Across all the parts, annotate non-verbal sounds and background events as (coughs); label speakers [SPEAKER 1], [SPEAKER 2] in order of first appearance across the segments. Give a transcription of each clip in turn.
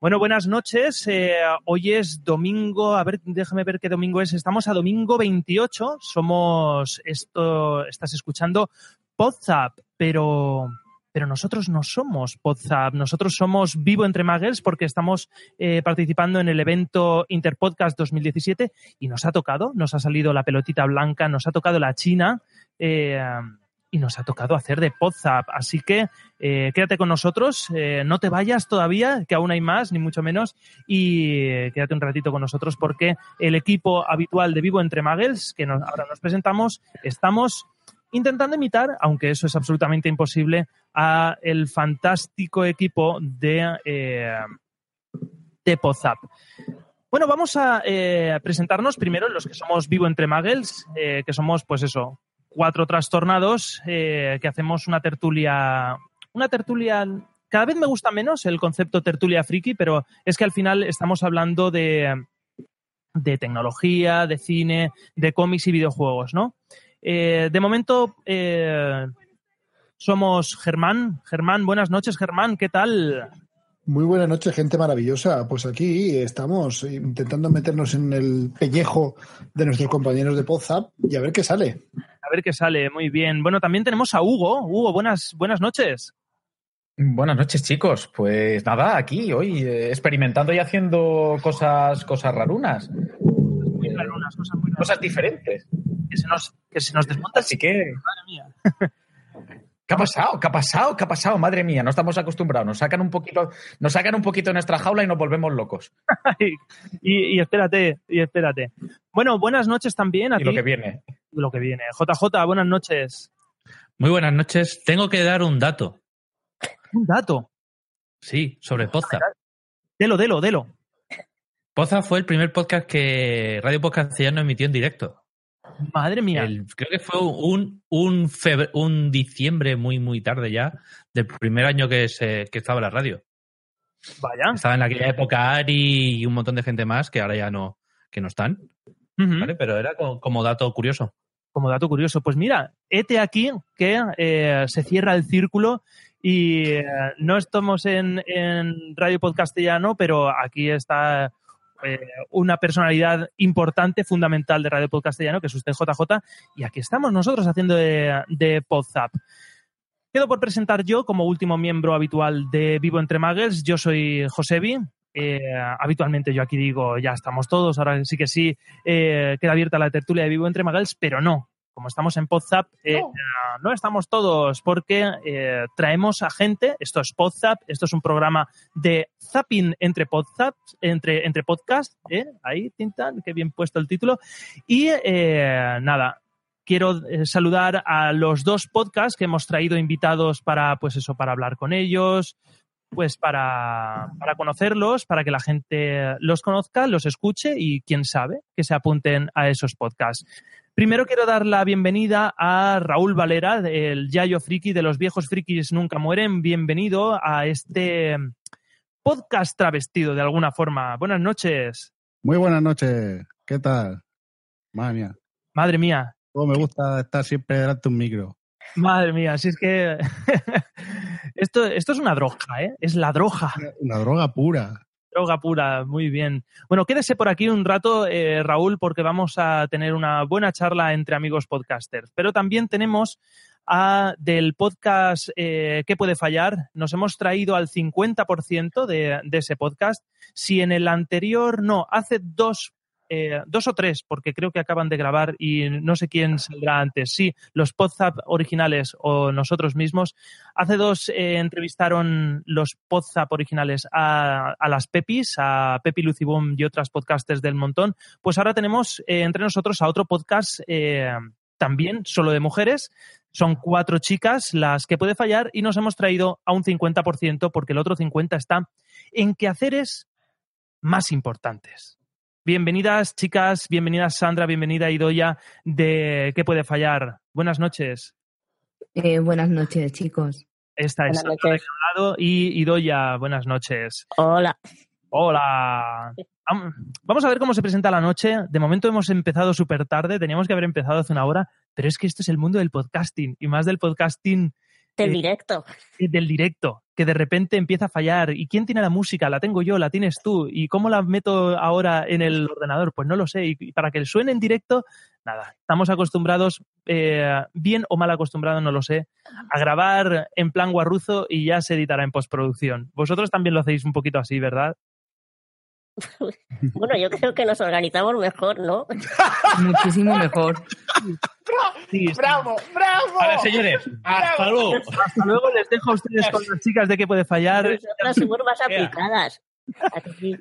[SPEAKER 1] Bueno, buenas noches. Eh, hoy es domingo, a ver, déjame ver qué domingo es. Estamos a domingo 28. Somos esto, estás escuchando WhatsApp, pero pero nosotros no somos WhatsApp, nosotros somos Vivo Entre Muggles porque estamos eh, participando en el evento Interpodcast 2017 y nos ha tocado, nos ha salido la pelotita blanca, nos ha tocado la China. Eh, y nos ha tocado hacer de WhatsApp. Así que eh, quédate con nosotros, eh, no te vayas todavía, que aún hay más, ni mucho menos, y eh, quédate un ratito con nosotros porque el equipo habitual de Vivo Entre Muggles, que ahora nos presentamos, estamos intentando imitar, aunque eso es absolutamente imposible, a el fantástico equipo de, de WhatsApp. Bueno, vamos a presentarnos primero los que somos Vivo Entre Muggles, que somos, pues eso, cuatro trastornados eh, que hacemos una tertulia, una tertulia cada vez me gusta menos el concepto tertulia friki, pero es que al final estamos hablando de, de tecnología, de cine, de cómics y videojuegos, ¿no? Eh, de momento eh, somos Germán. Germán, buenas noches, Germán, ¿qué tal?
[SPEAKER 2] Muy buenas noches, gente maravillosa. Pues aquí estamos intentando meternos en el pellejo de nuestros compañeros de WhatsApp y a ver qué sale.
[SPEAKER 1] A ver qué sale, muy bien. Bueno, también tenemos a Hugo. Hugo, buenas, buenas noches.
[SPEAKER 3] Buenas noches, chicos. Pues nada, aquí hoy eh, experimentando y haciendo cosas, cosas rarunas.
[SPEAKER 1] Muy rarunas, cosas muy
[SPEAKER 3] Cosas diferentes.
[SPEAKER 1] Que se nos, que se nos desmonta.
[SPEAKER 3] Así que. Madre mía. ¿Qué ha pasado? ¿Qué ha pasado? ¿Qué ha pasado? Madre mía, no estamos acostumbrados. Nos sacan un poquito, nos sacan un poquito de nuestra jaula y nos volvemos locos. (laughs)
[SPEAKER 1] y, espérate, y espérate. Bueno, buenas noches también a
[SPEAKER 3] y lo que viene.
[SPEAKER 1] Lo que viene. JJ, buenas noches.
[SPEAKER 4] Muy buenas noches. Tengo que dar un dato.
[SPEAKER 1] ¿Un dato?
[SPEAKER 4] Sí, sobre Poza.
[SPEAKER 1] Delo, delo, delo.
[SPEAKER 4] Poza fue el primer podcast que Radio Podcast no emitió en directo.
[SPEAKER 1] Madre mía.
[SPEAKER 4] creo que fue un, un, un diciembre muy, muy tarde ya del primer año que, se, que estaba la radio.
[SPEAKER 1] Vaya.
[SPEAKER 4] Estaba en aquella época Ari y un montón de gente más que ahora ya no, que no están. ¿vale? Pero era como, dato curioso.
[SPEAKER 1] Como dato curioso. Pues mira, este aquí que eh, se cierra el círculo y eh, no estamos en, en Radio Podcastellano, pero aquí está eh, una personalidad importante, fundamental de Radio Podcastellano, que es usted JJ, y aquí estamos nosotros haciendo de, de Podzap. Quedo por presentar yo como último miembro habitual de Vivo Entre Muggles. Yo soy Josebi. Eh, habitualmente yo aquí digo, ya estamos todos, ahora sí que sí, eh, queda abierta la tertulia de Vivo Entre Muggles, pero no como estamos en Podzap, eh, no. estamos todos porque eh, traemos a gente, esto es Podzap, esto es un programa de zapping entre Podzap, entre, entre podcasts, ¿eh? ahí, Tintan, qué bien puesto el título. Y nada, quiero saludar a los dos podcasts que hemos traído invitados para, pues eso, para hablar con ellos, pues para, para, conocerlos, para que la gente los conozca, los escuche y quién sabe que se apunten a esos podcasts. Primero quiero dar la bienvenida a Raúl Valera, el Yayo Friki de los viejos frikis nunca mueren. Bienvenido a este podcast travestido de alguna forma. Buenas noches.
[SPEAKER 5] Muy buenas noches. ¿Qué tal? Madre mía.
[SPEAKER 1] Madre mía.
[SPEAKER 5] Oh, me gusta estar siempre delante de un micro.
[SPEAKER 1] Madre mía, si es que (laughs) esto, esto es una droga, ¿eh? Es la droga.
[SPEAKER 5] Una droga pura.
[SPEAKER 1] Droga pura, muy bien. Bueno, quédese por aquí un rato, eh, Raúl, porque vamos a tener una buena charla entre amigos podcasters. Pero también tenemos a, del podcast eh, ¿Qué puede fallar? Nos hemos traído al 50% de, de ese podcast. Si en el anterior, no, hace dos eh, dos o tres, porque creo que acaban de grabar y no sé quién saldrá antes. Sí, los Podzap originales o nosotros mismos. Hace dos eh, entrevistaron los Podzap originales a, a, las Pepis, a Pepi Lucibum y otras podcasters del montón. Pues ahora tenemos eh, entre nosotros a otro podcast eh, también solo de mujeres. Son cuatro chicas las que puede fallar y nos hemos traído a un 50% porque el otro 50% está en quehaceres más importantes. Bienvenidas, chicas, bienvenidas Sandra, bienvenida Idoya de ¿Qué puede fallar? Buenas noches.
[SPEAKER 6] Eh, buenas noches, chicos.
[SPEAKER 1] Esta es Sandra
[SPEAKER 7] noches.
[SPEAKER 1] lado y Idoya, buenas noches.
[SPEAKER 7] Hola.
[SPEAKER 1] Hola. Vam- Vamos a ver cómo se presenta la noche. De momento hemos empezado súper tarde, teníamos que haber empezado hace una hora, pero es que esto es el mundo del podcasting y más del podcasting
[SPEAKER 7] Del
[SPEAKER 1] Eh,
[SPEAKER 7] directo.
[SPEAKER 1] eh, del directo, que de repente empieza a fallar. ¿Y quién tiene la música? La tengo yo, la tienes tú. ¿Y cómo la meto ahora en el ordenador? Pues no lo sé. Y para que suene en directo, nada. Estamos acostumbrados, eh, bien o mal acostumbrados, no lo sé, a grabar en plan guarruzo y ya se editará en postproducción. Vosotros también lo hacéis un poquito así, ¿verdad?
[SPEAKER 7] Bueno, yo creo que nos organizamos mejor, ¿no?
[SPEAKER 6] Muchísimo mejor.
[SPEAKER 1] Sí, sí.
[SPEAKER 3] ¡Bravo! ¡Bravo!
[SPEAKER 4] A ver, señores, hasta luego.
[SPEAKER 1] Hasta luego les dejo a ustedes con las chicas de qué puede fallar.
[SPEAKER 7] Nosotras somos más aplicadas.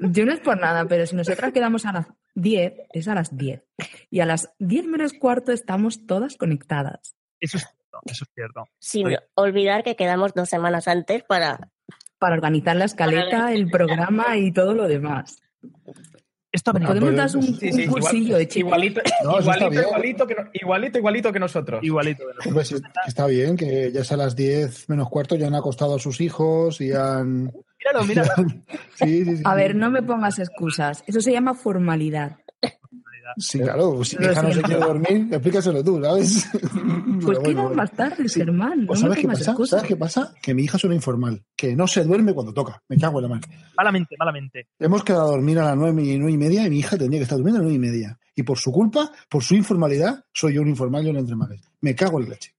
[SPEAKER 6] Yo no es por nada, pero si nosotras quedamos a las 10, es a las 10. Y a las 10 menos cuarto estamos todas conectadas.
[SPEAKER 1] Eso es cierto, eso es cierto.
[SPEAKER 7] Sin
[SPEAKER 1] Oye.
[SPEAKER 7] olvidar que quedamos dos semanas antes para.
[SPEAKER 6] Para organizar la escaleta, el programa y todo lo demás.
[SPEAKER 1] Esto
[SPEAKER 6] Podemos dar un,
[SPEAKER 3] Sí, sí,
[SPEAKER 6] un cursillo
[SPEAKER 3] igual-
[SPEAKER 6] de chicos.
[SPEAKER 3] igualito,
[SPEAKER 2] No,
[SPEAKER 3] igualito, igualito, que, no- igualito, igualito que nosotros.
[SPEAKER 1] igualito. nosotros.
[SPEAKER 2] Está bien que ya es a las 10 menos cuarto, ya han acostado a sus hijos y han...
[SPEAKER 1] Míralo, míralo. (laughs)
[SPEAKER 2] Sí, sí, sí.
[SPEAKER 6] A ver, no me pongas excusas. Eso se llama formalidad.
[SPEAKER 2] Sí, claro, si hija no se quiere dormir, explícaselo tú, ¿sabes?
[SPEAKER 6] Pues quedan más tarde,
[SPEAKER 2] Sí.
[SPEAKER 6] Germán. No me
[SPEAKER 2] ¿sabes qué pasa?
[SPEAKER 6] excusas.
[SPEAKER 2] ¿Sabes qué pasa? Que mi hija es una informal, que no se duerme cuando toca. Me cago en la mano.
[SPEAKER 1] Malamente, malamente.
[SPEAKER 2] Hemos quedado a dormir a las nueve y, nueve y media y mi hija tendría que estar durmiendo a las nueve y media. Y por su culpa, por su informalidad, soy yo un informal y un entre males. Me cago en la leche.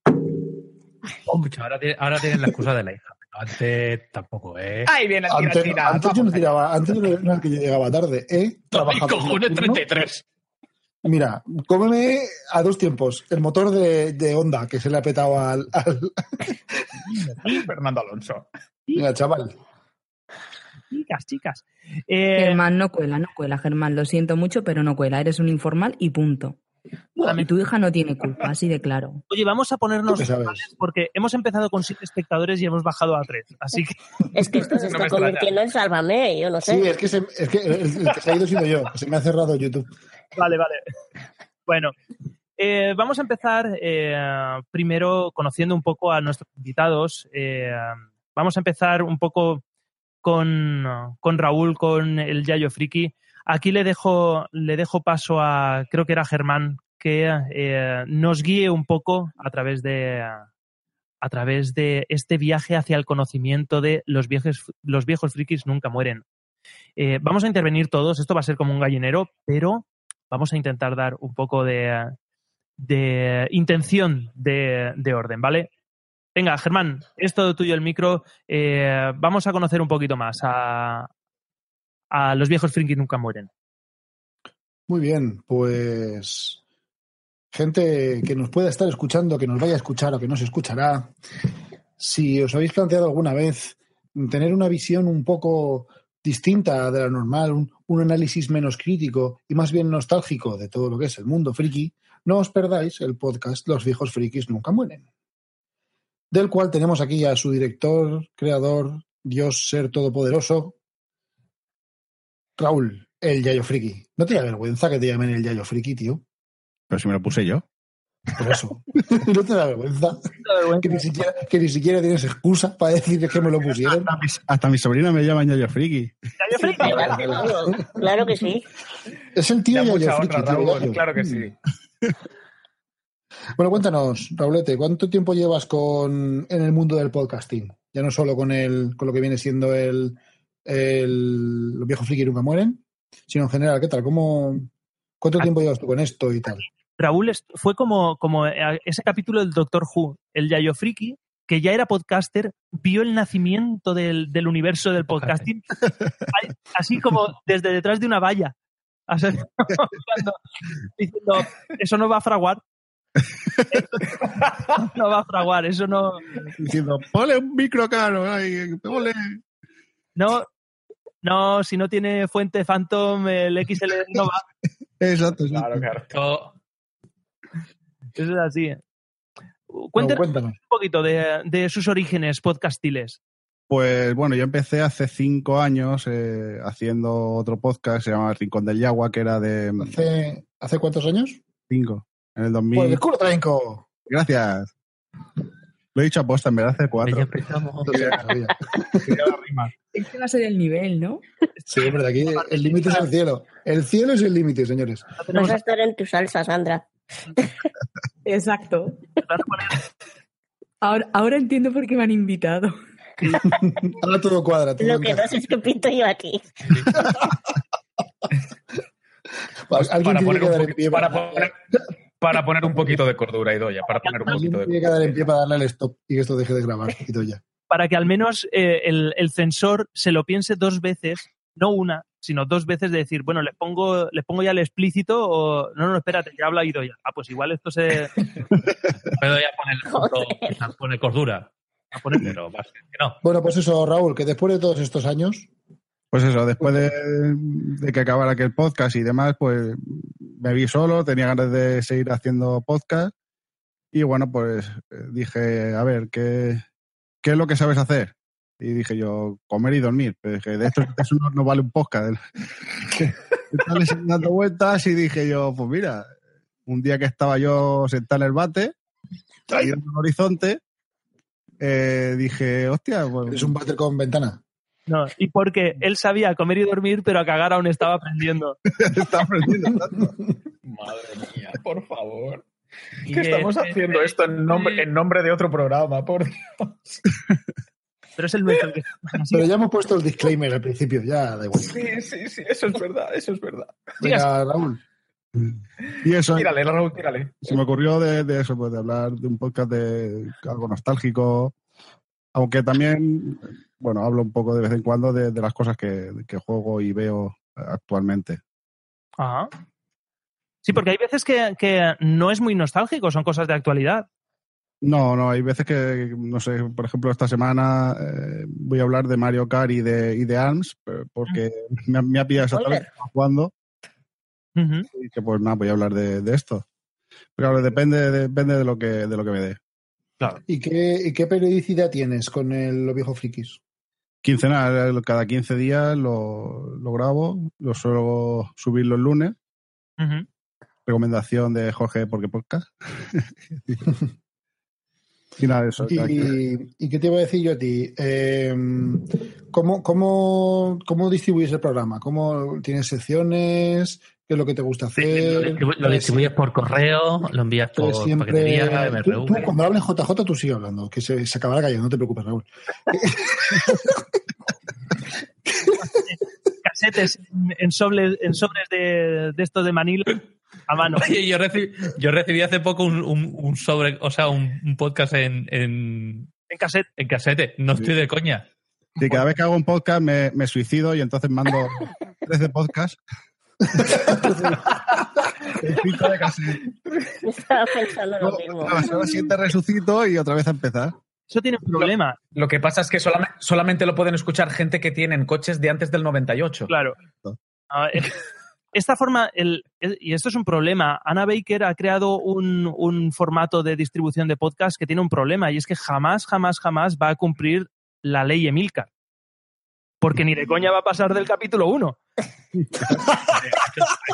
[SPEAKER 4] Mucho, ahora, tiene- ahora tienen la excusa de la hija. Antes tampoco, ¿eh?
[SPEAKER 3] Ahí viene el tira,
[SPEAKER 2] Antes,
[SPEAKER 3] tira.
[SPEAKER 2] antes yo no tiraba, antes yo no era el que yo llegaba tarde. He trabajado
[SPEAKER 4] cojones,
[SPEAKER 2] nocturno.
[SPEAKER 4] 33.
[SPEAKER 2] Mira, cómeme a dos tiempos. El motor de, de Honda que se le ha petado al, (laughs)
[SPEAKER 3] Fernando Alonso.
[SPEAKER 2] Mira, chaval.
[SPEAKER 1] Chicas, chicas. Eh,
[SPEAKER 6] Germán, no cuela, no cuela, Germán. Lo siento mucho, pero no cuela. Eres un informal y punto. Y tu hija no tiene culpa, así de claro.
[SPEAKER 1] oye, vamos a ponernos porque hemos empezado con siete espectadores y hemos bajado a tres. Así que
[SPEAKER 7] Es que esto se (laughs)
[SPEAKER 3] No
[SPEAKER 7] está
[SPEAKER 3] extraña.
[SPEAKER 7] convirtiendo en sálvame, yo no sé.
[SPEAKER 2] Sí, es que, se- es que el, el que se ha ido sido yo. Se me ha cerrado YouTube.
[SPEAKER 1] Vale, vale. Bueno, eh, vamos a empezar eh, primero conociendo un poco a nuestros invitados. Eh, vamos a empezar un poco con, con Raúl, con el Yayo Friki. Aquí le dejo, le dejo paso a, creo que era Germán, que eh, nos guíe un poco a través de a través de este viaje hacia el conocimiento de los viejos, los viejos frikis nunca mueren. Eh, vamos a intervenir todos, esto va a ser como un gallinero, pero vamos a intentar dar un poco de, de intención de, de orden, ¿vale? Venga, Germán, es todo tuyo el micro. Eh, vamos a conocer un poquito más a los viejos frikis nunca mueren.
[SPEAKER 2] Muy bien, pues gente que nos pueda estar escuchando, que nos vaya a escuchar o que nos escuchará, si os habéis planteado alguna vez tener una visión un poco distinta de la normal, un, un análisis menos crítico y más bien nostálgico de todo lo que es el mundo friki, no os perdáis el podcast Los viejos frikis nunca mueren, del cual tenemos aquí a su director, creador, Dios ser todopoderoso, Raúl, el Yayo Friki. ¿No te da vergüenza que te llamen el Yayo Friki, tío?
[SPEAKER 5] Pero si me lo puse yo.
[SPEAKER 2] Por eso. (laughs) ¿No te da vergüenza? Que ni siquiera, que ni siquiera tienes excusa para decir que me lo pusieron.
[SPEAKER 5] Hasta mis, hasta mi sobrina me llama Yayo Friki.
[SPEAKER 1] Yayo Friki.
[SPEAKER 7] Claro que sí.
[SPEAKER 2] Es el tío
[SPEAKER 3] Ya
[SPEAKER 2] Yayo Friki.
[SPEAKER 3] honra,
[SPEAKER 2] tío,
[SPEAKER 3] Raúl.
[SPEAKER 2] Yayo.
[SPEAKER 3] Claro que sí. (laughs)
[SPEAKER 2] Bueno, cuéntanos, Raulete, ¿cuánto tiempo llevas con, en el mundo del podcasting? Ya no solo con, el, con lo que viene siendo el, el, los viejos friki nunca mueren, sino en general, ¿qué tal? ¿Cómo, ¿Cuánto tiempo llevas tú con esto y tal?
[SPEAKER 1] Raúl fue como, como eh, ese capítulo del Doctor Who, el Yayo Friki, que ya era podcaster, vio el nacimiento del, del universo del podcasting, (laughs) así como desde detrás de una valla. (laughs) Cuando- diciendo, eso no va a fraguar. (laughs) No va a fraguar, eso no.
[SPEAKER 5] Diciendo, ponle un micro caro, ay, ponle.
[SPEAKER 1] No, no, si no tiene fuente Phantom, el XL no va. (laughs)
[SPEAKER 5] Exacto, exacto.
[SPEAKER 3] Claro, claro.
[SPEAKER 1] Eso es así.
[SPEAKER 2] No,
[SPEAKER 1] Cuéntanos un poquito de, de sus orígenes podcastiles.
[SPEAKER 5] Pues bueno, yo empecé hace cinco años eh, haciendo otro podcast, se llama El Rincón del Yagua, que era de
[SPEAKER 2] ¿Hace, ¿Hace cuántos años?
[SPEAKER 5] cinco, en el 2000.
[SPEAKER 2] Pues el culo tranco.
[SPEAKER 5] Gracias. Lo he dicho aposta, en verdad hace
[SPEAKER 4] ya
[SPEAKER 5] cuatro.
[SPEAKER 4] empezamos.
[SPEAKER 2] Sabía, sabía.
[SPEAKER 6] Este va a ser el nivel, ¿no?
[SPEAKER 2] Sí, hombre, aquí el límite es el cielo. El cielo es el límite, señores.
[SPEAKER 7] Vas a estar en tu salsa, Sandra.
[SPEAKER 6] Exacto. Ahora, ahora entiendo por qué me han invitado.
[SPEAKER 2] Ahora todo cuadra. Todo
[SPEAKER 7] Lo que no sé es que pinto yo aquí. (laughs)
[SPEAKER 2] Alguien
[SPEAKER 3] Para poner,
[SPEAKER 2] pie
[SPEAKER 3] para,
[SPEAKER 2] para,
[SPEAKER 3] poner, para poner un poquito de cordura, Idoya, para poner un poquito de
[SPEAKER 2] tiene que
[SPEAKER 3] cordura.
[SPEAKER 2] dar en pie para darle al stop y que esto deje de grabar. Y todo ya.
[SPEAKER 1] para que al menos eh, el, el censor se lo piense dos veces, no una, sino dos veces de decir, bueno, le pongo, le pongo ya el explícito o no, no, espérate, ya habla ido ya. Ah, pues igual esto se (laughs)
[SPEAKER 4] Puedo ya quizás (laughs) pone cordura.
[SPEAKER 1] a poner
[SPEAKER 4] Pero va a ser que no.
[SPEAKER 2] Bueno, pues eso, Raúl, que después de todos estos años,
[SPEAKER 5] Pues eso, después de, de que acabara aquel podcast y demás, pues me vi solo, tenía ganas de seguir haciendo podcast y bueno, pues eh, dije, a ver, ¿qué, qué es lo que sabes hacer? Y dije yo, comer y dormir. Pero dije, de esto, eso no, no vale un podcast. (laughs) Estaba dando vueltas y dije yo, pues mira, un día que estaba yo sentado en el bate, mirando el horizonte, eh, dije, hostia, pues,
[SPEAKER 2] es un váter con ventana.
[SPEAKER 1] No, y porque él sabía comer y dormir, pero a cagar aún estaba aprendiendo. (laughs)
[SPEAKER 5] estaba aprendiendo tanto.
[SPEAKER 3] Madre mía, por favor. ¿Qué
[SPEAKER 1] que-
[SPEAKER 3] estamos haciendo esto en nombre, en nombre de otro programa? Por Dios. (laughs)
[SPEAKER 1] Pero es el nuestro el que.
[SPEAKER 2] Pero ya hemos puesto el disclaimer al principio, ya da igual.
[SPEAKER 3] Sí, sí, sí, eso es verdad, eso es verdad.
[SPEAKER 2] Venga, Raúl.
[SPEAKER 5] Y eso,
[SPEAKER 3] Tírale, Raúl, tírale.
[SPEAKER 5] se me ocurrió de, de eso, pues de hablar de un podcast de algo nostálgico, aunque también, bueno, hablo un poco de vez en cuando de, de las cosas que, que juego y veo actualmente.
[SPEAKER 1] Ajá. Sí, porque hay veces que, que no es muy nostálgico, son cosas de actualidad.
[SPEAKER 5] No, no, hay veces que, no sé, por ejemplo, esta semana eh, voy a hablar de Mario Kart y de, y de ARMS, porque me, ha- me ha pillado esa tarde jugando y dije, pues nada, voy a hablar de, de esto. Pero claro, depende, depende de lo que, de lo que me dé.
[SPEAKER 2] ¿Y qué, y qué periodicidad tienes con el, los viejos frikis?
[SPEAKER 5] Quincenal, eh, cada 15 días lo, lo grabo, lo suelo subir los lunes. Recomendación de Jorge porque podcast. (laughs) y nada, eso. cada quince-
[SPEAKER 2] ¿Y, y qué te iba a decir yo a ti? Eh, ¿cómo, cómo, ¿Cómo distribuyes el programa? ¿Cómo tienes secciones? ¿Qué es lo que te gusta hacer?
[SPEAKER 4] lo distribuyes por correo, lo envías por
[SPEAKER 2] siempre...
[SPEAKER 4] paquetería,
[SPEAKER 2] Tú, tú, cuando hables JJ, tú sigue hablando, que se, se acabará callando, no te preocupes, Raúl. (laughs)
[SPEAKER 1] Casetes en, sobres, en sobres de, de estos de Manila a mano. (laughs)
[SPEAKER 4] Oye, yo recibí, yo recibí hace poco un, un- un sobre, o sea, un, un podcast en, en,
[SPEAKER 1] En cassette.
[SPEAKER 4] en casete. No estoy de coña.
[SPEAKER 5] Y cada vez que hago un podcast me, me suicido y entonces mando 13 podcasts. El pinta de cassette.
[SPEAKER 7] Estaba pensando lo mismo.
[SPEAKER 5] A la semana siguiente resucito y otra vez a empezar.
[SPEAKER 1] Eso tiene un problema,
[SPEAKER 3] Lo que pasa es que solamente, solamente lo pueden escuchar gente que tienen coches de antes del 98.
[SPEAKER 1] claro. A ver, Esta forma, el, el- y esto es un problema, Anna Baker ha creado un, un formato de distribución de podcast que tiene un problema y es que jamás, jamás, jamás va a cumplir la ley Emilcar. Porque ni de coña va a pasar del capítulo 1.
[SPEAKER 4] Ha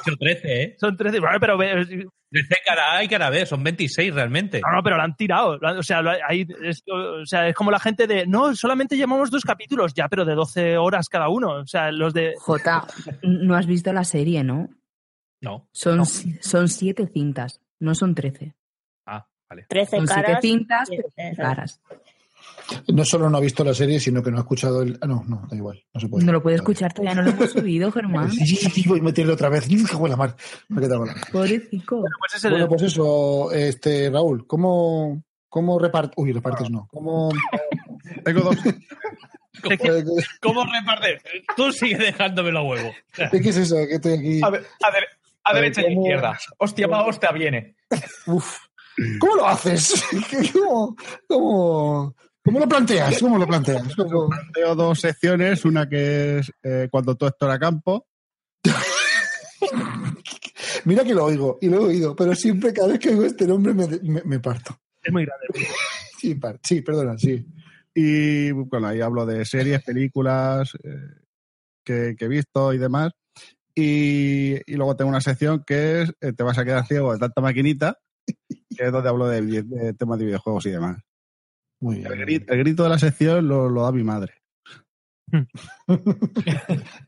[SPEAKER 4] hecho 13, ¿eh?
[SPEAKER 1] Son 13. Bueno, pero ve-
[SPEAKER 4] 13 cara A y cara B, son 26 realmente.
[SPEAKER 1] No, no, pero lo han tirado. O sea, ahí es, o sea, es como la gente de, no, solamente llevamos dos capítulos, ya, pero de 12 horas cada uno. O sea, los de...
[SPEAKER 6] Jota, no has visto la serie, ¿no?
[SPEAKER 4] No.
[SPEAKER 6] Son,
[SPEAKER 1] No.
[SPEAKER 6] son siete cintas, no son trece.
[SPEAKER 4] Ah, vale.
[SPEAKER 7] 13
[SPEAKER 6] Son siete
[SPEAKER 7] caras.
[SPEAKER 6] cintas,
[SPEAKER 7] Sí,
[SPEAKER 6] pero
[SPEAKER 7] eso.
[SPEAKER 6] caras.
[SPEAKER 2] No solo no ha visto la serie, sino que no ha escuchado el. Ah, no, no, da igual. No se puede.
[SPEAKER 6] No lo puede escuchar, todavía no lo hemos subido, (laughs) Germán.
[SPEAKER 2] Sí, sí, sí, voy a meterle otra vez. (laughs) ¡Qué buena mar! Me he quedado con la-
[SPEAKER 6] Pobrecito.
[SPEAKER 1] Pues el-
[SPEAKER 2] Bueno, pues eso, este, Raúl, ¿cómo, cómo repartes? Uy, repartes no. ¿Cómo, (laughs)
[SPEAKER 5] Tengo dos.
[SPEAKER 1] ¿de qué-
[SPEAKER 2] eh,
[SPEAKER 4] ¿Cómo reparte? Tú sigue dejándome los huevos.
[SPEAKER 2] ¿qué, es eso? Que estoy aquí.
[SPEAKER 3] A, ver, a, ver- a derecha y
[SPEAKER 2] ¿cómo-
[SPEAKER 3] izquierda. Hostia, va, hostia, viene.
[SPEAKER 2] Uf. ¿Cómo lo haces? ¿Cómo, cómo, cómo lo planteas? ¿Cómo lo planteas? (laughs) ¿Cómo-
[SPEAKER 5] Tengo dos secciones, una que es eh, cuando todo esto era campo. (laughs)
[SPEAKER 2] Mira que lo oigo y lo he oído, pero siempre cada vez que oigo este nombre me, me- me parto.
[SPEAKER 1] Es muy grande. (laughs)
[SPEAKER 2] Sí, par- sí, perdona, sí.
[SPEAKER 5] Y bueno, ahí hablo de series, películas eh, que, que he visto y demás. Y, y luego tengo una sección que es eh, Te vas a quedar ciego de tanta maquinita, que es donde hablo de temas de videojuegos y demás.
[SPEAKER 2] Muy bien.
[SPEAKER 5] El grito, el grito de la sección lo, lo da mi madre. (laughs)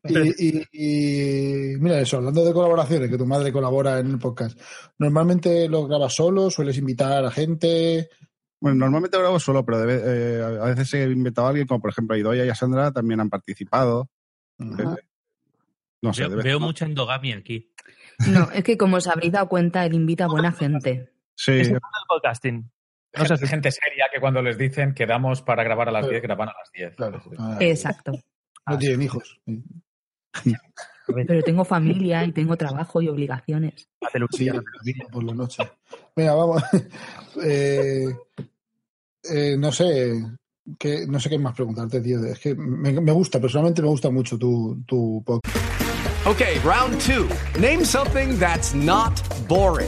[SPEAKER 2] Y, y- y mira eso, hablando de colaboraciones, que tu madre colabora en el podcast, ¿normalmente lo grabas solo? ¿Sueles invitar a gente?
[SPEAKER 5] Bueno, normalmente grabo solo, pero de ve- eh, a veces he invitado a alguien, como por ejemplo Idoia y a Sandra, también han participado.
[SPEAKER 2] Ajá.
[SPEAKER 5] Eh, No sé,
[SPEAKER 4] Veo, veo mucha endogamia aquí.
[SPEAKER 6] No, es que como os habréis dado cuenta, él invita a buena gente.
[SPEAKER 5] Sí,
[SPEAKER 1] Es el podcasting. No sé
[SPEAKER 3] Gente,
[SPEAKER 1] si-
[SPEAKER 3] gente seria que cuando les dicen quedamos para grabar a las
[SPEAKER 2] Claro.
[SPEAKER 3] 10, graban a las 10.
[SPEAKER 2] Claro. Ah,
[SPEAKER 6] Exacto.
[SPEAKER 2] No tienen hijos.
[SPEAKER 6] Pero tengo familia y tengo trabajo y obligaciones.
[SPEAKER 2] Sí, por la noche. Venga, vamos. (laughs) Eh, eh, no sé. qué- no sé qué más preguntarte, tío. Es que me, me gusta, personalmente me gusta mucho tu, tu podcast.
[SPEAKER 8] Okay, round two. Name something that's not boring.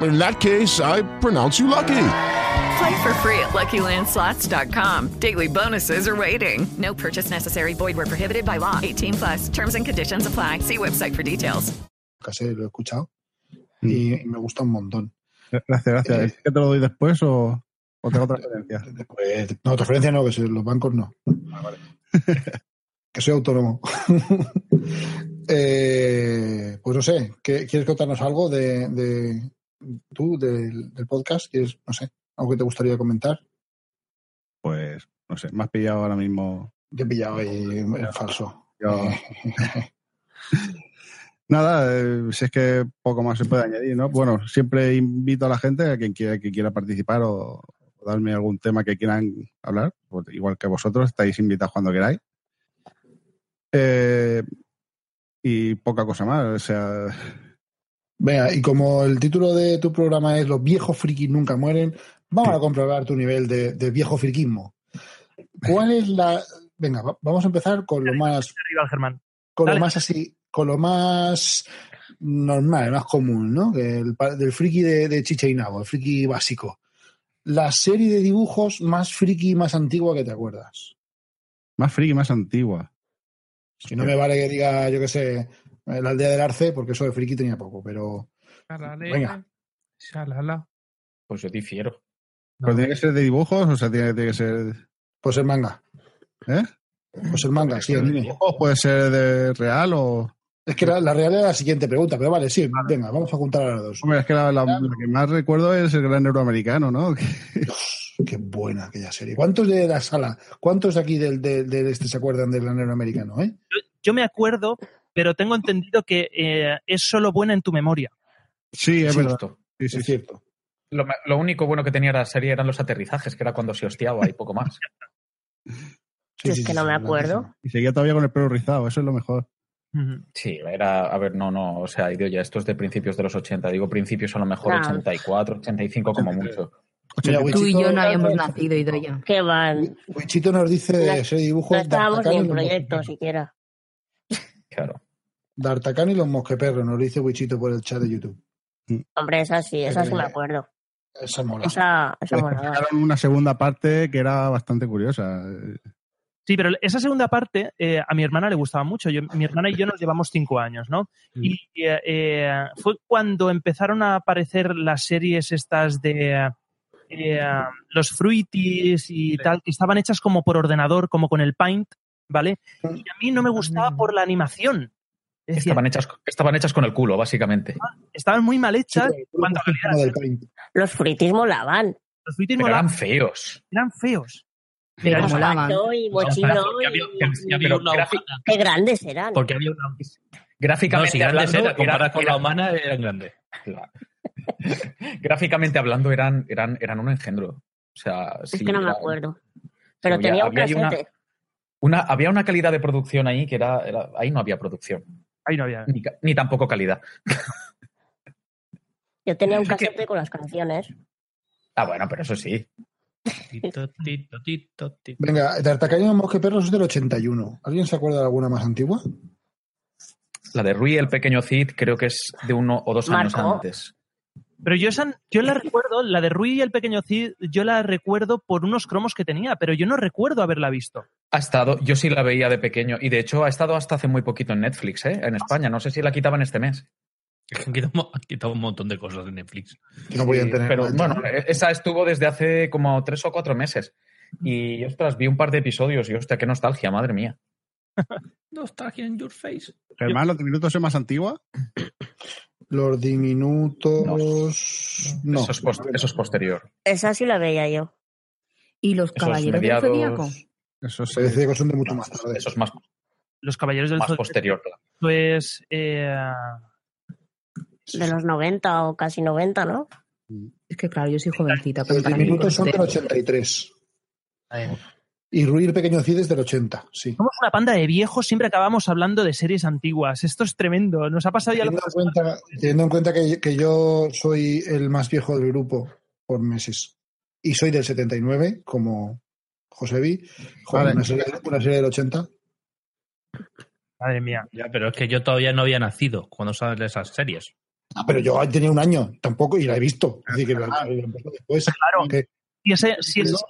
[SPEAKER 9] In that case, I pronounce you lucky.
[SPEAKER 10] Play for free at LuckyLandSlots.com. Daily bonuses are waiting. No purchase necessary. Void where prohibited by law. 18 plus. Terms and conditions apply. See website for details.
[SPEAKER 2] Casi lo he escuchado y, y me gusta un montón.
[SPEAKER 5] gracias, gracias. ¿Es que te lo doy después o, o tengo otra referencia? (laughs)
[SPEAKER 2] Pues, no, transferencia no, que si los bancos no. (laughs) que soy autónomo. (laughs) Eh, pues no sé, ¿qué- ¿quieres contarnos algo de, de tú, del, del podcast? ¿Quieres, no sé, algo que te gustaría comentar?
[SPEAKER 5] Pues, no sé, me has pillado ahora mismo.
[SPEAKER 2] Te he pillado ahí en falso.
[SPEAKER 5] Yo- (laughs) Nada, eh, si es que poco más se puede añadir, ¿no? Bueno, siempre invito a la gente, a quien quiera, que quiera participar o, o darme algún tema que quieran hablar, pues igual que vosotros, estáis invitados cuando queráis. Eh, y poca cosa más, o sea,
[SPEAKER 2] Venga, y como el título de tu programa es Los viejos frikis nunca mueren, vamos a comprobar tu nivel de, de viejo friquismo. ¿Cuál es la...? Venga, va- vamos a empezar con lo más...
[SPEAKER 1] Germán.
[SPEAKER 2] Con
[SPEAKER 1] Dale.
[SPEAKER 2] lo más así, con lo más normal, más común, ¿no? Que el pa- del friki de, de Chicha y Nabo, el friki básico. La serie de dibujos más friki y más antigua que te acuerdas.
[SPEAKER 5] más friki, más antigua.
[SPEAKER 2] Si no me vale que diga, yo qué sé, la aldea del Arce, porque eso de friki tenía poco, pero... Venga.
[SPEAKER 4] Shalala.
[SPEAKER 3] Pues yo difiero.
[SPEAKER 5] ¿Pero tiene que ser de dibujos o sea, tiene, tiene que ser.
[SPEAKER 2] Pues el manga.
[SPEAKER 5] ¿Eh?
[SPEAKER 2] Pues el manga, sí, anime.
[SPEAKER 5] ¿Dibujos puede ser de real o.?
[SPEAKER 2] Es que la, la real era la siguiente pregunta, pero vale, sí, venga, vamos a juntar a las dos.
[SPEAKER 5] Hombre, es que la, la- la que más recuerdo es el gran euroamericano, ¿no? (laughs)
[SPEAKER 2] Qué buena aquella serie. ¿Cuántos de la sala, cuántos de aquí del, del- del este se acuerdan del granero americano? Eh?
[SPEAKER 1] Yo me acuerdo, pero tengo entendido que eh, es solo buena en tu memoria.
[SPEAKER 5] Sí, es verdad. Sí, sí,
[SPEAKER 2] es cierto.
[SPEAKER 3] Lo, lo único bueno que tenía la serie eran los aterrizajes, que era cuando se hostiaba y poco más. (laughs)
[SPEAKER 2] Sí,
[SPEAKER 7] Yo
[SPEAKER 2] sí,
[SPEAKER 7] es que
[SPEAKER 2] sí,
[SPEAKER 7] no
[SPEAKER 2] sí,
[SPEAKER 7] me acuerdo.
[SPEAKER 5] Y seguía todavía con el pelo rizado, eso es lo mejor.
[SPEAKER 3] Sí, era, a ver, no, no, o sea, idiota, esto es de principios de los 80, digo principios a lo mejor
[SPEAKER 7] Ah.
[SPEAKER 3] 84, 85 como mucho.
[SPEAKER 2] Mira,
[SPEAKER 6] Tú y yo
[SPEAKER 2] Wichito,
[SPEAKER 6] no habíamos nacido, Idoya.
[SPEAKER 7] ¿Qué van?
[SPEAKER 2] Wichito nos dice
[SPEAKER 7] No-
[SPEAKER 2] ese dibujo
[SPEAKER 7] No estábamos ni en
[SPEAKER 2] y
[SPEAKER 7] proyecto siquiera.
[SPEAKER 3] Claro.
[SPEAKER 2] D'Artacán y los mosqueperros, nos lo dice Wichito por el chat de YouTube.
[SPEAKER 7] Hombre, esa sí, esa sí me acuerdo.
[SPEAKER 2] Esa mola.
[SPEAKER 7] Esa, esa
[SPEAKER 5] sacaron una segunda parte que era bastante curiosa.
[SPEAKER 1] Sí, pero esa segunda parte eh, a mi hermana le gustaba mucho. Yo- mi hermana y yo nos llevamos cinco años, ¿no? Y eh, eh, fue cuando empezaron a aparecer las series estas de eh, los Fruities y tal, que estaban hechas como por ordenador, como con el Paint, ¿vale? Y a mí no me gustaba por la animación.
[SPEAKER 3] Estaban hechas, estaban hechas con el culo, básicamente.
[SPEAKER 1] estaban muy mal hechas.
[SPEAKER 2] Sí,
[SPEAKER 1] calidad.
[SPEAKER 7] Los fruitis molaban.
[SPEAKER 1] Los Fruities
[SPEAKER 3] Pero
[SPEAKER 1] molaban,
[SPEAKER 3] eran feos.
[SPEAKER 1] eran feos.
[SPEAKER 6] Pero molaban.
[SPEAKER 4] Había,
[SPEAKER 7] y-
[SPEAKER 3] pero.
[SPEAKER 7] Qué grandes eran.
[SPEAKER 4] Porque había una. No,
[SPEAKER 3] Gráficamente
[SPEAKER 4] si grandes
[SPEAKER 3] hablando,
[SPEAKER 4] eran, comparadas con
[SPEAKER 3] era-
[SPEAKER 4] la humana, eran grandes. (laughs)
[SPEAKER 3] Gráficamente hablando, eran, eran, eran un engendro. O sea,
[SPEAKER 7] Es
[SPEAKER 3] sí,
[SPEAKER 7] que no me
[SPEAKER 3] era-
[SPEAKER 7] acuerdo. Pero
[SPEAKER 3] había-
[SPEAKER 7] tenía un
[SPEAKER 3] había una-. Una, había una calidad de producción ahí que era, era- ahí no había producción,
[SPEAKER 1] Ahí no había.
[SPEAKER 3] ni, tampoco calidad.
[SPEAKER 7] Yo tenía un (laughs) casete con las canciones.
[SPEAKER 3] Ah, bueno, pero eso sí.
[SPEAKER 4] Tito, tito, tito, tito.
[SPEAKER 2] Venga, mosqueperros es del 81. ¿Alguien se acuerda de alguna más antigua?
[SPEAKER 3] La de Rui, el pequeño Cid, creo que es de uno o dos años antes.
[SPEAKER 1] Pero yo, esa, yo la recuerdo, la de Rui y el pequeño Cid, yo la recuerdo por unos cromos que tenía, pero yo no recuerdo haberla visto.
[SPEAKER 3] Ha estado, yo sí la veía de pequeño y de hecho ha estado hasta hace muy poquito en Netflix, ¿eh? en España. No sé si la quitaban este mes.
[SPEAKER 4] Es (laughs) que han quitado, han quitado un montón de cosas de Netflix.
[SPEAKER 2] Que no podían tener.
[SPEAKER 3] Pero
[SPEAKER 2] cuenta.
[SPEAKER 3] bueno, esa estuvo desde hace como tres o cuatro meses. Y ostras, vi un par de episodios y hostia, qué nostalgia, madre mía. (laughs)
[SPEAKER 4] Nostalgia in your face.
[SPEAKER 5] Germán, los minutos es más antigua. (coughs)
[SPEAKER 2] Los diminutos. No.
[SPEAKER 3] Eso, es pos- eso es posterior.
[SPEAKER 7] Esa sí la veía yo.
[SPEAKER 6] ¿Y los
[SPEAKER 3] Esos
[SPEAKER 6] caballeros del Zodíaco?
[SPEAKER 5] Eso
[SPEAKER 2] decía que son de mucho más tarde.
[SPEAKER 3] Eso es más,
[SPEAKER 1] Los Caballeros del
[SPEAKER 3] más
[SPEAKER 1] Zodiaco
[SPEAKER 3] posterior. claro.
[SPEAKER 1] es eh,
[SPEAKER 7] De los 90 o casi 90, ¿no?
[SPEAKER 6] Es que claro, yo soy jovencita.
[SPEAKER 2] Los diminutos son del
[SPEAKER 6] usted.
[SPEAKER 2] 83. Y Rui el pequeño Cid es del 80, sí.
[SPEAKER 1] somos una panda de viejos, siempre acabamos hablando de series antiguas. Esto es tremendo. Nos ha pasado ya lo
[SPEAKER 2] Teniendo en cuenta, teniendo en cuenta que, que yo soy el más viejo del grupo por meses y soy del 79, como Josebi, joder,
[SPEAKER 5] Vale.
[SPEAKER 2] una, serie, una serie del 80.
[SPEAKER 1] Madre mía.
[SPEAKER 4] Ya, pero es que yo todavía no había nacido cuando salen esas series.
[SPEAKER 2] Ah, pero yo tenía un año tampoco y la he visto. Así que la- la después.
[SPEAKER 1] Claro.
[SPEAKER 2] Que-
[SPEAKER 1] Y ese, si, es-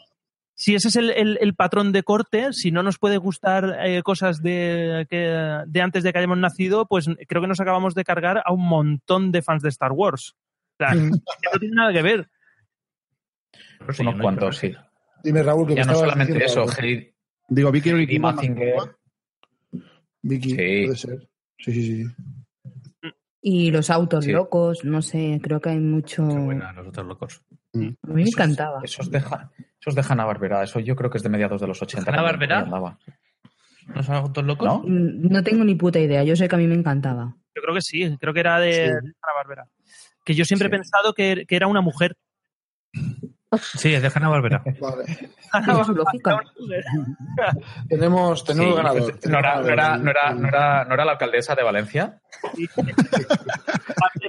[SPEAKER 1] si ese es el, el- el patrón de corte, si no nos puede gustar eh, cosas de, que, de antes de que hayamos nacido, pues creo que nos acabamos de cargar a un montón de fans de Star Wars. O sea, que no tiene nada que ver.
[SPEAKER 4] Pero sí,
[SPEAKER 3] Unos
[SPEAKER 4] no
[SPEAKER 3] cuantos, sí.
[SPEAKER 2] Dime, Raúl, que
[SPEAKER 3] Ya no solamente
[SPEAKER 2] diciendo
[SPEAKER 3] eso,
[SPEAKER 5] Digo, Vicky Vicky
[SPEAKER 3] Mazinger.
[SPEAKER 2] Vicky,
[SPEAKER 3] Sí.
[SPEAKER 2] puede ser. Sí, sí, sí.
[SPEAKER 6] Y los autos
[SPEAKER 3] Sí.
[SPEAKER 6] locos, no sé, creo que hay mucho.
[SPEAKER 4] Qué buena, los otros locos.
[SPEAKER 6] A mí me encantaba.
[SPEAKER 3] Esos de, Ja- esos de Hanna-Barbera, eso yo creo que es de mediados de los 80.
[SPEAKER 4] ¿Hanna-Barbera?
[SPEAKER 3] también, por ahí andaba.
[SPEAKER 4] ¿No son autos locos?
[SPEAKER 3] ¿No?
[SPEAKER 6] Mm, No tengo ni puta idea, yo sé que a mí me encantaba.
[SPEAKER 1] Yo creo que sí, creo que era de,
[SPEAKER 2] Sí.
[SPEAKER 1] de Hanna Barbera. Que yo siempre
[SPEAKER 3] Sí.
[SPEAKER 1] he pensado que, que era una mujer.
[SPEAKER 4] Sí, es de Hanna Barbera. (laughs)
[SPEAKER 2] Vale. (laughs) Tenemos, tenemos
[SPEAKER 3] Sí,
[SPEAKER 2] ganador.
[SPEAKER 3] ¿no, era, no, era, no, era, no, era, ¿No era la alcaldesa de Valencia?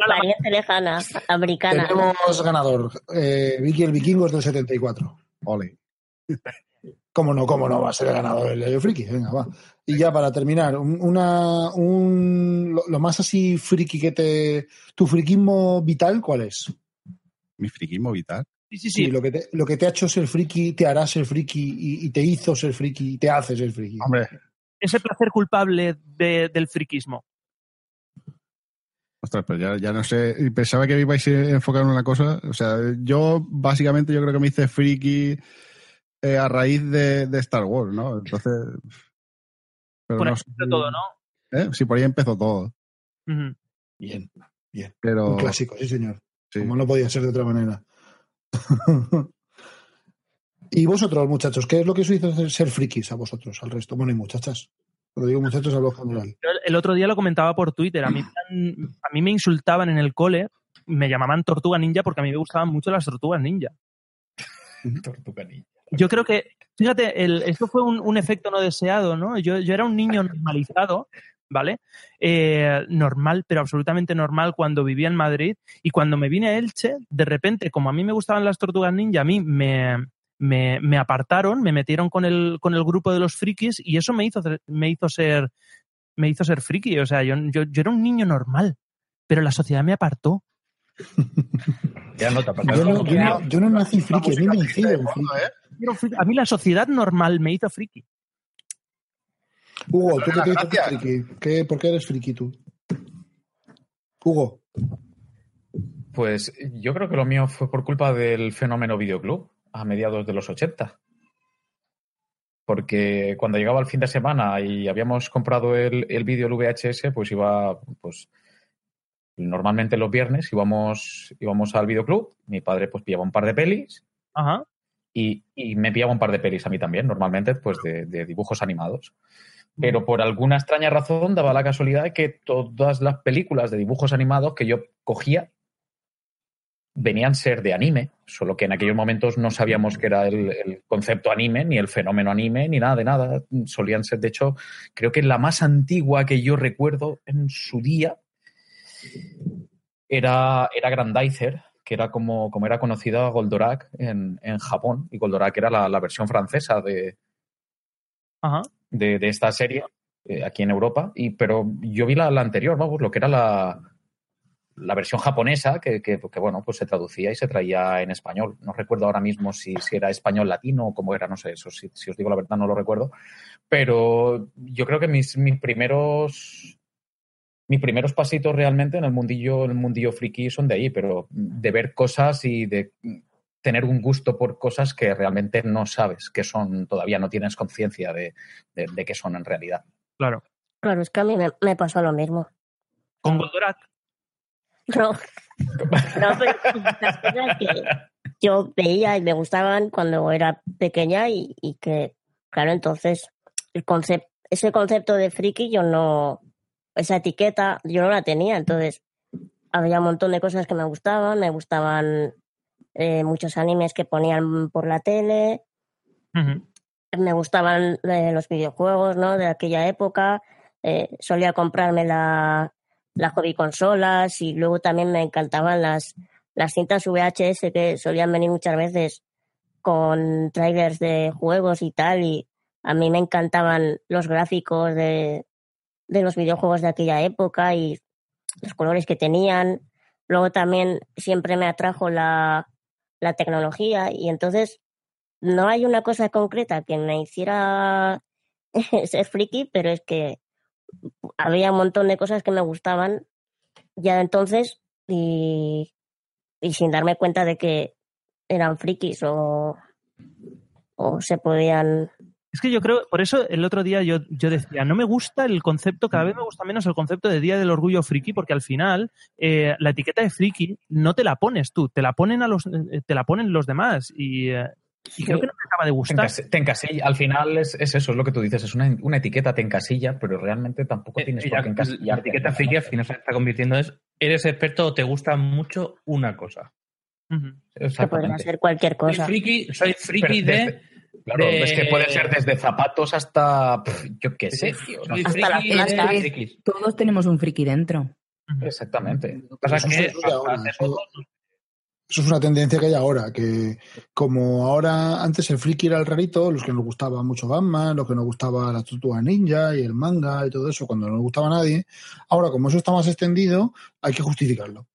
[SPEAKER 7] Pariente lejana, americana.
[SPEAKER 2] Tenemos ganador. Eh, Vicky el Vikingo es del 74.
[SPEAKER 5] Ole.
[SPEAKER 2] ¿Cómo no? ¿Cómo no va a ser el ganador el Yayo Friki? Venga, va. Y ya para terminar, un- una, un, lo, lo más así friki que te... ¿Tu friquismo vital cuál es?
[SPEAKER 5] Mi friquismo vital.
[SPEAKER 1] Sí, sí,
[SPEAKER 2] Sí,
[SPEAKER 1] sí.
[SPEAKER 2] lo, que te, lo que te ha hecho ser friki, te hará ser friki y, y te hizo ser friki y te hace ser friki.
[SPEAKER 5] Hombre,
[SPEAKER 1] Ese placer culpable de- del friquismo.
[SPEAKER 5] ostras, pero ya, ya no sé. y Pensaba que me ibais a enfocar en una cosa. O sea, yo básicamente yo creo que me hice friki eh, a raíz de, de Star Wars, ¿no? Entonces. Pero
[SPEAKER 1] Por
[SPEAKER 5] no
[SPEAKER 1] ahí
[SPEAKER 5] sé.
[SPEAKER 1] empezó todo, ¿no?
[SPEAKER 5] ¿Eh? Sí, por ahí empezó todo.
[SPEAKER 2] Bien, bien.
[SPEAKER 5] Pero.
[SPEAKER 2] Un clásico, sí, señor.
[SPEAKER 5] sí.
[SPEAKER 2] Como no podía ser de otra manera. (laughs) y vosotros, muchachos, ¿qué es lo que os hizo ser- ser frikis a vosotros, al resto? Bueno, y muchachas. Cuando digo muchachos, hablo general.
[SPEAKER 1] Yo el otro día lo comentaba por Twitter. A mí, a mí me insultaban en el cole, me llamaban tortuga ninja porque a mí me gustaban mucho las tortugas ninja. (laughs)
[SPEAKER 3] Tortuga Ninja.
[SPEAKER 1] Yo creo que, fíjate, el, esto fue un, un efecto no deseado, ¿no? Yo, yo era un niño normalizado ¿vale? Eh, normal, pero absolutamente normal cuando vivía en Madrid. Y cuando me vine a Elche, de repente, como a mí me gustaban las tortugas ninja, a mí me, me, me apartaron, me metieron con el, con el grupo de los frikis y eso me hizo, me hizo ser me hizo ser friki. O sea, yo, yo, yo era un niño normal, pero la sociedad me apartó.
[SPEAKER 3] Ya no te.
[SPEAKER 2] Yo no, yo no- yo no nací friki, a mí me hicieron friki.
[SPEAKER 1] A mí la sociedad normal me hizo friki.
[SPEAKER 2] Hugo, ¿tú qué te friki? ¿Qué, ¿Por qué eres friki tú? Hugo.
[SPEAKER 3] Pues yo creo que lo mío fue por culpa del fenómeno videoclub a mediados de los 80. Porque cuando llegaba el fin de semana y habíamos comprado el, el vídeo el VHS, pues iba, pues normalmente los viernes íbamos, íbamos al videoclub, mi padre pues pillaba un par de pelis
[SPEAKER 1] Ajá.
[SPEAKER 3] y, y me pillaba un par de pelis a mí también, normalmente pues de, de dibujos animados. Pero por alguna extraña razón daba la casualidad de que todas las películas de dibujos animados que yo cogía venían a ser de anime, solo que en aquellos momentos no sabíamos que era el, el concepto anime, ni el fenómeno anime, ni nada de nada. Solían ser, de hecho, creo que la más antigua que yo recuerdo en su día era, era Grandizer, que era como, como era conocida Goldorak en, en Japón, y Goldorak era la, la versión francesa de,
[SPEAKER 1] Ajá.
[SPEAKER 3] De, esta serie eh, aquí en Europa, y, pero yo vi la, anterior, vamos, lo que era la, la versión japonesa, que, que, que, bueno, pues se traducía y se traía en español. No recuerdo ahora mismo si, si era español latino o cómo era, no sé, eso si, si os digo la verdad no lo recuerdo. Pero yo creo que mis, mis primeros mis primeros pasitos realmente en el mundillo, el mundillo friki son de ahí, pero de ver cosas y de tener un gusto por cosas que realmente no sabes que son, todavía no tienes conciencia de, de, de qué son en realidad.
[SPEAKER 1] Claro.
[SPEAKER 7] Claro, es que a mí me, me pasó lo mismo.
[SPEAKER 1] Con Goldorak.
[SPEAKER 7] No. (laughs) No, pero las cosas que yo veía y me gustaban cuando era pequeña y, y que, claro, entonces el concepto, ese concepto de friki yo no, esa etiqueta yo no la tenía, entonces había un montón de cosas que me gustaban, me gustaban eh, muchos animes que ponían por la tele, me gustaban eh, los videojuegos, ¿no? De aquella época, eh, solía comprarme la, las hobby consolas y luego también me encantaban las, las cintas VHS que solían venir muchas veces con trailers de juegos y tal y a mí me encantaban los gráficos de, de los videojuegos de aquella época y los colores que tenían. Luego también siempre me atrajo la, la tecnología y entonces no hay una cosa concreta que me hiciera (laughs) ser friki, pero es que había un montón de cosas que me gustaban ya entonces y, y sin darme cuenta de que eran frikis o, o se podían
[SPEAKER 1] Es que yo creo, por eso el otro día yo, yo decía, no me gusta el concepto, cada vez me gusta menos el concepto de Día del Orgullo Friki, porque al final eh, la etiqueta de friki no te la pones tú, te la ponen a los, eh, te la ponen los demás y, eh, y creo que no me acaba de
[SPEAKER 3] Te,
[SPEAKER 1] gustar.
[SPEAKER 3] encas- te encasilla, al final es, es eso, es lo que tú dices, es una, una etiqueta, te encasilla, pero realmente tampoco tienes
[SPEAKER 4] Y
[SPEAKER 3] por
[SPEAKER 4] la,
[SPEAKER 3] qué
[SPEAKER 4] la
[SPEAKER 3] encasillarte.
[SPEAKER 4] etiqueta friki al final se está convirtiendo es eres experto o te gusta mucho una cosa.
[SPEAKER 7] que podría ser cualquier
[SPEAKER 4] Soy
[SPEAKER 7] cosa.
[SPEAKER 4] friki, soy friki
[SPEAKER 3] Pero
[SPEAKER 4] de,
[SPEAKER 3] desde- Claro,
[SPEAKER 4] de-
[SPEAKER 3] es que puede ser desde zapatos hasta, yo qué sé, tío. no.
[SPEAKER 6] Hasta
[SPEAKER 4] friki frikis.
[SPEAKER 6] Todos tenemos un friki dentro.
[SPEAKER 3] Exactamente.
[SPEAKER 4] Pasa
[SPEAKER 2] Eso
[SPEAKER 4] que
[SPEAKER 2] es eso- Eso es una tendencia que hay ahora, que como ahora antes el friki era el rarito, los que nos gustaba mucho Batman, los que nos gustaba la tortuga ninja y el manga y todo eso, cuando no nos gustaba a nadie, ahora como eso está más extendido, hay que justificarlo.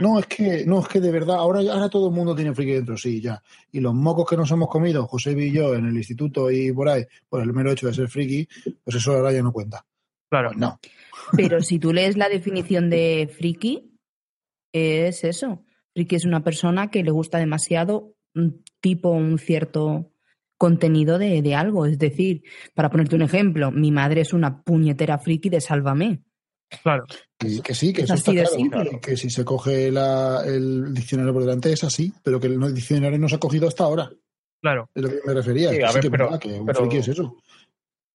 [SPEAKER 2] No, es que, no, es que de verdad, ahora, ahora todo el mundo tiene friki dentro, sí, ya. Y los mocos que nos hemos comido, José y yo, en el instituto y por ahí, por el mero hecho de ser friki, pues eso ahora ya no cuenta.
[SPEAKER 1] Claro.
[SPEAKER 2] no.
[SPEAKER 6] Pero si tú lees la definición de friki, es eso. Friki es una persona que le gusta demasiado un tipo, un cierto contenido de, de algo. Es decir, para ponerte un ejemplo, mi madre es una puñetera friki de Sálvame.
[SPEAKER 1] Claro.
[SPEAKER 2] Que, que sí, que
[SPEAKER 6] Es
[SPEAKER 2] eso
[SPEAKER 6] así
[SPEAKER 2] está
[SPEAKER 6] de
[SPEAKER 2] claro,
[SPEAKER 6] simple.
[SPEAKER 2] claro, Que si se coge la- el diccionario por delante es así, pero que el diccionario no se ha cogido hasta ahora.
[SPEAKER 1] Claro.
[SPEAKER 2] Es lo que me refería.
[SPEAKER 3] Sí,
[SPEAKER 2] que
[SPEAKER 3] a
[SPEAKER 2] sí
[SPEAKER 3] ver,
[SPEAKER 2] que es
[SPEAKER 3] pero-
[SPEAKER 2] verdad que un
[SPEAKER 3] pero-
[SPEAKER 2] friki es eso.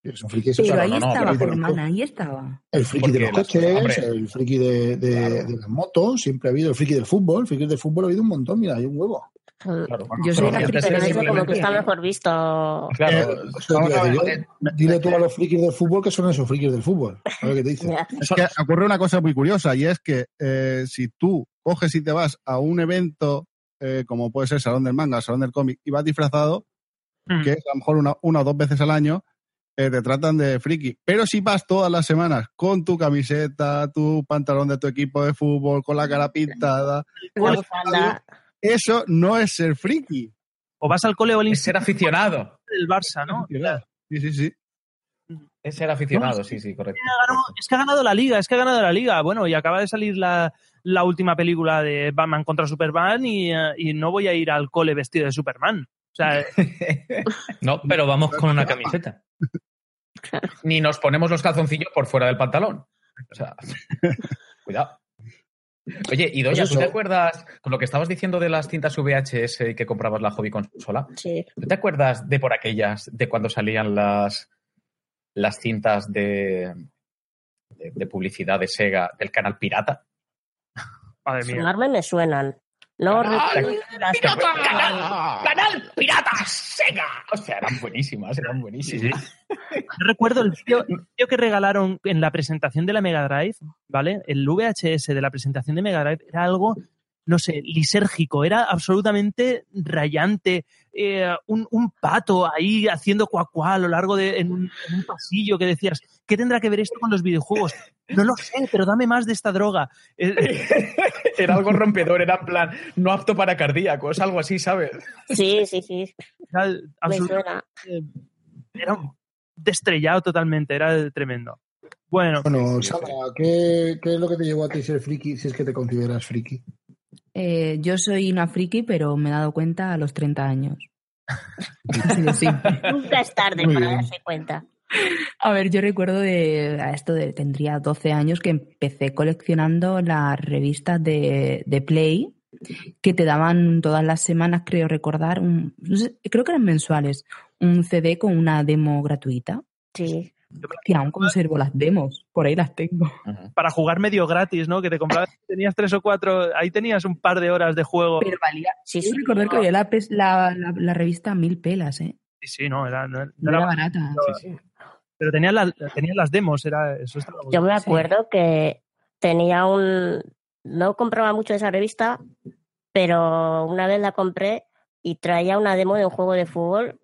[SPEAKER 2] Es un friki es
[SPEAKER 6] Pero
[SPEAKER 2] eso.
[SPEAKER 6] ahí
[SPEAKER 3] no, no,
[SPEAKER 6] estaba, Germán, ahí estaba.
[SPEAKER 2] El friki de los coches, el friki de, de- de las motos, siempre ha habido. El friki del fútbol, el friki del fútbol ha habido un montón, mira, hay un huevo.
[SPEAKER 6] Yo soy la
[SPEAKER 7] Pero
[SPEAKER 6] friki
[SPEAKER 7] como que está mejor visto.
[SPEAKER 3] Claro,
[SPEAKER 2] Eh, dile, dile tú a los frikis del fútbol que son esos frikis del fútbol. A ver qué te dicen. (laughs)
[SPEAKER 5] Es que ocurre una cosa muy curiosa y es que eh, si tú coges y te vas a un evento eh, como puede ser Salón del Manga, Salón del Cómic y vas disfrazado,
[SPEAKER 1] Mm.
[SPEAKER 5] que es a lo mejor una, una o dos veces al año, eh, te tratan de friki. Pero si vas todas las semanas con tu camiseta, tu pantalón de tu equipo de fútbol, con la cara pintada,
[SPEAKER 7] La bufanda.
[SPEAKER 5] estadio, eso no es ser friki.
[SPEAKER 1] O vas al cole o al
[SPEAKER 3] es ser aficionado.
[SPEAKER 1] del Barça, ¿no?
[SPEAKER 5] Sí, sí, sí.
[SPEAKER 3] Es ser aficionado, sí, sí, correcto.
[SPEAKER 1] Es que ha ganado la liga, es que ha ganado la liga. Bueno, y acaba de salir la, la última película de Batman contra Superman y, eh, y no voy a ir al cole vestido de Superman. O sea, (laughs)
[SPEAKER 4] No, pero vamos con una camiseta.
[SPEAKER 3] Ni nos ponemos los calzoncillos por fuera del pantalón. O sea, (laughs) cuidado. Oye, y Doña,
[SPEAKER 2] Pues
[SPEAKER 3] ¿tú te acuerdas con lo que estabas diciendo de las cintas VHS que comprabas la hobby consola?
[SPEAKER 7] Sí.
[SPEAKER 3] ¿Tú te acuerdas de por aquellas, de cuando salían las, las cintas de, de, de publicidad de Sega del canal Pirata?
[SPEAKER 1] madre mía.
[SPEAKER 7] Sonarme me suenan. No recuerdo las
[SPEAKER 3] ¡Canal Pirata Sega! O sea, eran buenísimas, eran buenísimas.
[SPEAKER 1] Yo recuerdo el vídeo que regalaron en la presentación de la Mega Drive, ¿vale? El VHS de la presentación de Mega Drive era algo, no sé, lisérgico, era absolutamente rayante. Eh, un, un pato ahí haciendo cuacuá a lo largo de en un, en un pasillo que decías, ¿qué tendrá que ver esto con los videojuegos? No lo sé, pero dame más de esta droga. Eh, (laughs)
[SPEAKER 3] Era algo rompedor, era en plan, no apto para cardíacos, algo así, ¿sabes?
[SPEAKER 7] Sí, sí, sí.
[SPEAKER 1] Era
[SPEAKER 7] Me
[SPEAKER 1] absolutamente-
[SPEAKER 7] suena.
[SPEAKER 1] era destrellado totalmente, era tremendo. Bueno,
[SPEAKER 2] Bueno, Sandra, ¿qué, qué es lo que te llevó a ti ser friki si es que te consideras friki?
[SPEAKER 6] Eh, yo soy una friki, pero me he dado cuenta a los 30 años. (laughs) Así de simple.
[SPEAKER 7] Nunca es tarde
[SPEAKER 6] Muy
[SPEAKER 7] para
[SPEAKER 6] bien.
[SPEAKER 7] darse cuenta.
[SPEAKER 6] A ver, yo recuerdo de a esto de tendría 12 años que empecé coleccionando las revistas de, de Play que te daban todas las semanas, creo recordar, un, no sé, creo que eran mensuales, un CD con una demo gratuita.
[SPEAKER 7] Sí.
[SPEAKER 6] Y aún conservo las demos, por ahí las tengo.
[SPEAKER 1] para jugar medio gratis, ¿no? Que te comprabas, tenías tres o cuatro, ahí tenías un par de horas de juego.
[SPEAKER 6] Pero valía.
[SPEAKER 7] Sí,
[SPEAKER 6] Yo recordar que valía la, la, la, la revista mil pelas, ¿eh?
[SPEAKER 1] Sí, sí, no, era, no, no
[SPEAKER 6] No
[SPEAKER 1] era
[SPEAKER 6] era barata.
[SPEAKER 1] Pero, pero tenías, las, tenías las demos, era, eso estaba
[SPEAKER 7] Yo me acuerdo que tenía un... No compraba mucho esa revista, pero una vez la compré y traía una demo de un juego de fútbol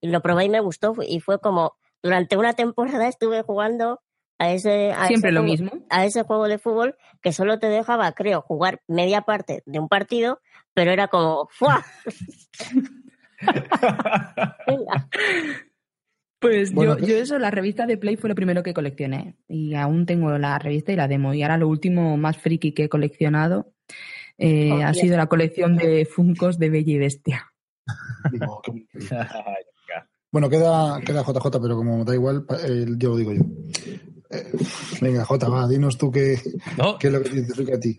[SPEAKER 7] y lo probé y me gustó y fue como durante una temporada estuve jugando a ese a
[SPEAKER 6] Siempre
[SPEAKER 7] ese
[SPEAKER 6] lo
[SPEAKER 7] juego-
[SPEAKER 6] mismo.
[SPEAKER 7] a ese juego de fútbol que solo te dejaba creo jugar media parte de un partido pero era como ¡fua! (laughs)
[SPEAKER 6] Pues
[SPEAKER 2] Bueno,
[SPEAKER 6] yo,
[SPEAKER 2] pues-
[SPEAKER 6] yo eso, la revista de Play fue lo primero que coleccioné. Y aún tengo la revista y la demo. Y ahora lo último más friki que he coleccionado eh,
[SPEAKER 7] Oh,
[SPEAKER 6] ha sido la colección de Funcos de Bella y Bestia.
[SPEAKER 2] Digo, qué- (laughs) Bueno, queda, queda JJ, pero como da igual, eh, yo lo digo yo. Eh, venga, J, va, dinos tú qué,
[SPEAKER 4] No.
[SPEAKER 2] qué es lo que te identifica a ti.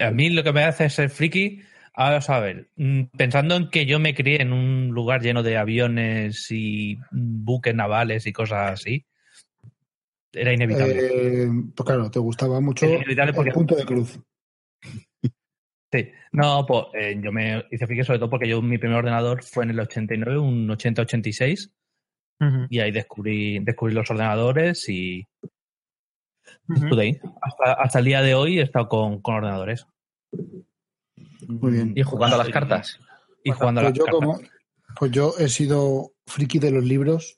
[SPEAKER 4] A mí lo que me hace ser friki, ahora a ver, mm, pensando en que yo me crié en un lugar lleno de aviones y buques navales y cosas así, era inevitable.
[SPEAKER 2] Eh, pues claro, te gustaba mucho el punto de cruz.
[SPEAKER 4] Sí, no, pues eh, yo me hice friki sobre todo porque yo mi primer ordenador fue en el 89, un 8086,
[SPEAKER 1] Ujú,
[SPEAKER 4] y ahí descubrí, descubrí los ordenadores y ahí. Hasta, hasta el día de hoy he estado con, con ordenadores.
[SPEAKER 2] Muy bien.
[SPEAKER 3] Y jugando a las cartas.
[SPEAKER 4] Y jugando a
[SPEAKER 2] Pues
[SPEAKER 4] las
[SPEAKER 2] yo,
[SPEAKER 4] cartas.
[SPEAKER 2] como, pues yo he sido friki de los libros,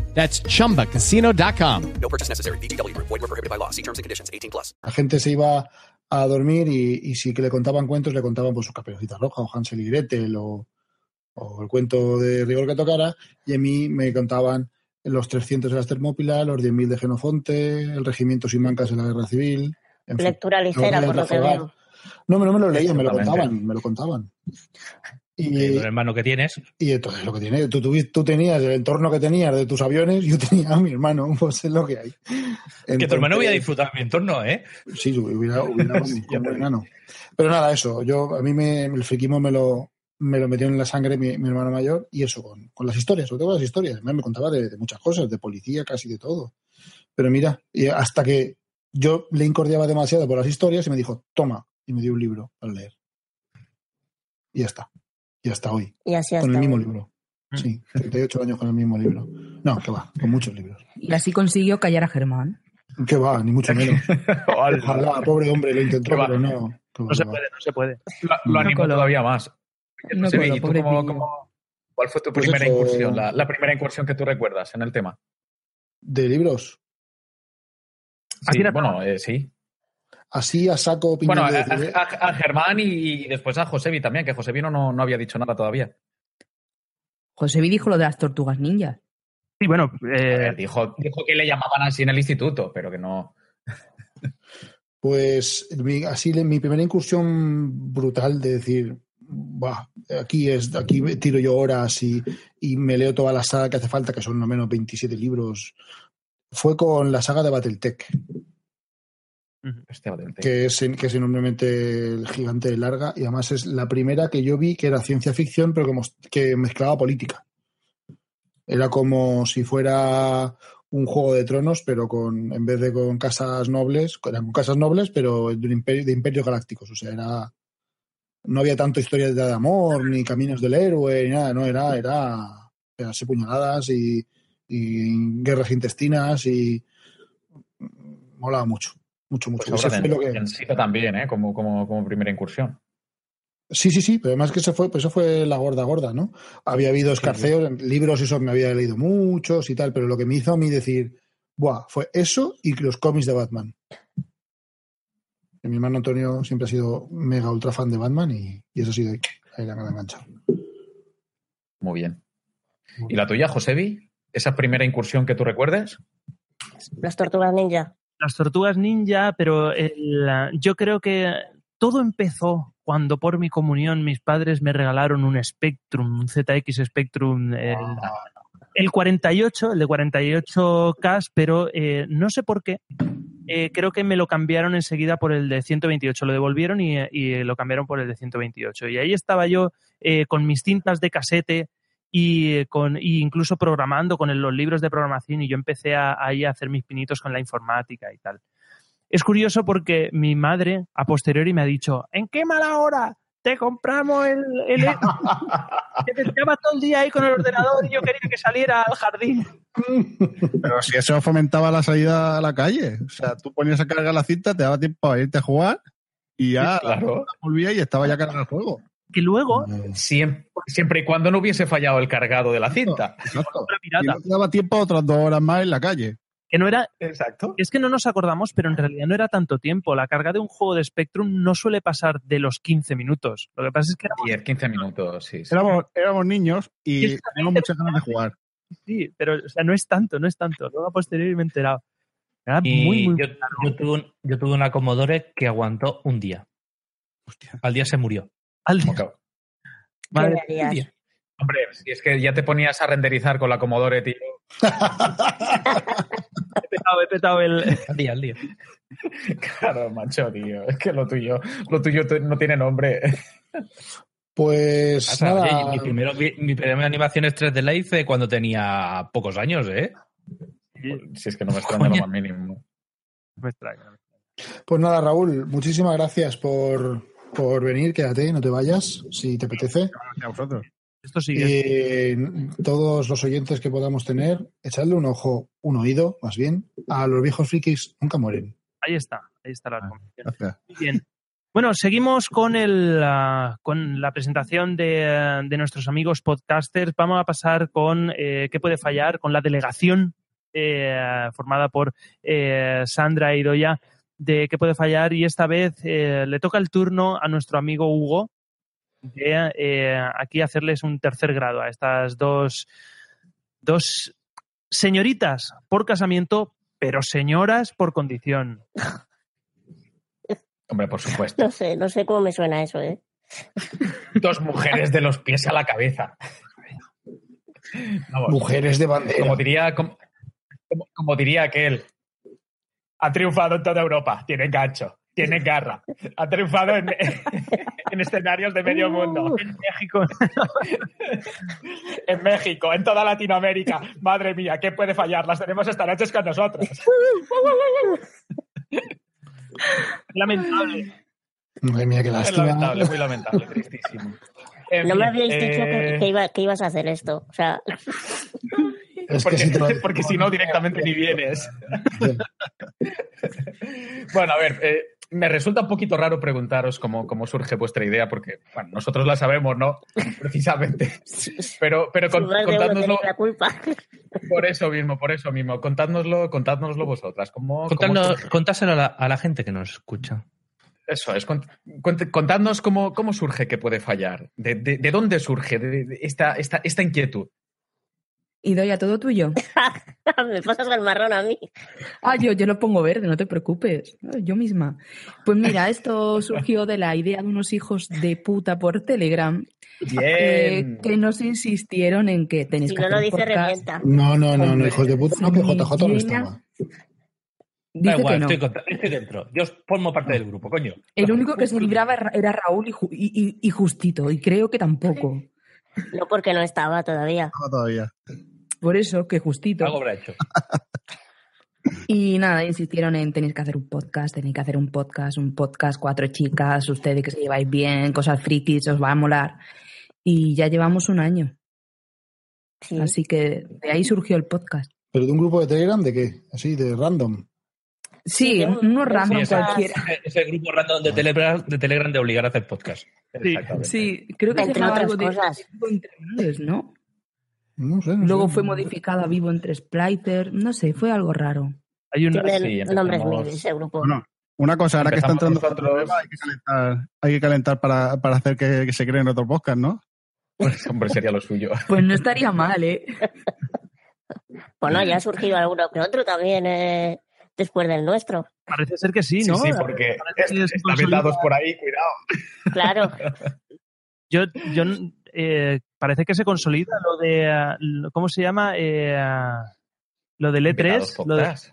[SPEAKER 11] That's chumbacasino.com.
[SPEAKER 12] No purchase necessary. Group. Void were prohibited by law. See terms and conditions. 18 plus.
[SPEAKER 2] La gente se iba a dormir y, y si que le contaban cuentos, le contaban pues su caperucita roja o Hansel y Gretel o, o el cuento de rigor que tocara. Y a mí me contaban los 300 de las Termópilas, los 10.000 de Genofonte, el regimiento sin mancas en la guerra civil. En fin,
[SPEAKER 7] Lectura ligera,
[SPEAKER 2] Los
[SPEAKER 7] por lo que veo.
[SPEAKER 2] No, no me lo leía, me lo contaban, me lo contaban.
[SPEAKER 4] Y el hermano que tienes.
[SPEAKER 2] y entonces lo que tiene, tú, tuvi- tú tenías el entorno que tenías de tus aviones, yo tenía a mi hermano, (laughs) pues es lo que hay.
[SPEAKER 4] que tu hermano voy a
[SPEAKER 2] Entonces-
[SPEAKER 4] disfrutar mi entorno, ¿eh?
[SPEAKER 2] Sí, hubiera, (laughs) hubiera como enano. Pero nada, eso. Yo, a mí me, el friquismo me lo, me lo metió en la sangre mi, mi hermano mayor y eso con, con las historias, sobre todo con las historias. Además, me contaba de, de muchas cosas, de policía, casi de todo. Pero mira, hasta que yo le incordiaba demasiado por las historias y me dijo, toma, y me dio un libro para leer. Y ya está. Y hasta hoy.
[SPEAKER 7] Y así
[SPEAKER 2] Con
[SPEAKER 7] hasta
[SPEAKER 2] el mismo
[SPEAKER 7] hoy.
[SPEAKER 2] libro. Sí, 38 años con el mismo libro. No, que va, con muchos libros.
[SPEAKER 6] Y así consiguió callar a Germán.
[SPEAKER 2] Que va, ni mucho menos. (laughs) Ojalá, pobre hombre, lo intentó, pero no.
[SPEAKER 1] No se puede, no se puede.
[SPEAKER 3] Lo, lo animó
[SPEAKER 6] coló.
[SPEAKER 3] todavía más.
[SPEAKER 6] No coló,
[SPEAKER 3] ¿y tú
[SPEAKER 6] pobre
[SPEAKER 3] cómo- ¿Cuál fue tu
[SPEAKER 2] Pues
[SPEAKER 3] primera
[SPEAKER 2] eso-
[SPEAKER 3] incursión? La, la primera incursión que tú recuerdas en el tema.
[SPEAKER 2] De libros.
[SPEAKER 3] Sí, bueno, eh, sí.
[SPEAKER 2] Así a saco opinión
[SPEAKER 3] Bueno, a,
[SPEAKER 2] de decir,
[SPEAKER 3] a- a- a Germán y, y después a Josebi también, que Josebi no, no, no había dicho nada todavía.
[SPEAKER 6] Josebi dijo lo de las tortugas ninjas.
[SPEAKER 1] Sí, bueno, eh,
[SPEAKER 3] ver, dijo, dijo que le llamaban así en el instituto, pero que no.
[SPEAKER 2] Pues mi, así mi primera incursión brutal de decir, "Buah, aquí es, aquí me tiro yo horas y, y me leo toda la saga que hace falta, que son no menos 27 libros, fue con la saga de Battletech,
[SPEAKER 3] Este
[SPEAKER 2] que es, en- que es enormemente el gigante de larga y además es la primera que yo vi que era ciencia ficción, pero que, que mezclaba política. Era como si fuera un juego de tronos, pero con en vez de con casas nobles, eran con casas nobles, pero de, un imperio, de imperios galácticos. O sea, era no había tanto historias de amor, ni caminos del héroe, ni nada, no, era, era pegarse puñaladas y, y guerras intestinas y molaba mucho, mucho, mucho.
[SPEAKER 3] Pues en,
[SPEAKER 2] lo que-
[SPEAKER 3] en Sita también, ¿eh? Como, como, como primera incursión.
[SPEAKER 2] Sí, sí, sí, pero además que eso fue, pues eso fue la gorda gorda, ¿no? Había habido escarceos, libros, eso me había leído muchos y tal, pero lo que me hizo a mí decir, buah, fue eso y los cómics de Batman. Y mi hermano Antonio siempre ha sido mega ultra fan de Batman y, y eso ha sido ahí la que me ha enganchado.
[SPEAKER 3] Muy bien. ¿Y la tuya, Josebi? ¿Esa primera incursión que tú recuerdes?
[SPEAKER 7] Las tortugas ninja.
[SPEAKER 1] Las tortugas ninja, pero el- yo creo que todo empezó cuando por mi comunión mis padres me regalaron un Spectrum, un ZX Spectrum, el, el 48, el de 48K, pero eh, no sé por qué. eh, creo que me lo cambiaron enseguida por el de 128, lo devolvieron y, y lo cambiaron por el de 128. Y ahí estaba yo eh, con mis cintas de casete y eh, con y incluso programando con el- los libros de programación y yo empecé a, ahí a hacer mis pinitos con la informática y tal. Es curioso porque mi madre a posteriori me ha dicho, ¿en qué mala hora te compramos el... el (laughs) que te echaba todo el día ahí con el ordenador y yo quería que saliera al jardín.
[SPEAKER 5] Pero si eso fomentaba la salida a la calle. O sea, tú ponías a cargar la cinta, te daba tiempo a irte a jugar y ya
[SPEAKER 3] Sí, claro.
[SPEAKER 5] volvía y estaba ya cargado el juego.
[SPEAKER 1] Que luego,
[SPEAKER 3] Siempre, siempre y cuando no hubiese fallado el cargado de la cinta.
[SPEAKER 5] Exacto. Y no daba tiempo a otras dos horas más en la calle.
[SPEAKER 1] que no era...
[SPEAKER 3] Exacto.
[SPEAKER 1] Es que no nos acordamos, pero en realidad no era tanto tiempo. La carga de un juego de Spectrum no suele pasar de los 15 minutos. Lo que pasa es que éramos
[SPEAKER 3] 10, 15 minutos, sí. sí.
[SPEAKER 5] Éramos, éramos niños y
[SPEAKER 1] Y
[SPEAKER 5] teníamos muchas ganas de jugar.
[SPEAKER 1] Sí, pero o sea, no es tanto, no es tanto. Luego a posteriori me he enterado. Era
[SPEAKER 4] Y
[SPEAKER 1] muy, muy
[SPEAKER 4] yo, yo tuve un- yo tuve una Commodore que aguantó un día. Al día se murió.
[SPEAKER 1] Al
[SPEAKER 3] Como que-
[SPEAKER 1] Madre.
[SPEAKER 3] Hombre, si es que ya te ponías a renderizar con la Commodore, tío. (laughs)
[SPEAKER 1] He petado, he petado el.
[SPEAKER 4] Al día, al día.
[SPEAKER 3] Claro, macho, tío. Es que lo tuyo, lo tuyo no tiene nombre.
[SPEAKER 2] Pues
[SPEAKER 4] O sea,
[SPEAKER 2] nada,
[SPEAKER 4] oye, mi, primero, mi, mi primera animación es 3D la hice cuando tenía pocos años, ¿eh?
[SPEAKER 3] Si es que no me extraña lo más mínimo.
[SPEAKER 1] Me extraña.
[SPEAKER 2] pues nada, Raúl, muchísimas gracias por, por venir, quédate, no te vayas, si te apetece.
[SPEAKER 5] A vosotros.
[SPEAKER 1] Esto sigue.
[SPEAKER 2] Eh, todos los oyentes que podamos tener, echadle un ojo, un oído, más bien, a los viejos frikis nunca mueren.
[SPEAKER 1] Ahí está, ahí está la recomendación.
[SPEAKER 5] Gracias.
[SPEAKER 1] Muy bien. Bueno, seguimos con, el, ah, con la presentación de, de nuestros amigos podcasters. Vamos a pasar con eh, qué puede fallar, con la delegación eh, formada por eh, Sandra y Doya de qué puede fallar. Y esta vez eh, le toca el turno a nuestro amigo Hugo de eh, aquí hacerles un tercer grado a estas dos, dos señoritas por casamiento, pero señoras por condición. (laughs)
[SPEAKER 3] Hombre, por supuesto.
[SPEAKER 7] No sé, no sé cómo me suena eso, ¿eh?
[SPEAKER 3] Dos mujeres de los pies a la cabeza. (laughs) Vamos,
[SPEAKER 2] Mujeres de bandera.
[SPEAKER 3] como diría, como, como- como diría aquel, ha triunfado en toda Europa, tiene gancho, tiene garra, ha triunfado en, (laughs) en escenarios de medio mundo.
[SPEAKER 1] En México.
[SPEAKER 3] En México, en toda Latinoamérica. Madre mía, ¿qué puede fallar? Las tenemos esta noche con nosotros. (laughs)
[SPEAKER 1] Lamentable.
[SPEAKER 2] Madre mía, qué
[SPEAKER 3] Es
[SPEAKER 2] lástima.
[SPEAKER 3] lamentable, muy lamentable, tristísimo. En
[SPEAKER 7] No me habíais dicho que,
[SPEAKER 3] eh,
[SPEAKER 7] que iba- que ibas a hacer esto. O sea, (laughs)
[SPEAKER 2] Es
[SPEAKER 3] porque,
[SPEAKER 2] si te (laughs)
[SPEAKER 3] porque si no, directamente ni vienes. (laughs) bueno, a ver, eh, me resulta un poquito raro preguntaros cómo, cómo surge vuestra idea, porque bueno, nosotros la sabemos, ¿no? (laughs) Precisamente. Pero, pero con- contádnoslo
[SPEAKER 7] la culpa.
[SPEAKER 3] por eso mismo, por eso mismo. Contádnoslo, contádnoslo vosotras. ¿Cómo,
[SPEAKER 4] Contadnos- contáselo a la, a la gente que nos escucha.
[SPEAKER 3] Eso es, cont- cont- contadnos cómo, cómo surge que puede fallar. ¿De, de- de dónde surge de- de esta, esta, esta inquietud?
[SPEAKER 6] Y doy a todo tuyo. (laughs)
[SPEAKER 7] me pasas el marrón a mí.
[SPEAKER 6] Ah, yo, yo lo pongo verde, no te preocupes. Yo misma. Pues mira, esto surgió de la idea de unos hijos de puta por Telegram eh, que nos insistieron en que tenéis
[SPEAKER 7] Si
[SPEAKER 6] que
[SPEAKER 7] no lo dice, revienta.
[SPEAKER 2] No, no, no, no, hijos de puta, no, que JJ no estaba.
[SPEAKER 4] Da
[SPEAKER 6] Dice
[SPEAKER 4] igual,
[SPEAKER 6] que no.
[SPEAKER 4] estoy, contra- estoy dentro. Yo formo parte del grupo, coño.
[SPEAKER 6] El único que se libraba era- Raúl y, y- y- y Justito, y creo que tampoco.
[SPEAKER 7] No porque no estaba todavía.
[SPEAKER 5] No, todavía.
[SPEAKER 6] Por eso que Justito.
[SPEAKER 4] Algo habrá hecho. (laughs)
[SPEAKER 6] Y nada, insistieron en tenéis que hacer un podcast, tenéis que hacer un podcast, un podcast, cuatro chicas, ustedes que se lleváis bien, cosas frikis, os va a molar. Y ya llevamos un año.
[SPEAKER 7] Sí.
[SPEAKER 6] Así que de ahí surgió el podcast.
[SPEAKER 2] ¿Pero de un grupo de Telegram de qué? Así, de random.
[SPEAKER 6] Sí,
[SPEAKER 7] Sí,
[SPEAKER 6] unos
[SPEAKER 7] sí,
[SPEAKER 6] random
[SPEAKER 4] Sí, ese,
[SPEAKER 6] cualquiera.
[SPEAKER 4] ese grupo random de Telegram, de Telegram de obligar a hacer podcast.
[SPEAKER 1] Sí,
[SPEAKER 3] Exactamente.
[SPEAKER 6] Sí, creo que se
[SPEAKER 7] Entre
[SPEAKER 6] llamaba
[SPEAKER 7] otras
[SPEAKER 6] algo de
[SPEAKER 7] cosas.
[SPEAKER 6] Redes, ¿no?
[SPEAKER 2] No sé, no
[SPEAKER 6] Luego
[SPEAKER 2] sé.
[SPEAKER 6] fue modificado a Vivo entre Splicer, no sé, fue algo raro.
[SPEAKER 1] Hay un,
[SPEAKER 7] Tiene
[SPEAKER 3] sí,
[SPEAKER 7] nombres
[SPEAKER 3] empezamos-
[SPEAKER 7] muy ese grupo.
[SPEAKER 5] Bueno, una cosa, ahora que está entrando otro tema, hay que calentar, hay que calentar para, para hacer que, que se creen otro podcast, ¿no?
[SPEAKER 3] Pues, hombre, sería lo suyo. (laughs)
[SPEAKER 6] Pues no estaría mal, ¿eh? (laughs)
[SPEAKER 7] Bueno, ya ha surgido alguno que otro también eh, después del nuestro.
[SPEAKER 1] parece ser que sí, ¿no?
[SPEAKER 3] Sí, sí, porque
[SPEAKER 1] Parece que se
[SPEAKER 3] están
[SPEAKER 1] consolida.
[SPEAKER 3] vetados por ahí, cuidado. (laughs)
[SPEAKER 7] Claro.
[SPEAKER 1] Yo, yo eh, parece que se consolida lo de, lo- ¿cómo se llama? Eh, lo del
[SPEAKER 3] Vetados
[SPEAKER 1] E3. Lo de,
[SPEAKER 3] podcast.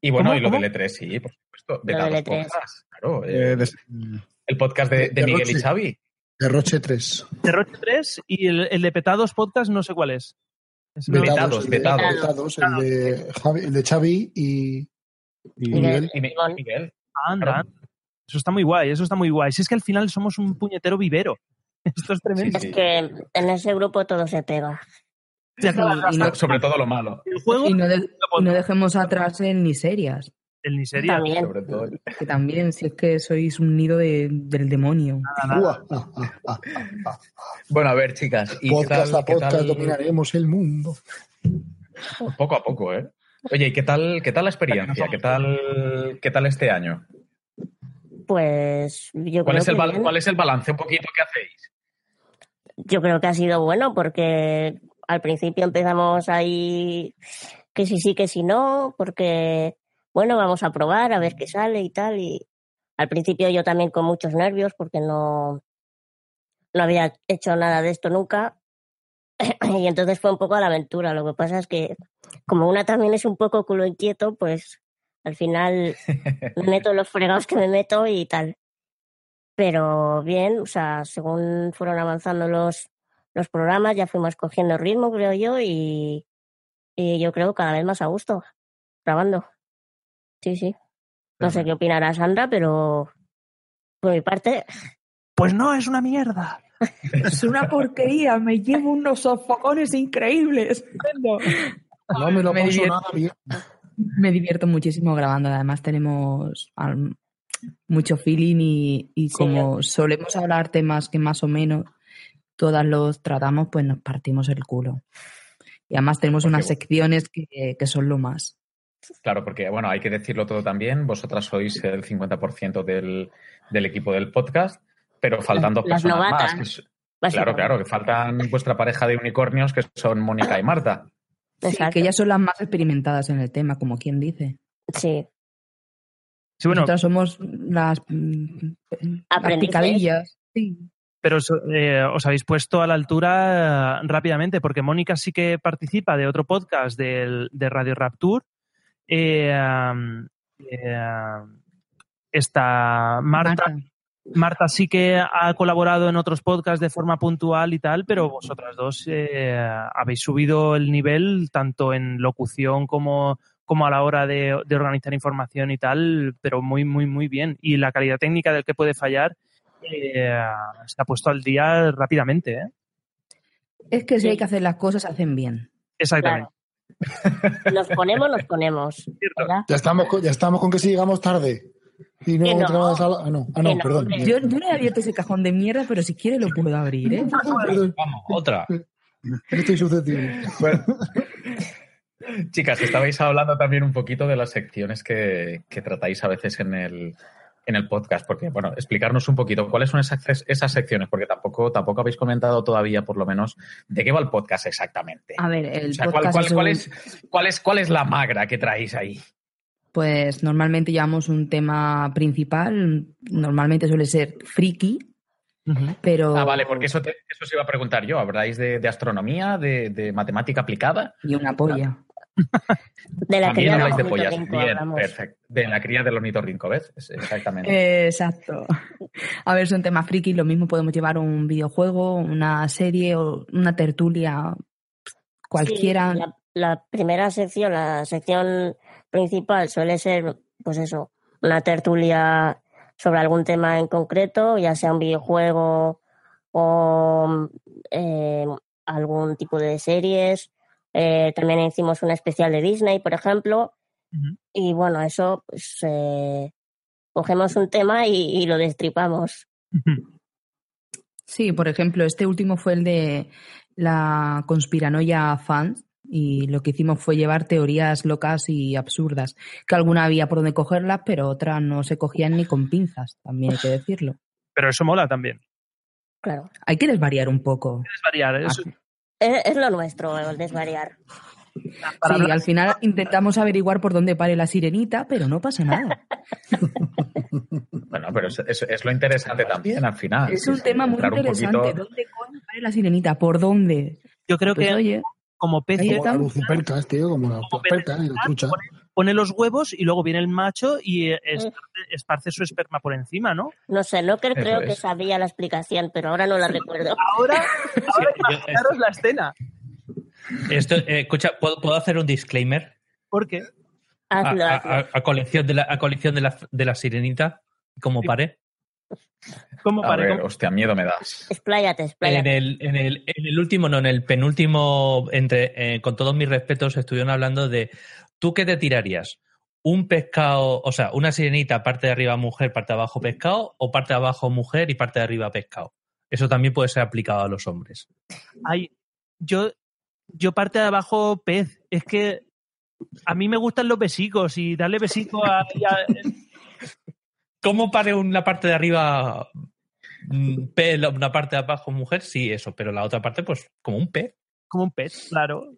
[SPEAKER 3] Y bueno,
[SPEAKER 1] ¿Cómo?
[SPEAKER 3] y lo
[SPEAKER 1] ¿Cómo?
[SPEAKER 3] del E3, sí, por supuesto.
[SPEAKER 7] Lo
[SPEAKER 3] Vetados
[SPEAKER 7] del E3.
[SPEAKER 3] podcast, claro.
[SPEAKER 5] Eh,
[SPEAKER 3] eh, el podcast de, de
[SPEAKER 2] de
[SPEAKER 3] Miguel y. Xavi.
[SPEAKER 2] De Roche 3.
[SPEAKER 1] de Roche 3 y el, el de Petados Podcast no sé cuál es. No-
[SPEAKER 3] Vetados, vetados.
[SPEAKER 2] vetados, el de Javi, el de Xavi y, y Miguel.
[SPEAKER 3] Y. Miguel. Claro.
[SPEAKER 1] Eso está muy guay, eso está muy guay. Si es que al final somos un puñetero vivero. Esto es tremendo.
[SPEAKER 3] Sí,
[SPEAKER 7] Es que en ese grupo todo se pega.
[SPEAKER 1] Ya acabas
[SPEAKER 6] Y no-
[SPEAKER 3] Sobre todo lo malo.
[SPEAKER 1] el juego,
[SPEAKER 6] Y no, de- y no dejemos atrás en ni serias,
[SPEAKER 1] el ni sería.
[SPEAKER 7] También.
[SPEAKER 3] Sobre todo.
[SPEAKER 6] que también, si es que sois un nido de- del demonio.
[SPEAKER 2] Ah, ah, ah.
[SPEAKER 3] Bueno, a ver, chicas. ¿y qué
[SPEAKER 2] Podcast
[SPEAKER 3] tal-
[SPEAKER 2] a podcast
[SPEAKER 3] tal-
[SPEAKER 2] dominaremos el mundo.
[SPEAKER 3] Poco a poco, ¿eh? Oye, ¿y qué tal, qué tal la experiencia? ¿Qué tal, qué tal este año?
[SPEAKER 7] Pues yo
[SPEAKER 3] ¿Cuál
[SPEAKER 7] creo
[SPEAKER 3] es, el
[SPEAKER 7] que.
[SPEAKER 3] ¿Cuál es el balance un poquito que hacéis?
[SPEAKER 7] Yo creo que ha sido bueno porque al principio empezamos ahí que sí sí, que sí no, porque bueno, vamos a probar a ver qué sale y tal. Y al principio yo también con muchos nervios porque no, no había hecho nada de esto nunca. (clears throat) y entonces fue un poco a la aventura. Lo que pasa es que como una también es un poco culo inquieto, pues al final me meto los fregados que me meto y tal. Pero bien, o sea, según fueron avanzando los, los programas, ya fuimos cogiendo ritmo, creo yo, y, y yo creo cada vez más a gusto, grabando. Sí, sí. No sé qué opinará Sandra, pero por mi parte,
[SPEAKER 1] Pues no, es una mierda.
[SPEAKER 6] Es una porquería, me llevo unos sofocones increíbles.
[SPEAKER 2] No me lo
[SPEAKER 6] Me
[SPEAKER 2] paso
[SPEAKER 6] divierto.
[SPEAKER 2] nada bien.
[SPEAKER 6] Me divierto muchísimo grabando. Además, tenemos mucho feeling y, y como solemos hablar temas que más o menos todas los tratamos, pues nos partimos el culo. Y además tenemos unas secciones que, que son lo más.
[SPEAKER 3] Claro, porque bueno, hay que decirlo todo también. Vosotras sois el 50% del, del equipo del podcast, pero faltan dos
[SPEAKER 7] Las
[SPEAKER 3] personas
[SPEAKER 7] novatas,
[SPEAKER 3] más. que es- claro, claro, que faltan vuestra pareja de unicornios, que son Mónica y Marta.
[SPEAKER 6] Sí, que ellas son las más experimentadas en el tema, como quien dice.
[SPEAKER 7] Sí.
[SPEAKER 1] Sí, bueno,
[SPEAKER 6] Nosotras somos las, mm, las picadillas. Sí.
[SPEAKER 1] pero os, eh, os habéis puesto a la altura eh, rápidamente, porque Mónica sí que participa de otro podcast del- de Radio Rapture. Eh, eh, está Marta. Marta sí que ha colaborado en otros podcasts de forma puntual y tal, pero vosotras dos eh, habéis subido el nivel tanto en locución como, como a la hora de, de organizar información y tal, pero muy, muy, muy bien. Y la calidad técnica del que puede fallar eh, se ha puesto al día rápidamente. ¿eh?
[SPEAKER 6] Es que si hay que hacer las cosas, se hacen bien.
[SPEAKER 1] Exactamente.
[SPEAKER 7] Nos ponemos, nos ponemos. (laughs) ¿verdad?
[SPEAKER 2] Ya estamos, con- ya estamos con que si llegamos tarde. Y no,
[SPEAKER 7] no.
[SPEAKER 2] a la. Ah, no, ah, no, perdón.
[SPEAKER 6] Yo, yo no he abierto ese cajón de mierda, pero si quiere lo puedo abrir, ¿eh? (laughs)
[SPEAKER 4] Vamos, otra.
[SPEAKER 2] estoy susceptible.
[SPEAKER 3] Bueno, (laughs) chicas, estabais hablando también un poquito de las secciones que, que tratáis a veces en el, en el podcast, porque, bueno, explicarnos un poquito cuáles son esas, esas secciones, porque tampoco, tampoco habéis comentado todavía, por lo menos, de qué va el podcast exactamente.
[SPEAKER 6] A ver, el
[SPEAKER 3] O sea, ¿cuál,
[SPEAKER 6] podcast
[SPEAKER 3] cuál-
[SPEAKER 6] es
[SPEAKER 3] cuál
[SPEAKER 6] un-
[SPEAKER 3] es, cuál, es, ¿Cuál es la magra que traéis ahí?
[SPEAKER 6] Pues normalmente llevamos un tema principal, normalmente suele ser friki, pero...
[SPEAKER 3] Ah, vale, porque eso, te- eso se iba a preguntar yo. ¿Habláis de, de astronomía, de, de matemática aplicada?
[SPEAKER 6] Y una polla.
[SPEAKER 7] De la
[SPEAKER 3] También
[SPEAKER 7] cría
[SPEAKER 3] habláis de
[SPEAKER 7] del
[SPEAKER 3] pollas.
[SPEAKER 7] ornitorrinco
[SPEAKER 3] Bien, perfecto. De la cría del ornitorrinco, ¿ves? Es- Exactamente.
[SPEAKER 6] Exacto. A ver, son temas friki, lo mismo podemos llevar un videojuego, una serie o una tertulia, cualquiera.
[SPEAKER 7] Sí, la, la primera sección, la sección principal suele ser, pues eso, una tertulia sobre algún tema en concreto, ya sea un videojuego o eh, algún tipo de series. Eh, también hicimos un especial de Disney, por ejemplo. Y bueno, eso, pues eh, cogemos un tema y, y lo destripamos.
[SPEAKER 6] Sí, por ejemplo, este último fue el de la conspiranoia fans y lo que hicimos fue llevar teorías locas y absurdas, que alguna había por donde cogerlas, pero otras no se cogían ni con pinzas, también hay que decirlo.
[SPEAKER 1] Pero eso mola también.
[SPEAKER 7] Claro.
[SPEAKER 6] Hay que desvariar un poco.
[SPEAKER 1] Es variar. eso-
[SPEAKER 7] Es, es lo nuestro, el desvariar.
[SPEAKER 6] Sí, al final intentamos averiguar por dónde pare la sirenita, pero no pasa nada. (laughs)
[SPEAKER 3] Bueno, pero es, es- es lo interesante también al final.
[SPEAKER 6] Es un tema muy
[SPEAKER 3] un
[SPEAKER 6] interesante.
[SPEAKER 3] poquito-
[SPEAKER 6] ¿Dónde coño pare la sirenita? ¿Por dónde?
[SPEAKER 1] Yo creo
[SPEAKER 6] Pues,
[SPEAKER 1] que
[SPEAKER 6] oye,
[SPEAKER 1] como pez
[SPEAKER 2] Como como la trucha.
[SPEAKER 1] Pone los huevos y luego viene el macho y eh, esparce, esparce su esperma por encima, ¿no?
[SPEAKER 7] No sé, no creo,
[SPEAKER 1] Eso
[SPEAKER 7] creo que sabía la explicación, pero ahora no la recuerdo.
[SPEAKER 1] Ahora, (laughs) ahora imaginaros la escena.
[SPEAKER 4] Esto, eh, escucha, ¿puedo, puedo hacer un disclaimer?
[SPEAKER 1] ¿Por qué?
[SPEAKER 4] A,
[SPEAKER 7] Hazlo,
[SPEAKER 4] a-
[SPEAKER 7] hazlo.
[SPEAKER 4] a- a colección de la, a colección de la, de la sirenita, como pare.
[SPEAKER 1] ¿Cómo
[SPEAKER 3] A ver, hostia, miedo me das.
[SPEAKER 7] Expláyate,
[SPEAKER 4] En
[SPEAKER 7] expláyate.
[SPEAKER 4] el, en, el, en el último, no, en el penúltimo, entre, eh, con todos mis respetos, estuvieron hablando de ¿tú qué te tirarías? ¿Un pescado, o sea, una sirenita, parte de arriba mujer, parte de abajo pescado, o parte de abajo mujer y parte de arriba pescado? Eso también puede ser aplicado a los hombres.
[SPEAKER 1] Ay, yo, yo parte de abajo pez. Es que a mí me gustan los besicos y darle besico a... a- (laughs) (laughs)
[SPEAKER 4] ¿Cómo pare una parte de arriba mm, pez, una parte de abajo mujer? Sí, eso, pero la otra parte, pues, como un pez.
[SPEAKER 1] como un pez, claro.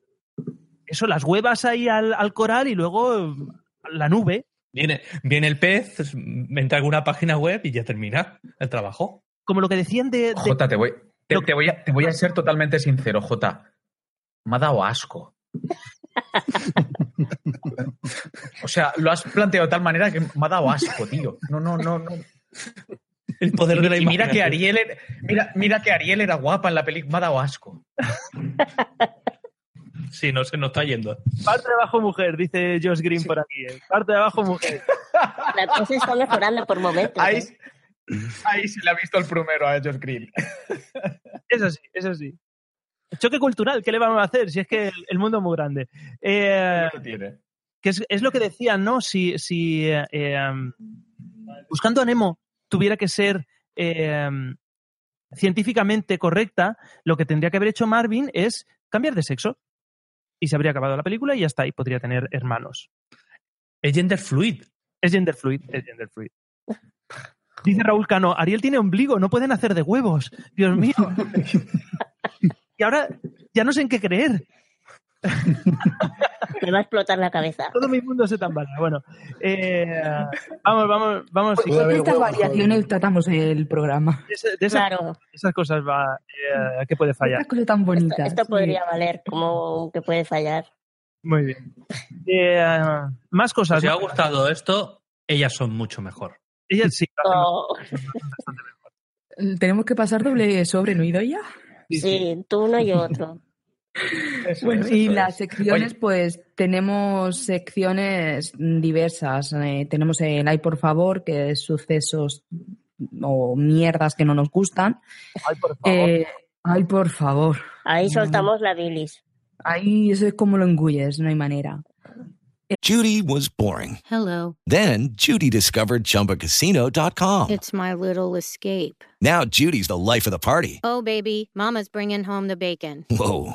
[SPEAKER 1] Eso, las huevas ahí al, al coral y luego la nube.
[SPEAKER 4] Viene, viene el pez, entra a alguna página web y ya termina el trabajo.
[SPEAKER 1] Como lo que decían de... de-
[SPEAKER 3] Jota, te voy, te, te voy a, te voy a ser totalmente sincero, Jota. Me ha dado asco. (laughs) O sea, lo has planteado de tal manera que me ha dado asco, tío. No, no, no, no.
[SPEAKER 4] El poder de la
[SPEAKER 3] Y mira que. Ariel era, mira, mira que Ariel era guapa en la película, me ha dado asco. (laughs)
[SPEAKER 4] Sí, no se nos está yendo.
[SPEAKER 1] Parte de abajo mujer, dice Josh Green por aquí. eh. Parte de abajo mujer.
[SPEAKER 7] La cosa está mejorando por momentos.
[SPEAKER 3] Ahí,
[SPEAKER 7] ¿eh?
[SPEAKER 3] ahí se le ha visto el primero a Josh Green.
[SPEAKER 1] Eso sí, eso sí. Choque cultural, ¿qué le vamos a hacer? Si es que el, el mundo es muy grande. Eh,
[SPEAKER 3] tiene.
[SPEAKER 1] que es, es lo que decían, ¿no? Si, si eh, eh, Buscando a Nemo tuviera que ser eh, científicamente correcta, lo que tendría que haber hecho Marvin es cambiar de sexo. Y se habría acabado la película y ya está, y podría tener hermanos.
[SPEAKER 4] Es gender fluid.
[SPEAKER 1] Es gender fluid, es gender fluid. (laughs) Dice Raúl Cano, Ariel tiene ombligo, no pueden hacer de huevos. Dios mío. (laughs) y ahora ya no sé en qué creer. (laughs)
[SPEAKER 7] Me va a explotar la cabeza.
[SPEAKER 1] Todo mi mundo se tambalea. Bueno, eh, vamos, vamos, vamos.
[SPEAKER 6] Pues de estas variaciones tratamos el programa.
[SPEAKER 1] De, de esas,
[SPEAKER 7] Claro.
[SPEAKER 1] esas cosas va, eh, que puede fallar.
[SPEAKER 6] Estas cosas tan bonitas.
[SPEAKER 7] Esto
[SPEAKER 6] sí.
[SPEAKER 7] podría valer como que puede fallar.
[SPEAKER 1] Muy bien. Eh, más cosas.
[SPEAKER 4] Si os ha gustado esto, ellas son mucho mejor.
[SPEAKER 1] Ellas sí.
[SPEAKER 7] Oh,
[SPEAKER 6] Tenemos que pasar doble sobre, ¿no, Idoia?
[SPEAKER 7] sí, tú uno y otro.
[SPEAKER 6] Bueno, y las secciones, pues tenemos secciones diversas. Eh, tenemos el Ay, por favor, que es sucesos o mierdas que no nos gustan.
[SPEAKER 1] Ay, por favor.
[SPEAKER 6] Eh, ay, por favor.
[SPEAKER 7] Ahí soltamos la bilis.
[SPEAKER 6] Ahí eso es como lo engulles, no hay manera.
[SPEAKER 13] Judy was boring.
[SPEAKER 14] Hello.
[SPEAKER 13] Then Judy discovered ChumbaCasino.com.
[SPEAKER 14] It's my little escape.
[SPEAKER 13] Now Judy's the life of the party.
[SPEAKER 14] Oh, baby, Mama's bringing home the bacon.
[SPEAKER 13] Whoa,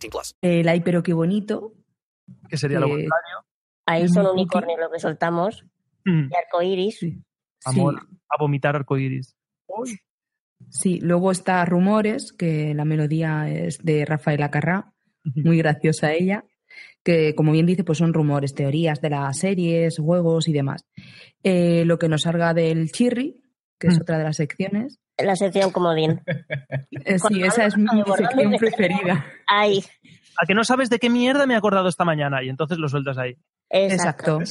[SPEAKER 12] 18 plus.
[SPEAKER 6] El Ay, pero qué bonito.
[SPEAKER 1] Que sería lo
[SPEAKER 6] que-
[SPEAKER 1] contrario.
[SPEAKER 7] Ahí son unicornios lo que soltamos.
[SPEAKER 1] Mm.
[SPEAKER 7] Y arcoiris.
[SPEAKER 1] Amor, a vomitar arcoíris.
[SPEAKER 6] Sí, luego está Rumores, que la melodía es de Rafaela Carrá, muy graciosa ella, que como bien dice, pues son rumores, teorías de las series, juegos y demás. Eh, lo que nos salga del Chirri, que es otra de las secciones.
[SPEAKER 7] La sección comodín.
[SPEAKER 6] Eh, sí, esa es mi sección preferida.
[SPEAKER 7] Ay,
[SPEAKER 1] A que no sabes de qué mierda me he acordado esta mañana y entonces lo sueltas ahí.
[SPEAKER 7] exacto. (laughs)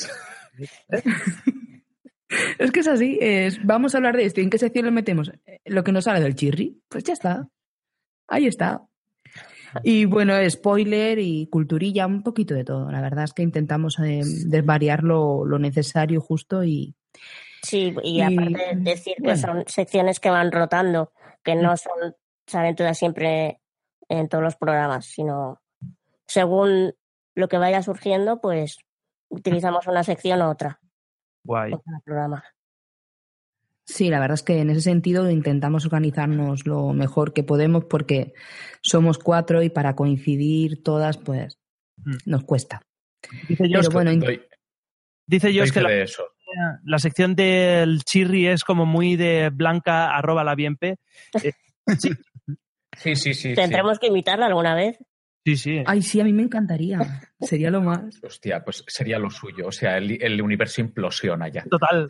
[SPEAKER 6] Es que es así, es, vamos a hablar de esto. ¿Y en qué sección lo metemos? Eh, Lo que nos sale del Chirri, pues ya está. Ahí está. Y bueno, spoiler y culturilla, un poquito de todo. La verdad es que intentamos eh, desvariar lo, lo necesario, justo y,
[SPEAKER 7] Sí, y,
[SPEAKER 6] Y,
[SPEAKER 7] aparte decir que
[SPEAKER 6] bueno.
[SPEAKER 7] son secciones que van rotando, que no son, salen todas siempre en todos los programas, sino según lo que vaya surgiendo, pues utilizamos una sección u otra
[SPEAKER 1] Guay.
[SPEAKER 7] programa.
[SPEAKER 6] Sí, la verdad es que en ese sentido intentamos organizarnos lo mejor que podemos porque somos cuatro y para coincidir todas, pues
[SPEAKER 1] Mm.
[SPEAKER 6] nos cuesta.
[SPEAKER 1] Dice
[SPEAKER 6] Pero bueno,
[SPEAKER 3] Doy-
[SPEAKER 1] dice
[SPEAKER 3] doy
[SPEAKER 1] que la,
[SPEAKER 3] eso.
[SPEAKER 1] La sección del chirri es como muy de blanca arroba la bienpe. Eh, sí,
[SPEAKER 3] Sí, sí, sí. sí.
[SPEAKER 7] Tendremos que imitarla alguna vez.
[SPEAKER 1] sí, sí.
[SPEAKER 6] ay, sí, a mí me encantaría. Sería lo más.
[SPEAKER 3] Hostia, pues sería lo suyo. O sea, el, el universo implosiona ya.
[SPEAKER 1] Total.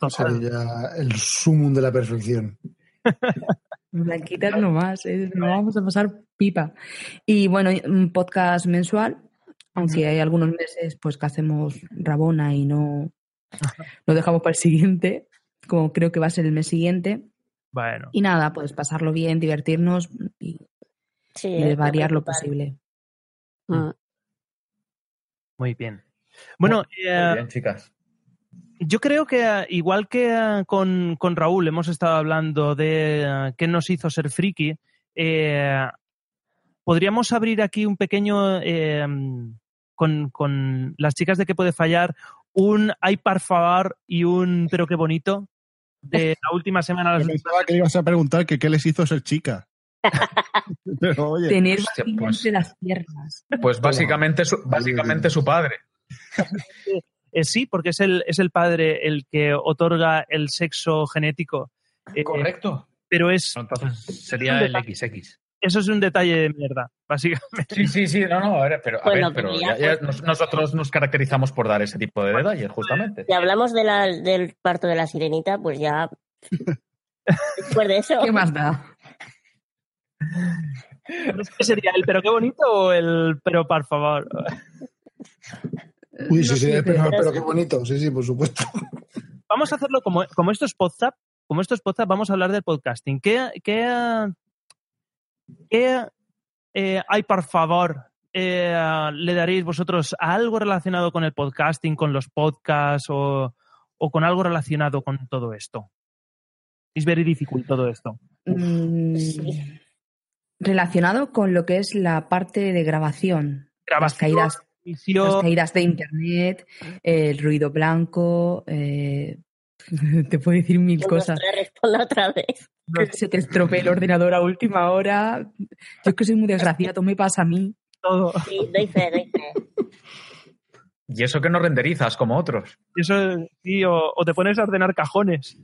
[SPEAKER 1] Total.
[SPEAKER 2] Sería el sumum de la perfección. (laughs)
[SPEAKER 6] Blanquitas nomás, ¿eh? nos vamos a pasar pipa. Y bueno, un podcast mensual, aunque hay algunos meses pues que hacemos Rabona y no lo dejamos para el siguiente, como creo que va a ser el mes siguiente.
[SPEAKER 1] Bueno.
[SPEAKER 6] Y nada, pues pasarlo bien, divertirnos y,
[SPEAKER 7] Sí,
[SPEAKER 6] y
[SPEAKER 7] es
[SPEAKER 6] desvariar lo posible.
[SPEAKER 7] Mm.
[SPEAKER 1] Muy bien. Bueno, eh,
[SPEAKER 3] Muy bien, chicas.
[SPEAKER 1] yo creo que eh, igual que eh, con, con Raúl hemos estado hablando de eh, qué nos hizo ser friki, eh, podríamos abrir aquí un pequeño, eh, con, con las chicas de qué puede fallar, un ay par favor y un pero qué bonito de (laughs) la última semana.
[SPEAKER 5] Yo pensaba que ibas a preguntar que qué les hizo ser chica. (laughs) Pero oye,
[SPEAKER 6] Tener
[SPEAKER 3] hostia, pues-
[SPEAKER 6] entre las piernas.
[SPEAKER 3] Pues básicamente su, básicamente su padre.
[SPEAKER 1] Eh, sí, porque es el, es el padre el que otorga el sexo genético. Eh,
[SPEAKER 3] Correcto.
[SPEAKER 1] Pero es,
[SPEAKER 4] Entonces sería el XX.
[SPEAKER 1] Eso es un detalle de mierda, básicamente.
[SPEAKER 3] Sí, sí, sí, no, no, a ver, pero, a
[SPEAKER 7] Bueno,
[SPEAKER 3] ver, pero
[SPEAKER 7] pero
[SPEAKER 3] ya-
[SPEAKER 7] ya,
[SPEAKER 3] ya nos- nosotros nos caracterizamos por dar ese tipo de detalles, justamente.
[SPEAKER 7] Si hablamos de la, del parto de la sirenita, pues ya. (laughs) Después de eso.
[SPEAKER 6] ¿Qué más da?
[SPEAKER 1] ¿Qué sería el pero qué bonito o el pero por favor?
[SPEAKER 2] Uy, sí, sí,
[SPEAKER 6] sé,
[SPEAKER 2] pero,
[SPEAKER 7] pero-
[SPEAKER 2] pero qué bonito. Sí, sí, por supuesto.
[SPEAKER 1] Vamos a hacerlo como, como esto es WhatsApp, como esto es WhatsApp, vamos a hablar del podcasting. ¿Qué, qué, qué eh, hay, por favor, eh, le daréis vosotros a algo relacionado con el podcasting, con los podcasts o, o con algo relacionado con todo esto? Es very difficult todo esto.
[SPEAKER 6] Mm, Relacionado con lo que es la parte de grabación. Las
[SPEAKER 1] Grabación,
[SPEAKER 6] caídas,
[SPEAKER 1] edición,
[SPEAKER 6] las caídas de internet, el ruido blanco. eh, (laughs) te puedo decir mil cosas.
[SPEAKER 7] Responda otra vez.
[SPEAKER 6] Que se te estropee el ordenador a última hora. Yo es que soy muy desgraciado, me pasa a mí.
[SPEAKER 1] todo.
[SPEAKER 7] Sí, doy fe, doy fe.
[SPEAKER 3] Y eso que no renderizas como otros.
[SPEAKER 1] Eso, sí, o, o te pones a ordenar cajones.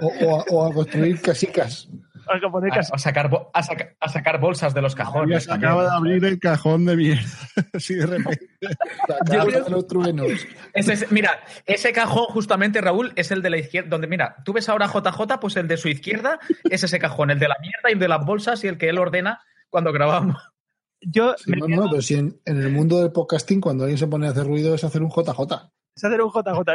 [SPEAKER 2] O, o a, o a construir casicas.
[SPEAKER 1] A poner
[SPEAKER 3] A,
[SPEAKER 1] cas-
[SPEAKER 3] a sacar, a, saca- a sacar bolsas de los
[SPEAKER 5] Ya
[SPEAKER 3] cajones.
[SPEAKER 5] se acaba de abrir el cajón de mierda. (laughs) Así de repente. (laughs)
[SPEAKER 2] Los truenos.
[SPEAKER 3] Ese es- mira, ese cajón justamente, Raúl, es el de la izquierda, donde mira, tú ves ahora JJ, pues el de su izquierda es ese cajón, el de la mierda y el de las bolsas y el que él ordena cuando grabamos.
[SPEAKER 1] Yo
[SPEAKER 2] Sí,
[SPEAKER 1] me
[SPEAKER 2] no,
[SPEAKER 1] quedo-
[SPEAKER 2] no, pero si en, en el mundo del podcasting, cuando alguien se pone a hacer ruido, es hacer un JJ.
[SPEAKER 1] es hacer un JJ.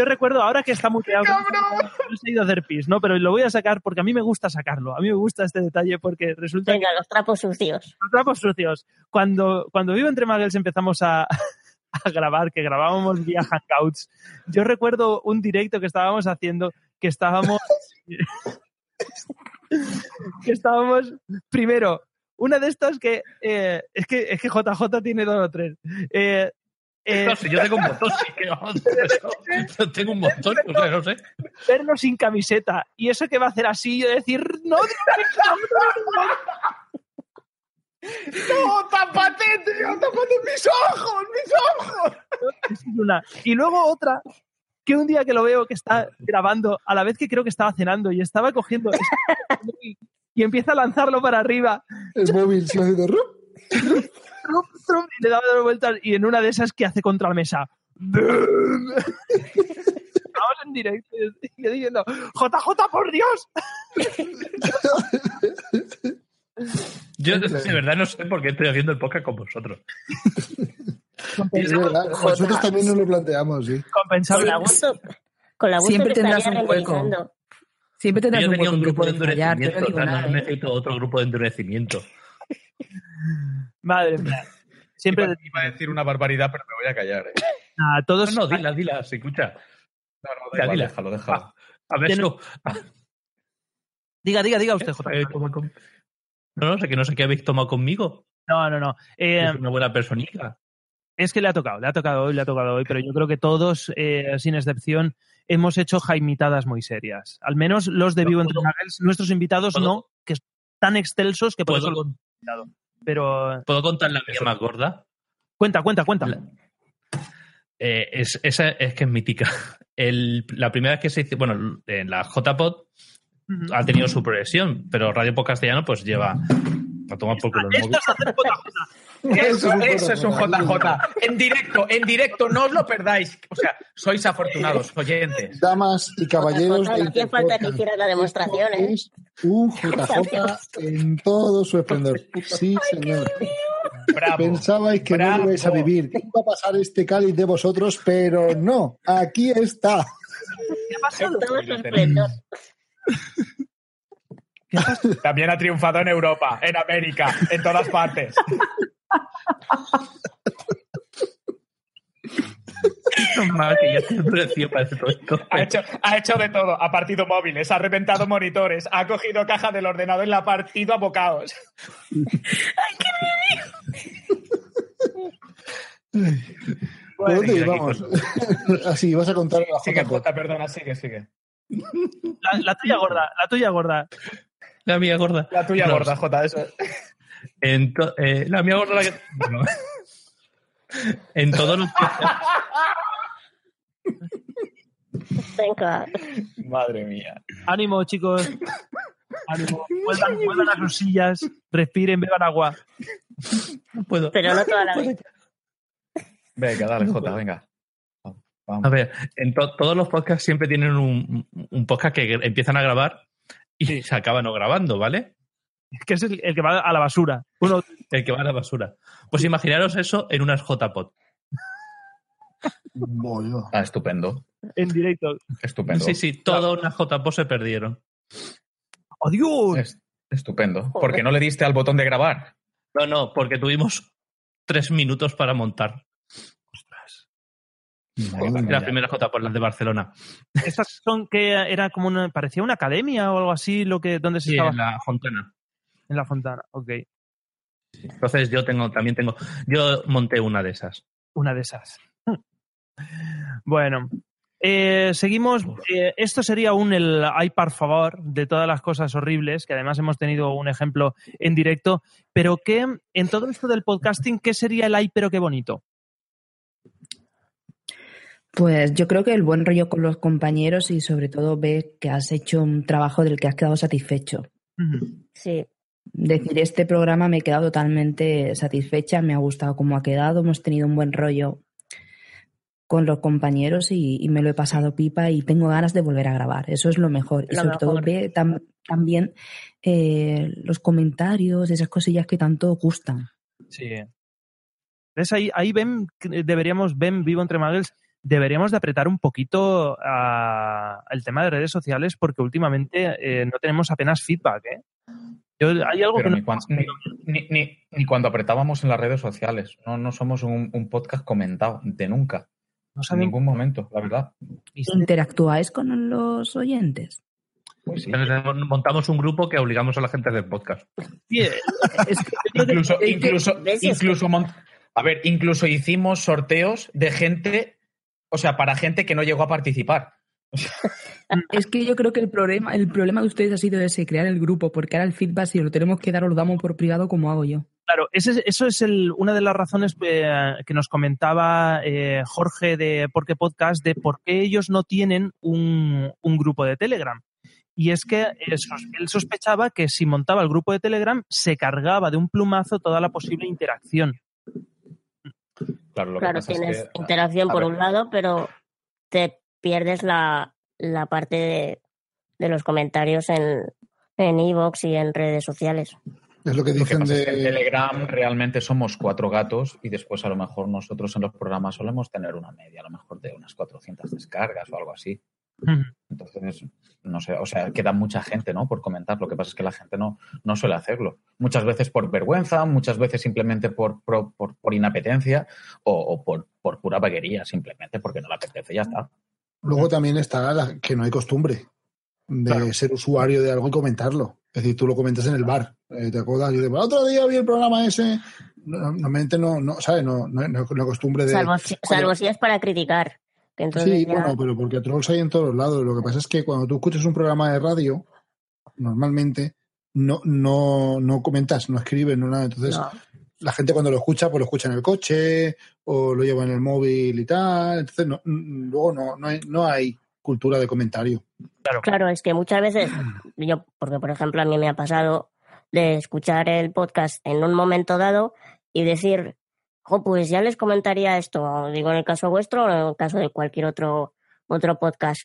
[SPEAKER 1] Yo recuerdo ahora que está muteado. No se ha ido a hacer pis, ¿no? Pero lo voy a sacar porque a mí me gusta sacarlo. A mí me gusta este detalle porque resulta
[SPEAKER 7] Venga, los trapos sucios.
[SPEAKER 1] que los trapos sucios. Cuando, cuando Vivo entre Muggles empezamos a, (laughs) a grabar, que grabábamos vía Hangouts, yo recuerdo un directo que estábamos haciendo, que estábamos. (laughs) que estábamos. Primero, una de estas que. eh, es que es que JJ tiene dos o tres. Eh, eh,
[SPEAKER 4] No sé, yo tengo un montón, sí, que vamos, (laughs) yo- yo tengo un montón, o sea, no sé.
[SPEAKER 1] verlo sin camiseta y eso que va a hacer así y yo decir no, no,
[SPEAKER 3] ¡No, tápate, (laughs) tío! ¡Tápate mis ojos, mis ojos! (laughs)
[SPEAKER 1] Una. y luego otra que un día que lo veo que está grabando a la vez que creo que estaba cenando y estaba cogiendo y empieza a lanzarlo para arriba
[SPEAKER 2] El móvil se hace de rup.
[SPEAKER 1] Trum, trum, y le daba dos vueltas y en una de esas que hace contra la mesa (laughs) Estamos en directo y yo diciendo JJ por Dios (laughs)
[SPEAKER 4] Yo de verdad no sé por qué estoy haciendo el podcast con vosotros. (laughs)
[SPEAKER 2] Es verdad, nosotros también nos lo planteamos, sí.
[SPEAKER 7] Con la gusto, con la gusto
[SPEAKER 6] Siempre tendrás un hueco. Siempre tendrás
[SPEAKER 4] Yo
[SPEAKER 6] un
[SPEAKER 4] tenía
[SPEAKER 6] hueco
[SPEAKER 4] un
[SPEAKER 6] en que
[SPEAKER 4] grupo de
[SPEAKER 6] puedes fallar, yo no
[SPEAKER 4] endurecimiento, no
[SPEAKER 6] ¿eh?
[SPEAKER 4] necesito otro grupo de endurecimiento.
[SPEAKER 1] Madre mía siempre
[SPEAKER 3] Iba, iba a decir una barbaridad, pero me voy a callar. ¿eh?
[SPEAKER 1] a todos
[SPEAKER 4] No, no, dila, dila, se escucha.
[SPEAKER 3] No, no, da
[SPEAKER 4] Ya,
[SPEAKER 3] igual,
[SPEAKER 4] dila.
[SPEAKER 3] déjalo, déjalo.
[SPEAKER 4] A ver, eso.
[SPEAKER 1] diga diga diga usted
[SPEAKER 4] Eh, toma con- No, no sé, que no sé qué habéis tomado conmigo.
[SPEAKER 1] no no no Eh,
[SPEAKER 4] Es una buena personita.
[SPEAKER 1] Es que le ha tocado, le ha tocado hoy, le ha tocado hoy, pero yo creo que todos, eh, sin excepción, hemos hecho jaimitadas muy serias. Al menos los de Vivo entre
[SPEAKER 4] ¿Puedo-
[SPEAKER 1] Muggles, nuestros invitados
[SPEAKER 4] puedo-
[SPEAKER 1] no, que son tan excelsos que por
[SPEAKER 4] ¿Puedo,
[SPEAKER 1] eso invitado. Pero
[SPEAKER 4] ¿Puedo contar la mía más gorda?
[SPEAKER 1] cuenta, cuenta, cuenta.
[SPEAKER 4] La- Eh, es, esa es que es mítica. El- la primera vez que se hizo, bueno, en la JPod
[SPEAKER 1] Ujú.
[SPEAKER 4] ha tenido su progresión, pero Radio Pod Castellano pues lleva a tomar por culo el
[SPEAKER 1] Esto es hacer JJ. (laughs)
[SPEAKER 3] Eso, es un
[SPEAKER 2] JJ.
[SPEAKER 3] En directo, en directo, no os lo perdáis. O sea, sois afortunados, oyentes.
[SPEAKER 2] Damas y caballeros.
[SPEAKER 7] No hacía falta que hicieras la demostración, ¿eh?
[SPEAKER 2] Un (laughs) JJ en todo su esplendor. Sí, señor.
[SPEAKER 3] Bravo.
[SPEAKER 2] Pensabais que
[SPEAKER 3] Bravo.
[SPEAKER 2] no ibais a vivir, que iba a pasar este cáliz de vosotros, pero no, aquí está.
[SPEAKER 1] ¿Qué ha pasado?
[SPEAKER 7] Todo su esplendor.
[SPEAKER 3] También ha triunfado en Europa, en América, en todas partes. (laughs)
[SPEAKER 4] Mal, que ya te para hacer todo esto.
[SPEAKER 3] Ha hecho, ha hecho de todo. Ha partido móviles, ha reventado monitores, ha cogido caja del ordenador y la ha partido a bocados. (laughs)
[SPEAKER 2] ¿Por dónde
[SPEAKER 4] Aquí, aquí,
[SPEAKER 2] íbamos? Así, (laughs) vas a contar la
[SPEAKER 3] Sigue. Jota, perdona, sigue, sigue.
[SPEAKER 1] La, la tuya gorda, la tuya gorda.
[SPEAKER 4] La mía gorda.
[SPEAKER 3] La tuya
[SPEAKER 4] No,
[SPEAKER 3] gorda, Jota, eso.
[SPEAKER 4] En eh, la mía gorda la que... (laughs) bueno. en todos los
[SPEAKER 7] Venga.
[SPEAKER 3] Madre mía.
[SPEAKER 1] Ánimo, chicos. Ánimo, vuelvan, vuelvan a sus sillas, respiren, beban agua.
[SPEAKER 4] No puedo.
[SPEAKER 7] Pero no toda la vez.
[SPEAKER 3] Venga, dale, Jota, venga.
[SPEAKER 4] A ver, en to- todos los podcasts siempre tienen un, un podcast que empiezan a grabar y se acaban no grabando, ¿vale?
[SPEAKER 1] Que es el, el que va a la basura. Uno,
[SPEAKER 4] El que va a la basura. Pues imaginaros eso en unas JPod.
[SPEAKER 3] Ah, estupendo.
[SPEAKER 1] en directo.
[SPEAKER 3] Estupendo.
[SPEAKER 4] Sí, sí, todas unas JPod se perdieron.
[SPEAKER 1] ¡Adiós!
[SPEAKER 3] Es- estupendo. ¿Por qué no le diste al botón de grabar?
[SPEAKER 4] No, no, porque tuvimos tres minutos para montar. Las primeras JPod, las de Barcelona.
[SPEAKER 1] Esas son que era como una, parecía una academia o algo así, lo que, donde se
[SPEAKER 4] Sí,
[SPEAKER 1] estaba.
[SPEAKER 4] en la Fontana.
[SPEAKER 1] En la fontana, ok.
[SPEAKER 4] Entonces yo tengo, también tengo, yo monté una de esas.
[SPEAKER 1] Una de esas. Bueno, eh, seguimos. Eh, esto sería un el ay por favor de todas las cosas horribles, que además hemos tenido un ejemplo en directo. Pero que en todo esto del podcasting, ¿qué sería el ay pero qué bonito?
[SPEAKER 6] Pues yo creo que el buen rollo con los compañeros y sobre todo ver que has hecho un trabajo del que has quedado satisfecho.
[SPEAKER 7] Sí.
[SPEAKER 6] Decir, este programa me he quedado totalmente satisfecha, me ha gustado cómo ha quedado, hemos tenido un buen rollo con los compañeros y, y me lo he pasado pipa y tengo ganas de volver a grabar. Eso es lo mejor. Y sobre todo tam- también eh, los comentarios, esas cosillas que tanto gustan.
[SPEAKER 1] Sí. ¿Ves? Ahí, ahí ven, que deberíamos, ven vivo entre Muggles, deberíamos de apretar un poquito a- al tema de redes sociales porque últimamente eh, no tenemos apenas feedback. ¿eh? Yo- hay algo
[SPEAKER 3] Pero
[SPEAKER 1] que
[SPEAKER 3] ni,
[SPEAKER 1] no-
[SPEAKER 3] cuan- ni, ni- ni- ni cuando apretábamos en las redes sociales. No, no somos un, un podcast comentado, de nunca.
[SPEAKER 1] No
[SPEAKER 3] en
[SPEAKER 1] saben-
[SPEAKER 3] ningún momento, la verdad.
[SPEAKER 6] ¿Interactuáis con los oyentes?
[SPEAKER 3] Pues sí.
[SPEAKER 4] Montamos un grupo que obligamos a la gente del podcast. (laughs)
[SPEAKER 3] Incluso, incluso, incluso, a ver, incluso hicimos sorteos de gente, o sea, para gente que no llegó a participar. (laughs)
[SPEAKER 6] Es que yo creo que el problema, el problema de ustedes ha sido ese, crear el grupo, porque ahora el feedback, si lo tenemos que dar, os lo damos por privado como hago yo.
[SPEAKER 1] Claro, ese- eso es el- una de las razones eh, que nos comentaba eh, Jorge de Porque Podcast de por qué ellos no tienen un, un grupo de Telegram. Y es que eh, él sospechaba que si montaba el grupo de Telegram se cargaba de un plumazo toda la posible interacción.
[SPEAKER 3] Claro, lo que
[SPEAKER 7] Claro,
[SPEAKER 3] pasa es
[SPEAKER 7] tienes
[SPEAKER 3] que-
[SPEAKER 7] interacción por
[SPEAKER 3] ver,
[SPEAKER 7] un lado, pero te pierdes la, la parte de, de los comentarios en en Evox y en redes sociales.
[SPEAKER 2] Es lo que
[SPEAKER 3] Lo que
[SPEAKER 2] dicen
[SPEAKER 3] es que en
[SPEAKER 2] de.
[SPEAKER 3] Telegram realmente somos cuatro gatos y después a lo mejor nosotros en los programas solemos tener una media, a lo mejor de unas 400 descargas o algo así. Entonces, no sé, o sea, queda mucha gente, ¿no? Por comentar. Lo que pasa es que la gente no, no suele hacerlo. Muchas veces por vergüenza, muchas veces simplemente por, por, por- por inapetencia o, o por, por pura vaguería, simplemente porque no le apetece, ya está.
[SPEAKER 2] Luego también está la- que no hay costumbre de ser usuario de algo y comentarlo. Es decir, tú lo comentas en el bar. eh, ¿Te acuerdas? Yo digo, "El otro día vi el programa ese. No- Normalmente no, no ¿sabes? No, no, no, no costumbre de.
[SPEAKER 7] Salvo, si- salvo si es para criticar. Que entonces
[SPEAKER 2] Sí,
[SPEAKER 7] ya-
[SPEAKER 2] bueno, pero porque trolls hay en todos lados. Lo que pasa es que cuando tú escuchas un programa de radio, normalmente no, no, no comentas, no escribes, no nada. Entonces,
[SPEAKER 7] No.
[SPEAKER 2] la gente cuando lo escucha, pues lo escucha en el coche o lo lleva en el móvil y tal. Entonces, no, luego no, no, hay, no hay cultura de comentario.
[SPEAKER 7] Claro, es que muchas veces, (clears throat) yo, porque por ejemplo a mí me ha pasado de escuchar el podcast en un momento dado y decir, jo, pues ya les comentaría esto, digo en el caso vuestro o en el caso de cualquier otro, otro podcast.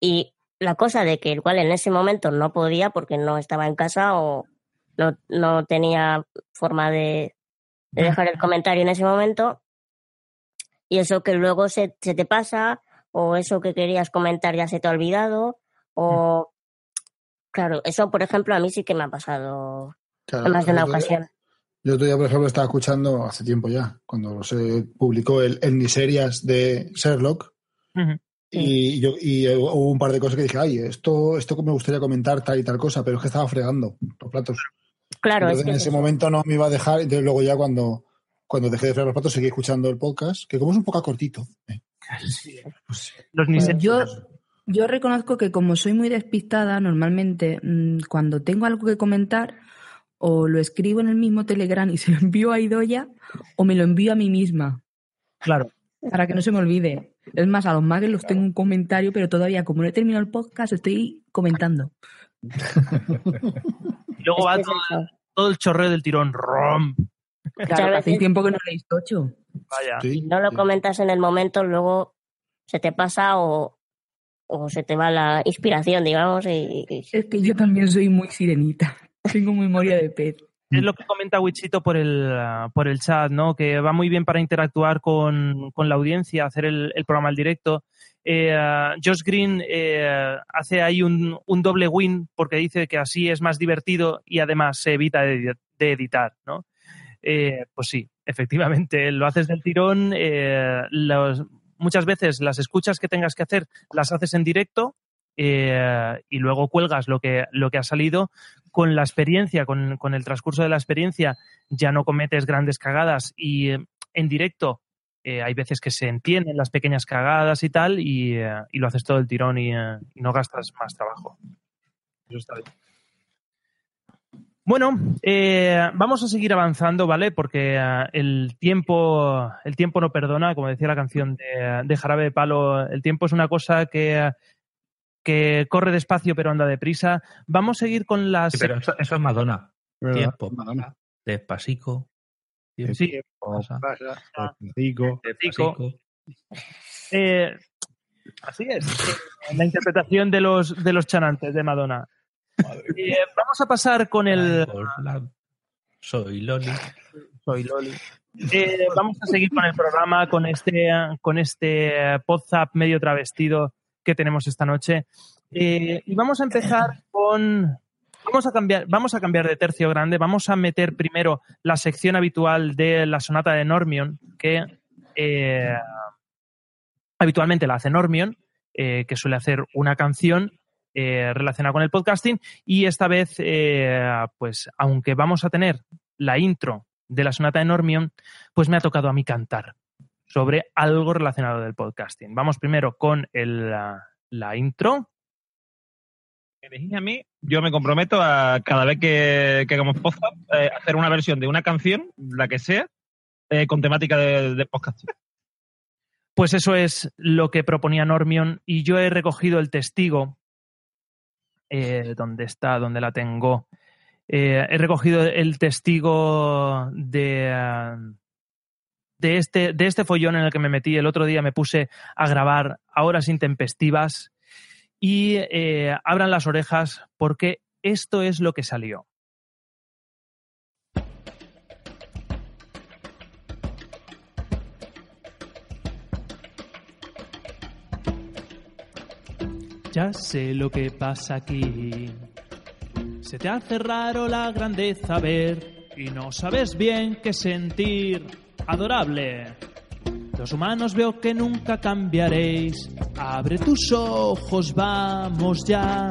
[SPEAKER 7] Y la cosa de que igual en ese momento no podía porque no estaba en casa o no, no tenía forma de, de dejar el comentario en ese momento. Y eso que luego se, se te pasa, o eso que querías comentar ya se te ha olvidado, o... Claro, eso por ejemplo a mí sí que me ha pasado
[SPEAKER 2] Claro,
[SPEAKER 7] en más de una ocasión.
[SPEAKER 2] Yo otro día, por ejemplo, estaba escuchando hace tiempo ya, cuando se publicó el Etniserias de Sherlock, y, yo, y hubo un par de cosas que dije, ay, esto, esto me gustaría comentar tal y tal cosa, pero es que estaba fregando los platos.
[SPEAKER 7] Claro, es
[SPEAKER 2] Entonces,
[SPEAKER 7] que
[SPEAKER 2] en
[SPEAKER 7] es
[SPEAKER 2] ese momento no me iba a dejar, entonces luego ya cuando, cuando dejé de fregar los platos seguí escuchando el podcast, que como es un poco cortito. eh,
[SPEAKER 1] Los
[SPEAKER 6] Pues yo, yo reconozco que como soy muy despistada, normalmente mm, cuando tengo algo que comentar, o lo escribo en el mismo Telegram y (laughs) se lo envío a Idoya, o me lo envío a mí misma.
[SPEAKER 1] Claro.
[SPEAKER 6] Para que no se me olvide. Es más, a los magos los tengo un comentario, pero todavía, como no he terminado el podcast, estoy comentando. (laughs)
[SPEAKER 1] Y luego va
[SPEAKER 7] Es
[SPEAKER 1] todo, todo el chorreo del tirón. ¡Rom!
[SPEAKER 6] Claro, hace tiempo que no leéis tocho.
[SPEAKER 1] Vaya.
[SPEAKER 7] Si no lo comentas en el momento, luego se te pasa o, o se te va la inspiración, digamos, y, y-
[SPEAKER 6] Es que yo también soy muy sirenita. Tengo memoria de pez.
[SPEAKER 1] Es lo que comenta Wichito por el, por el chat, ¿no? Que va muy bien para interactuar con, con la audiencia, hacer el, el programa al directo. Eh, Josh Green eh, hace ahí un, un doble win porque dice que así es más divertido y además se evita de, de editar, ¿no? Eh, pues sí, efectivamente, (laughs) lo haces del tirón. eh, los- muchas veces las escuchas que tengas que hacer las haces en directo eh, y luego cuelgas lo que, lo que ha salido. Con la experiencia, con, con el transcurso de la experiencia, ya no cometes grandes cagadas y eh, en directo eh, hay veces que se entienden las pequeñas cagadas y tal y, eh, y lo haces todo el tirón y, eh, y no gastas más trabajo. Eso está bien. Bueno, eh, vamos a seguir avanzando, ¿vale? Porque eh, el tiempo, el tiempo no perdona, como decía la canción de, de Jarabe de Palo, el tiempo es una cosa que, que corre despacio pero anda deprisa. Vamos a seguir con las...
[SPEAKER 4] Sí, pero eso, eso es Madonna.
[SPEAKER 5] ¿Verdad?
[SPEAKER 4] Tiempo,
[SPEAKER 5] Madonna.
[SPEAKER 4] despacito. tiempo
[SPEAKER 1] Sí,
[SPEAKER 4] pasa,
[SPEAKER 5] Pasa, despacito.
[SPEAKER 4] despacito.
[SPEAKER 1] Eh, así es. La interpretación de los, de los chanantes de Madonna. Eh, vamos a pasar con el...
[SPEAKER 4] Soy Loli.
[SPEAKER 1] Soy Loli. Eh, vamos a seguir con el programa, con este, con este WhatsApp medio travestido que tenemos esta noche. Eh, y vamos a empezar con. Vamos a, cambiar, vamos a cambiar de tercio grande. Vamos a meter primero la sección habitual de la sonata de Normion, que eh, habitualmente la hace Normion, eh, que suele hacer una canción eh, relacionada con el podcasting. Y esta vez, eh, pues, aunque vamos a tener la intro de la sonata de Normion, pues me ha tocado a mí cantar sobre algo relacionado del podcasting. Vamos primero con el, la, la intro.
[SPEAKER 15] elegís a mí, yo me comprometo a cada vez que, que hagamos podcast, eh, hacer una versión de una canción, la que sea, eh, con temática de, de podcast.
[SPEAKER 1] Pues eso es lo que proponía Normion y yo he recogido el testigo. Eh, ¿Dónde está? ¿Dónde la tengo? Eh, he recogido el testigo de, de, este, de este follón en el que me metí. El otro día me puse a grabar a horas intempestivas y eh, abran las orejas porque esto es lo que salió. Sé lo que pasa aquí. Se te hace raro la grandeza ver y no sabes bien qué sentir. Adorable. Los humanos veo que nunca cambiaréis. Abre tus ojos, vamos ya.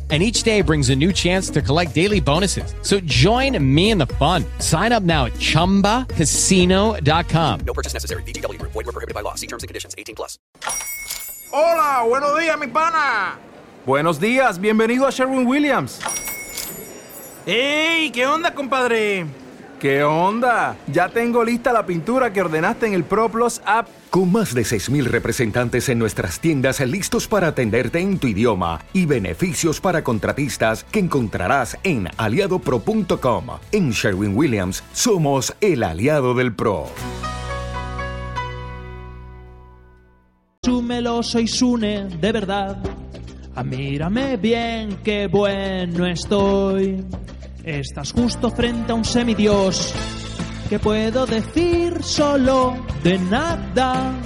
[SPEAKER 11] And each day brings a new chance to collect daily bonuses. So join me in the fun. Sign up now at chumbacasino.com.
[SPEAKER 12] No purchase necessary. VGW Group. Void were prohibited by law. See terms and conditions. 18 plus.
[SPEAKER 16] Hola, buenos días, mi pana. Buenos días, bienvenido a Sherwin Williams. ¡Ey! ¿Qué onda, compadre? ¿Qué onda? Ya tengo lista la pintura que ordenaste en el ProPlus app.
[SPEAKER 17] Con más de 6.000 representantes en nuestras tiendas listos para atenderte en tu idioma y beneficios para contratistas que encontrarás en aliadopro.com. En Sherwin Williams somos el aliado del PRO.
[SPEAKER 1] Súmelo, soy Sune, de verdad. Ah, mírame bien, qué bueno estoy. Estás justo frente a un semidios. ¿Qué puedo decir? Solo de nada.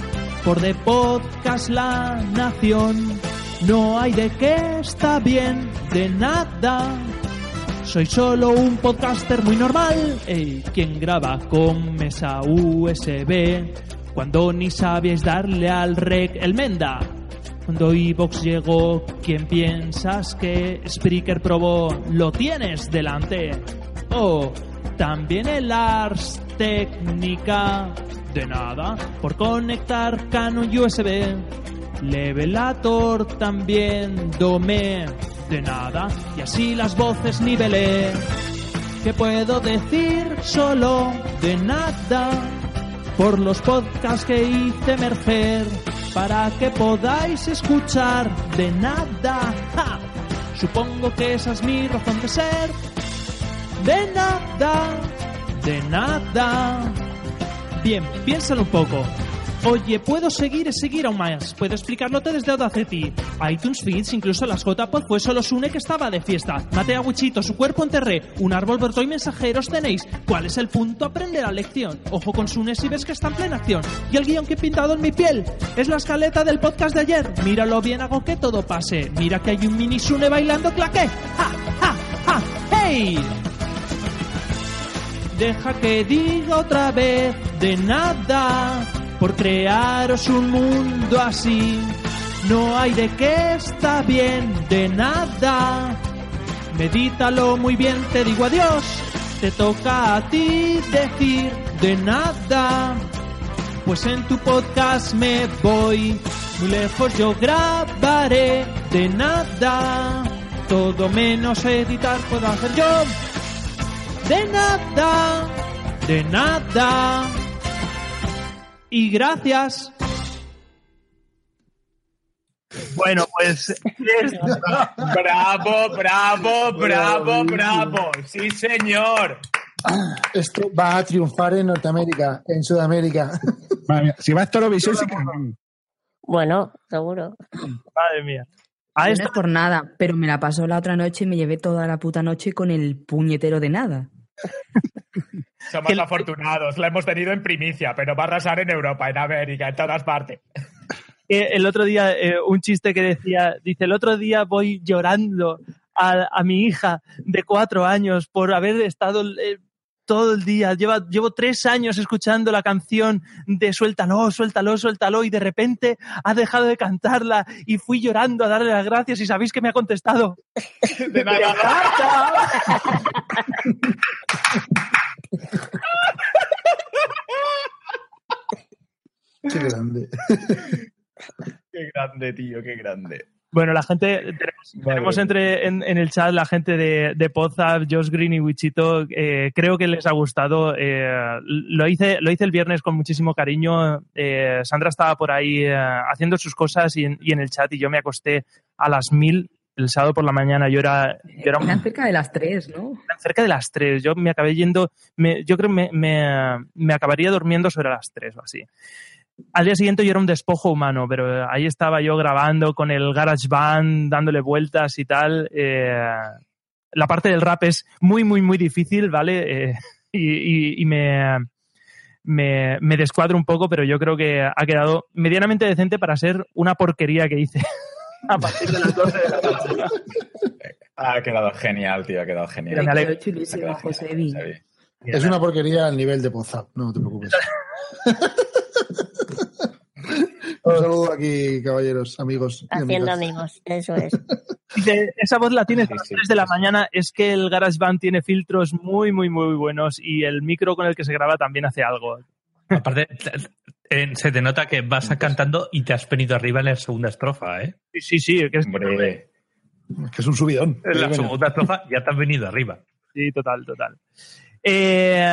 [SPEAKER 1] Por de podcast la nación. No hay de qué está bien, de nada. Soy solo un podcaster muy normal. Ey, quien graba con mesa USB. Cuando ni sabíais darle al rec el menda. Cuando Evox llegó, ¿quién piensas que Spreaker probó? Lo tienes delante. Oh, también el Ars técnica. De nada, por conectar Canon USB. Levelator también domé. De nada, y así las voces nivelé. ¿Qué puedo decir? Solo de nada. Por los podcasts que hice mercer. Para que podáis escuchar de nada. Supongo que esa es mi razón de ser. De nada, de nada. Bien, piénsalo un poco. Oye, puedo seguir y seguir aún más. Puedo explicárlote desde Audacity. iTunes Feeds, incluso las JPod fue solo Sune que estaba de fiesta. Maté a Wichito, su cuerpo enterré. Un árbol brotó y mensajeros tenéis. ¿Cuál es el punto? Aprender la lección. Ojo con Sune si ves que está en plena acción. Y el guion que he pintado en mi piel es la escaleta del podcast de ayer. Míralo bien, hago que todo pase. Mira que hay un mini Sune bailando claqué. ¡Ja, ja, ja! ¡Hey! Deja que diga otra vez de nada por crearos un mundo así. No hay de qué está bien, de nada. Medítalo muy bien, te digo adiós. Te toca a ti decir de nada. Pues en tu podcast me voy. Muy lejos yo grabaré de nada. Todo menos editar puedo hacer yo. De nada, de nada. Y gracias. Bueno, pues.
[SPEAKER 3] Bravo, bravo, bravo, bravo. Sí, señor.
[SPEAKER 2] Esto va a triunfar en Norteamérica, en Sudamérica.
[SPEAKER 5] Madre mía, si va a Eurovisión, sí que...
[SPEAKER 7] Bueno, seguro.
[SPEAKER 1] Madre mía.
[SPEAKER 6] No es por nada, pero me la pasó la otra noche y me llevé toda la puta noche con el puñetero de nada. (laughs)
[SPEAKER 3] Somos afortunados, la hemos tenido en primicia, pero va a arrasar en Europa, en América, en todas partes. (laughs)
[SPEAKER 1] Eh, el otro día, eh, un chiste que decía, dice, el otro día voy llorando a, a mi hija de cuatro años por haber estado eh, todo el día, lleva, llevo tres años escuchando la canción de suéltalo, suéltalo, suéltalo y de repente ha dejado de cantarla y fui llorando a darle las gracias y sabéis que me ha contestado. (laughs)
[SPEAKER 3] De nada.
[SPEAKER 2] Qué grande.
[SPEAKER 3] Qué grande, tío, qué grande.
[SPEAKER 1] Bueno, la gente, tenemos, tenemos entre, en, en el chat la gente de, de Podzap, Josh Green y Wichito, eh, creo que les ha gustado. eh, lo, hice, lo hice el viernes con muchísimo cariño. eh, Sandra estaba por ahí eh, haciendo sus cosas y en, y en el chat y yo me acosté a las mil el sábado por la mañana. Yo era, yo era un-
[SPEAKER 6] cerca de las tres, ¿no?
[SPEAKER 1] cerca de las tres. Yo me acabé yendo, me- yo creo que me, me, me acabaría durmiendo sobre las tres o así. Al día siguiente yo era un despojo humano, pero ahí estaba yo grabando con el GarageBand, dándole vueltas y tal. Eh, la parte del rap es muy, muy, muy difícil, ¿vale? Eh, (laughs) y y- y me, me, me descuadro un poco, pero yo creo que ha quedado medianamente decente para ser una porquería que hice (laughs) a partir de las 12 de la noche.
[SPEAKER 3] Ha quedado genial, tío, ha quedado genial.
[SPEAKER 1] Me alegro.
[SPEAKER 3] Ha quedado
[SPEAKER 6] José
[SPEAKER 3] genial,
[SPEAKER 2] Es una porquería al nivel de Pozap, no te preocupes. (laughs) Un saludo aquí, caballeros, amigos.
[SPEAKER 7] Haciendo amigos, eso es. (laughs)
[SPEAKER 1] Dice, esa voz la tienes a las 3 de la mañana, es que el GarageBand tiene filtros muy, muy, muy buenos y el micro con el que se graba también hace algo.
[SPEAKER 4] Aparte, eh, se te nota que vas cantando y te has venido arriba en la segunda estrofa, ¿eh?
[SPEAKER 1] Sí, sí, sí, que es,
[SPEAKER 3] Hombre,
[SPEAKER 2] Que es un subidón.
[SPEAKER 4] En la segunda estrofa ya te has venido arriba.
[SPEAKER 1] sí, total, total. Eh,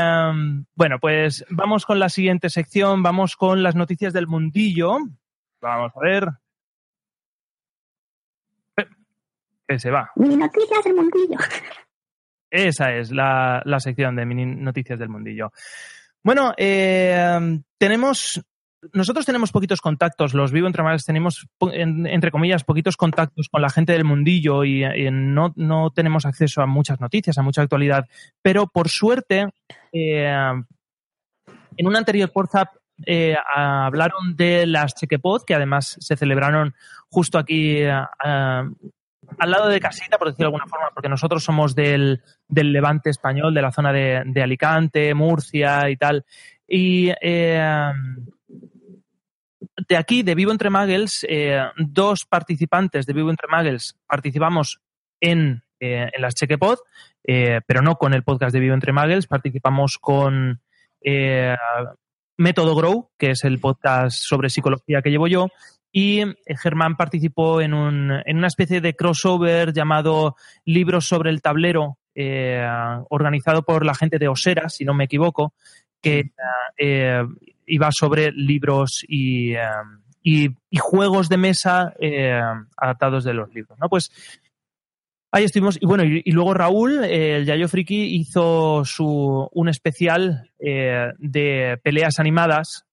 [SPEAKER 1] bueno, pues vamos con la siguiente sección, vamos con las noticias del mundillo. Vamos a ver. Eh, Que se va.
[SPEAKER 7] Mi noticias del mundillo.
[SPEAKER 1] Esa es la, la sección de mini noticias del mundillo. Bueno, eh, tenemos. Nosotros tenemos poquitos contactos, los vivo entre más, tenemos, entre comillas, poquitos contactos con la gente del mundillo y, y no, no tenemos acceso a muchas noticias, a mucha actualidad. Pero por suerte, eh, en un anterior WhatsApp eh, hablaron de las Chequepod, que además se celebraron justo aquí eh, ah, al lado de casita, por decirlo de alguna forma, porque nosotros somos del, del levante español, de la zona de, Alicante, Murcia y tal. Y eh, de aquí, de Vivo Entre Muggles, eh, dos participantes de Vivo Entre Muggles participamos en, eh, en las Chequepod, eh, pero no con el podcast de Vivo Entre Muggles, participamos con eh, Método Grow, que es el podcast sobre psicología que llevo yo, y eh, Germán participó en, un, en una especie de crossover llamado Libros sobre el tablero, eh, organizado por la gente de Osera, si no me equivoco, que eh, iba sobre libros y, eh, y, y juegos de mesa adaptados de los libros. ¿no? Pues Ahí estuvimos. Y bueno, y, y luego Raúl, eh, el Yayo Friki, hizo su, un especial eh, de peleas animadas.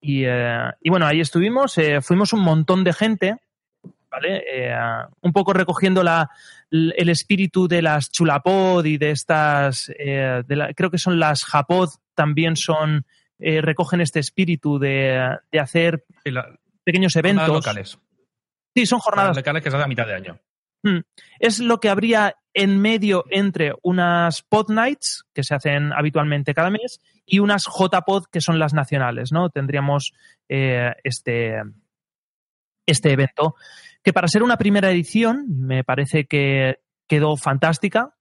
[SPEAKER 1] Y, eh, y bueno, ahí estuvimos. eh, fuimos un montón de gente, ¿vale? Eh, un poco recogiendo la, el espíritu de las chulapod y de estas. eh, de la- creo que son las japod, también son. eh, recogen este espíritu de, de hacer pequeños eventos.
[SPEAKER 4] Jornadas locales.
[SPEAKER 1] Sí, son jornadas
[SPEAKER 4] locales que hacen a mitad de año.
[SPEAKER 1] Mm. Es lo que habría en medio entre unas pod nights, que se hacen habitualmente cada mes, y unas JPod, que son las nacionales, ¿no? Tendríamos eh, este, este evento, que para ser una primera edición me parece que quedó fantástica.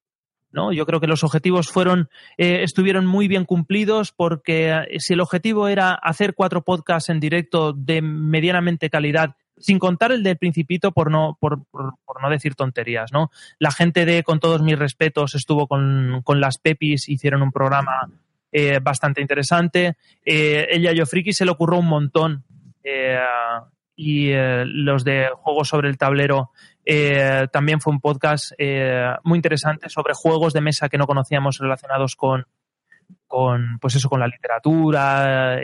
[SPEAKER 1] ¿no? Yo creo que los objetivos fueron, eh, estuvieron muy bien cumplidos porque eh, si el objetivo era hacer cuatro podcasts en directo de medianamente calidad, sin contar el del Principito por no, por, por- no decir tonterías, ¿no? La gente de, con todos mis respetos, estuvo con, con las Pepis, hicieron un programa eh, bastante interesante. Eh, ella Yo Friki se le ocurrió un montón. eh, y eh, los de Juegos sobre el Tablero también fue un podcast muy interesante sobre juegos de mesa que no conocíamos relacionados con, con pues eso, con la literatura,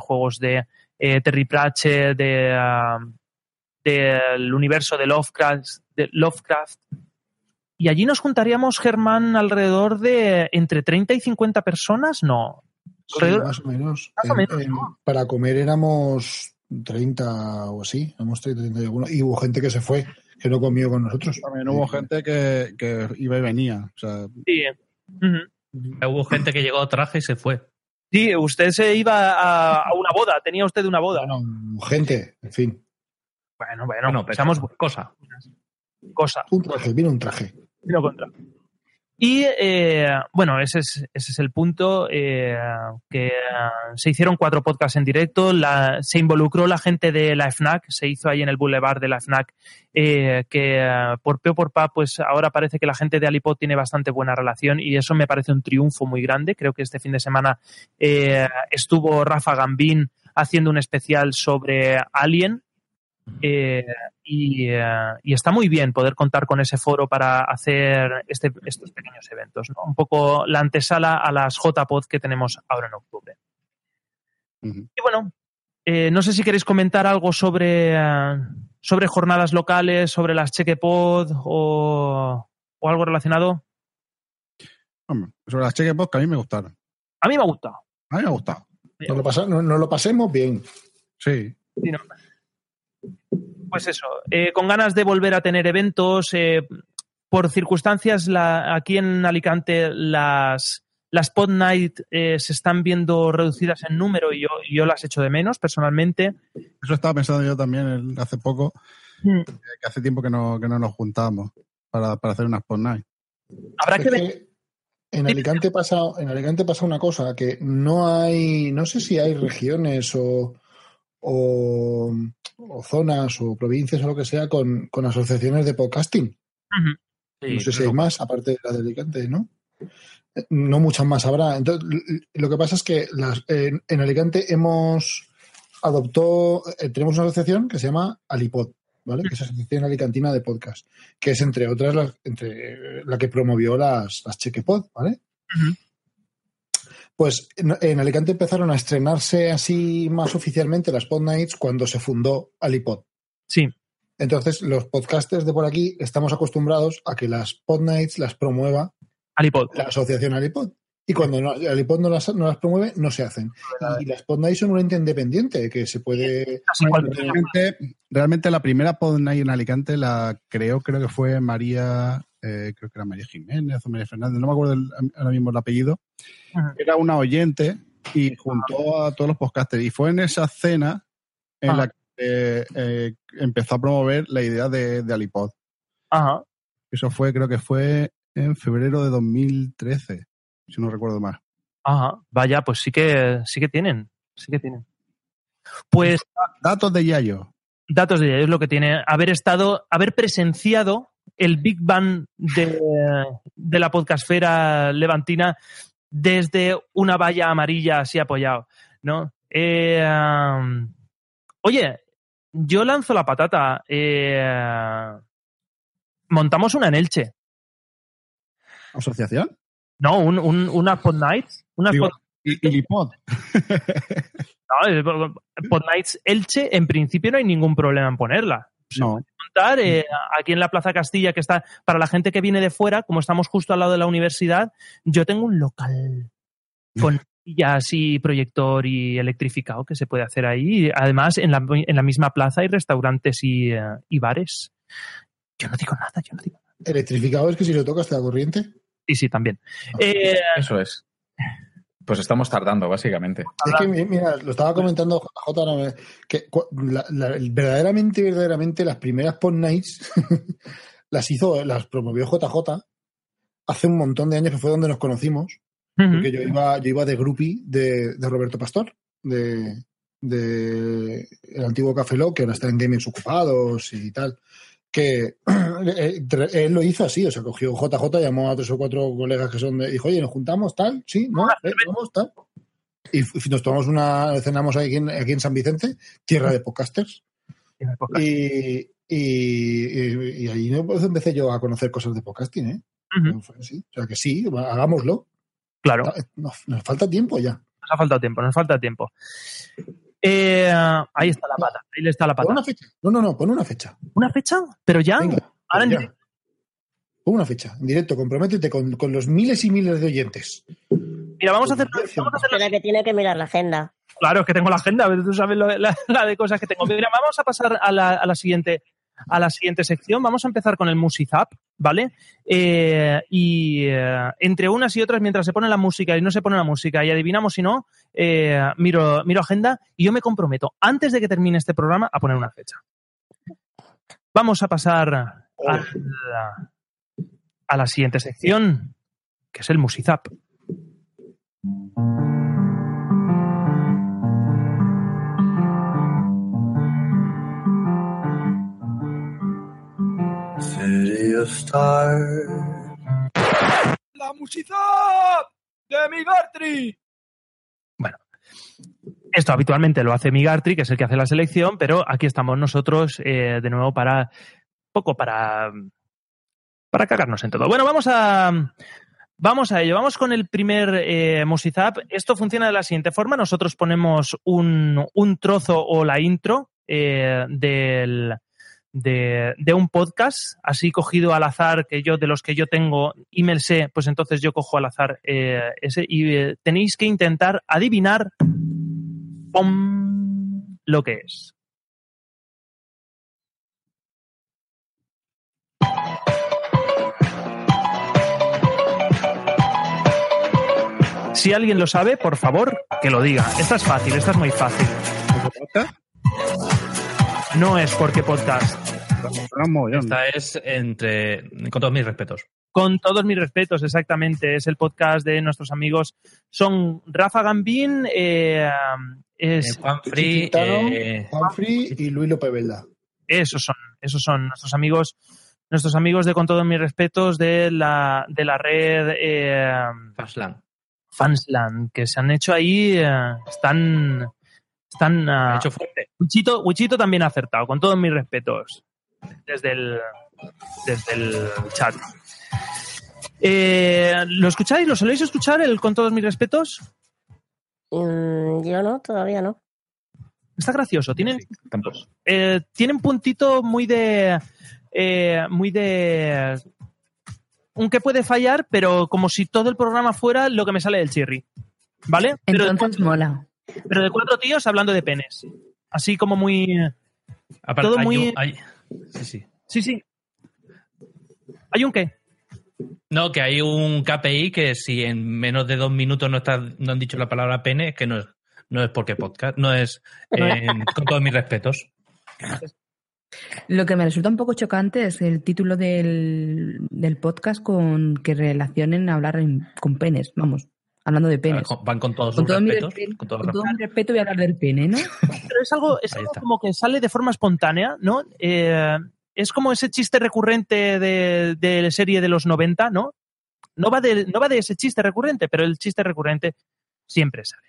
[SPEAKER 1] juegos de Terry Pratchett, de, ah, del universo de Lovecraft, de Lovecraft. Y allí nos juntaríamos, Germán, alrededor de entre 30 y 50 personas, no.
[SPEAKER 2] Sí, más o menos.
[SPEAKER 1] Más o
[SPEAKER 2] En-
[SPEAKER 1] menos,
[SPEAKER 2] en- para comer éramos 30 o así, éramos 30, 30 y alguno. Y hubo gente que se fue, que no comió con nosotros.
[SPEAKER 5] También hubo gente que, que iba y venía. O sea,
[SPEAKER 1] Sí.
[SPEAKER 4] Hubo gente que llegó traje y se fue.
[SPEAKER 1] Sí, usted se iba a, a una boda, tenía usted una boda.
[SPEAKER 2] Gente, en fin.
[SPEAKER 1] Bueno, bueno,
[SPEAKER 4] Bueno, pero
[SPEAKER 1] seamos
[SPEAKER 4] cosa.
[SPEAKER 1] cosa.
[SPEAKER 2] Un traje, vino un traje.
[SPEAKER 1] Vino contra. Y eh, bueno, ese es, ese es el punto, eh, que eh, se hicieron cuatro podcasts en directo, la, se involucró la gente de la FNAC, se hizo ahí en el boulevard de la FNAC, eh, que eh, por pe o por pa, pues ahora parece que la gente de Alipod tiene bastante buena relación y eso me parece un triunfo muy grande. Creo que este fin de semana eh, estuvo Rafa Gambín haciendo un especial sobre Alien, eh, y, eh, y está muy bien poder contar con ese foro para hacer este- estos pequeños eventos. ¿no? Un poco la antesala a las JPod que tenemos ahora en octubre. Y bueno, eh, no sé si queréis comentar algo sobre, eh, sobre jornadas locales, sobre las Chequepod o, o algo relacionado.
[SPEAKER 5] hombre, sobre las checkbox que a mí me gustaron.
[SPEAKER 1] A mí me ha gustado.
[SPEAKER 5] A mí me ha gustado.
[SPEAKER 2] Nos lo, pasa- no- nos lo pasemos bien.
[SPEAKER 5] Sí.
[SPEAKER 1] Sí, no. Pues eso, eh, con ganas de volver a tener eventos. eh, por circunstancias, la- aquí en Alicante las, las Pod Night eh, se están viendo reducidas en número y yo, yo las echo de menos personalmente.
[SPEAKER 5] Eso estaba pensando yo también el- hace poco,
[SPEAKER 1] Mm.
[SPEAKER 5] que hace tiempo que no, que no nos juntábamos para, para hacer unas Pod Night.
[SPEAKER 1] Habrá
[SPEAKER 2] Es
[SPEAKER 1] que ver.
[SPEAKER 2] que en Alicante pasa, en Alicante pasa una cosa, que no hay, no sé si hay regiones o, o, o zonas o provincias o lo que sea con, con asociaciones de podcasting. No sé si hay más, aparte de la de Alicante, ¿no? Eh, No muchas más habrá. Entonces, lo que pasa es que las, en, en Alicante hemos adoptó, eh, tenemos una asociación que se llama Alipod, ¿vale? Que es la Asociación Alicantina de Podcast, que es entre otras la, entre, la que promovió las, las Chequepod, ¿vale? Pues en, Alicante empezaron a estrenarse así más oficialmente las Pod Nights cuando se fundó Alipod.
[SPEAKER 1] Sí.
[SPEAKER 2] Entonces, los podcasters de por aquí estamos acostumbrados a que las Pod Nights las promueva
[SPEAKER 1] Alipod.
[SPEAKER 2] la asociación Alipod. Y cuando no, Alipod no las, no las promueve, no se hacen. Y las Pod Nights son un ente independiente que se puede.
[SPEAKER 5] Realmente, realmente la primera Pod Night en Alicante la creo, creo que fue María, eh, creo que era María Jiménez o María Fernández, no me acuerdo el- ahora mismo el apellido. Era una oyente y juntó a todos los podcasters. Y fue en esa cena en la que eh, eh, empezó a promover la idea de, de Alipod.
[SPEAKER 1] Ajá.
[SPEAKER 5] Eso fue, creo que fue en febrero de 2013, si no recuerdo mal.
[SPEAKER 1] Ajá, vaya, pues sí que, sí que tienen, sí que tienen. Pues
[SPEAKER 5] Datos de Yayo.
[SPEAKER 1] datos de ella es lo que tiene haber estado, haber presenciado el Big Bang de, de la podcastfera levantina desde una valla amarilla así apoyado, ¿no? Eh, um, oye, yo lanzo la patata. eh, montamos una en Elche.
[SPEAKER 5] ¿Asociación?
[SPEAKER 1] No, un, un, una Pod Nights. Una
[SPEAKER 5] Digo,
[SPEAKER 1] Pod-
[SPEAKER 5] y, y Lipod. (laughs)
[SPEAKER 1] no, eh, Pod Nights Elche, en principio no hay ningún problema en ponerla.
[SPEAKER 5] No.
[SPEAKER 1] montar eh, aquí en la Plaza Castilla, que está para la gente que viene de fuera, como estamos justo al lado de la universidad, yo tengo un local con sillas y proyector y electrificado que se puede hacer ahí. Además, en la, en la misma plaza hay restaurantes y, eh, y bares. Yo no digo nada, yo no digo nada.
[SPEAKER 2] Electrificado es que si lo tocas te da corriente.
[SPEAKER 1] Sí, sí, también. Eh,
[SPEAKER 3] Eso es. Pues estamos tardando, básicamente.
[SPEAKER 2] Es que, mi- mira, lo estaba comentando JJ, me- que cu- la- la- verdaderamente, verdaderamente, las primeras Pod Nights (laughs) las hizo, las promovió JJ hace un montón de años, que fue donde nos conocimos, porque yo iba, yo iba de groupie de, de Roberto Pastor, de, de el antiguo Café Lock, que ahora está en Gamers Ocupados y tal, que (clears throat) eh, él lo hizo así, o sea, cogió JJ, llamó a tres o cuatro colegas que son de, dijo, oye, nos juntamos, tal, sí, no, eh, vamos, tal. Y nos tomamos una, cenamos aquí en, aquí en San Vicente, tierra de podcasters. Y, y, y- y ahí pues, empecé yo a conocer cosas de podcasting, ¿eh? Así. O sea que sí, hagámoslo.
[SPEAKER 1] Claro.
[SPEAKER 2] Nos, nos falta tiempo ya.
[SPEAKER 1] Nos ha faltado tiempo, nos falta tiempo. Eh, ahí está la pata, ahí le está la
[SPEAKER 2] Pon
[SPEAKER 1] pata.
[SPEAKER 2] una fecha. No, no, no, pon una fecha.
[SPEAKER 1] ¿Una fecha? ¿Pero ya? Ahora en
[SPEAKER 2] Ya. Pon una fecha, en directo, comprométete con, con los miles y miles de oyentes.
[SPEAKER 1] Mira, vamos a hacer, vamos a hacer
[SPEAKER 7] Espera que tiene que mirar la agenda.
[SPEAKER 1] Claro, es que tengo la agenda, pero tú sabes lo- la, la de cosas que tengo. Mira, vamos a pasar a la, a la siguiente a la siguiente sección. Vamos a empezar con el Musizap, ¿vale? Eh, y eh, entre unas y otras, mientras se pone la música y no se pone la música y adivinamos si no, eh, miro, miro agenda y yo me comprometo, antes de que termine este programa, a poner una fecha. Vamos a pasar a la, a la siguiente sección, que es el Musizap.
[SPEAKER 18] City of stars.
[SPEAKER 1] La música de Migartri. Bueno, esto habitualmente lo hace Migartri, que es el que hace la selección, pero aquí estamos nosotros eh, de nuevo para poco para para cagarnos en todo. Bueno, vamos a vamos a ello. Vamos con el primer eh, Musizap. Esto funciona de la siguiente forma: nosotros ponemos un, un trozo o la intro eh, del de, de un podcast, así cogido al azar, que yo, de los que yo tengo y me sé, pues entonces yo cojo al azar eh, ese y eh, tenéis que intentar adivinar lo que es. Si alguien lo sabe, por favor, que lo diga. Esta es fácil, esta es muy fácil. No es porque podcast.
[SPEAKER 4] Esta es entre. Con todos mis respetos.
[SPEAKER 1] Con todos mis respetos, exactamente. Es el podcast de nuestros amigos. Son Rafa Gambín, eh, es
[SPEAKER 4] Eh, Juan Free, eh,
[SPEAKER 2] Juan Free y Luis López Velda.
[SPEAKER 1] Esos son, esos son nuestros amigos, nuestros amigos de con todos mis respetos de la, de la red eh,
[SPEAKER 4] Fansland.
[SPEAKER 1] Fansland, que se han hecho ahí, eh, están, están ah,
[SPEAKER 4] hecho fuerte.
[SPEAKER 1] Wichito, Wichito también ha acertado, con todos mis respetos, desde el, desde el chat. Eh, ¿Lo escucháis? ¿Lo soléis escuchar el con todos mis respetos?
[SPEAKER 7] Mm, yo no, todavía no.
[SPEAKER 1] Está gracioso. Tienen, eh, tiene un puntito muy de. eh, muy de. Un que puede fallar, pero como si todo el programa fuera lo que me sale del chirri. ¿Vale? Pero
[SPEAKER 6] Entonces mola.
[SPEAKER 1] pero de cuatro tíos hablando de penes. Así como muy.
[SPEAKER 4] Aparte,
[SPEAKER 1] todo
[SPEAKER 4] hay
[SPEAKER 1] muy.
[SPEAKER 4] hay- Sí, sí.
[SPEAKER 1] Sí, sí. ¿Hay un qué?
[SPEAKER 4] No, que hay un KPI que si en menos de dos minutos no, está, no han dicho la palabra pene, es que no es, no es porque podcast, no es eh, con todos mis respetos.
[SPEAKER 6] Lo que me resulta un poco chocante es el título del, del podcast con que relacionen hablar en- con penes. Vamos, Hablando de penes.
[SPEAKER 4] Van con todos
[SPEAKER 6] Con
[SPEAKER 4] sus
[SPEAKER 6] todo, mi respeto,
[SPEAKER 4] con todo
[SPEAKER 6] con todo
[SPEAKER 4] respeto.
[SPEAKER 6] mi respeto voy a hablar del pene, ¿no? (laughs)
[SPEAKER 1] Pero es algo, es algo como que sale de forma espontánea, ¿no? Eh, es como ese chiste recurrente de, de la serie de los 90, ¿no? No va, de, no va de ese chiste recurrente, pero el chiste recurrente siempre sale.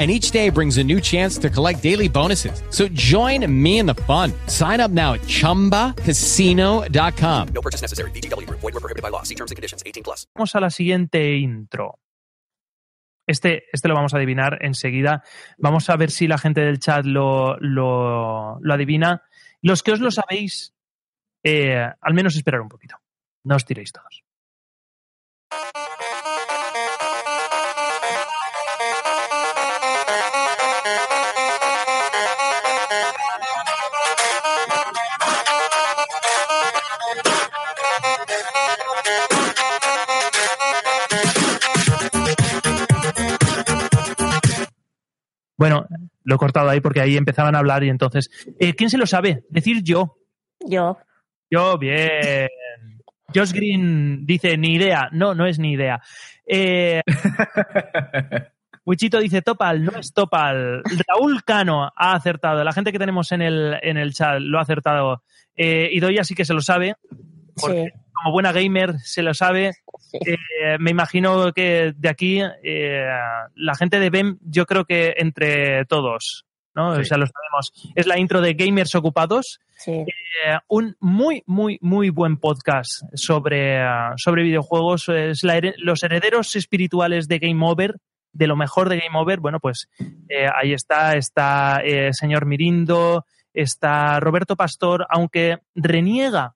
[SPEAKER 11] And each day brings a new chance to collect daily bonuses. So join me in the fun. Sign up now at chumbacasino.com.
[SPEAKER 12] No purchase necessary. VGW Group. Void were prohibited by law. See terms and conditions. 18 plus.
[SPEAKER 1] Vamos a la siguiente intro. Este, este lo vamos a adivinar enseguida. Vamos a ver si la gente del chat lo, lo, lo adivina. Los que os lo sabéis, eh, al menos esperar un poquito. No os tiréis todos. Bueno, lo he cortado ahí porque ahí empezaban a hablar y entonces. eh, ¿Quién se lo sabe? Decir yo.
[SPEAKER 7] Yo.
[SPEAKER 1] Yo, bien. Josh Green dice, ni idea. No, no es ni idea. Eh, (laughs) Wichito dice Topal, no es Topal. Raúl Cano ha acertado. La gente que tenemos en el, en el chat lo ha acertado. Eh, Idoia sí que se lo sabe. Porque como buena gamer se lo sabe. Eh, me imagino que de aquí eh, la gente de BEM, yo creo que entre todos, ¿no? O sea, lo sabemos. Es la intro de Gamers Ocupados. Eh, un muy, muy, muy buen podcast sobre, sobre videojuegos. Es la los herederos espirituales de Game Over, de lo mejor de Game Over. Bueno, pues eh, ahí está, está eh, señor Mirindo, está Roberto Pastor, aunque reniega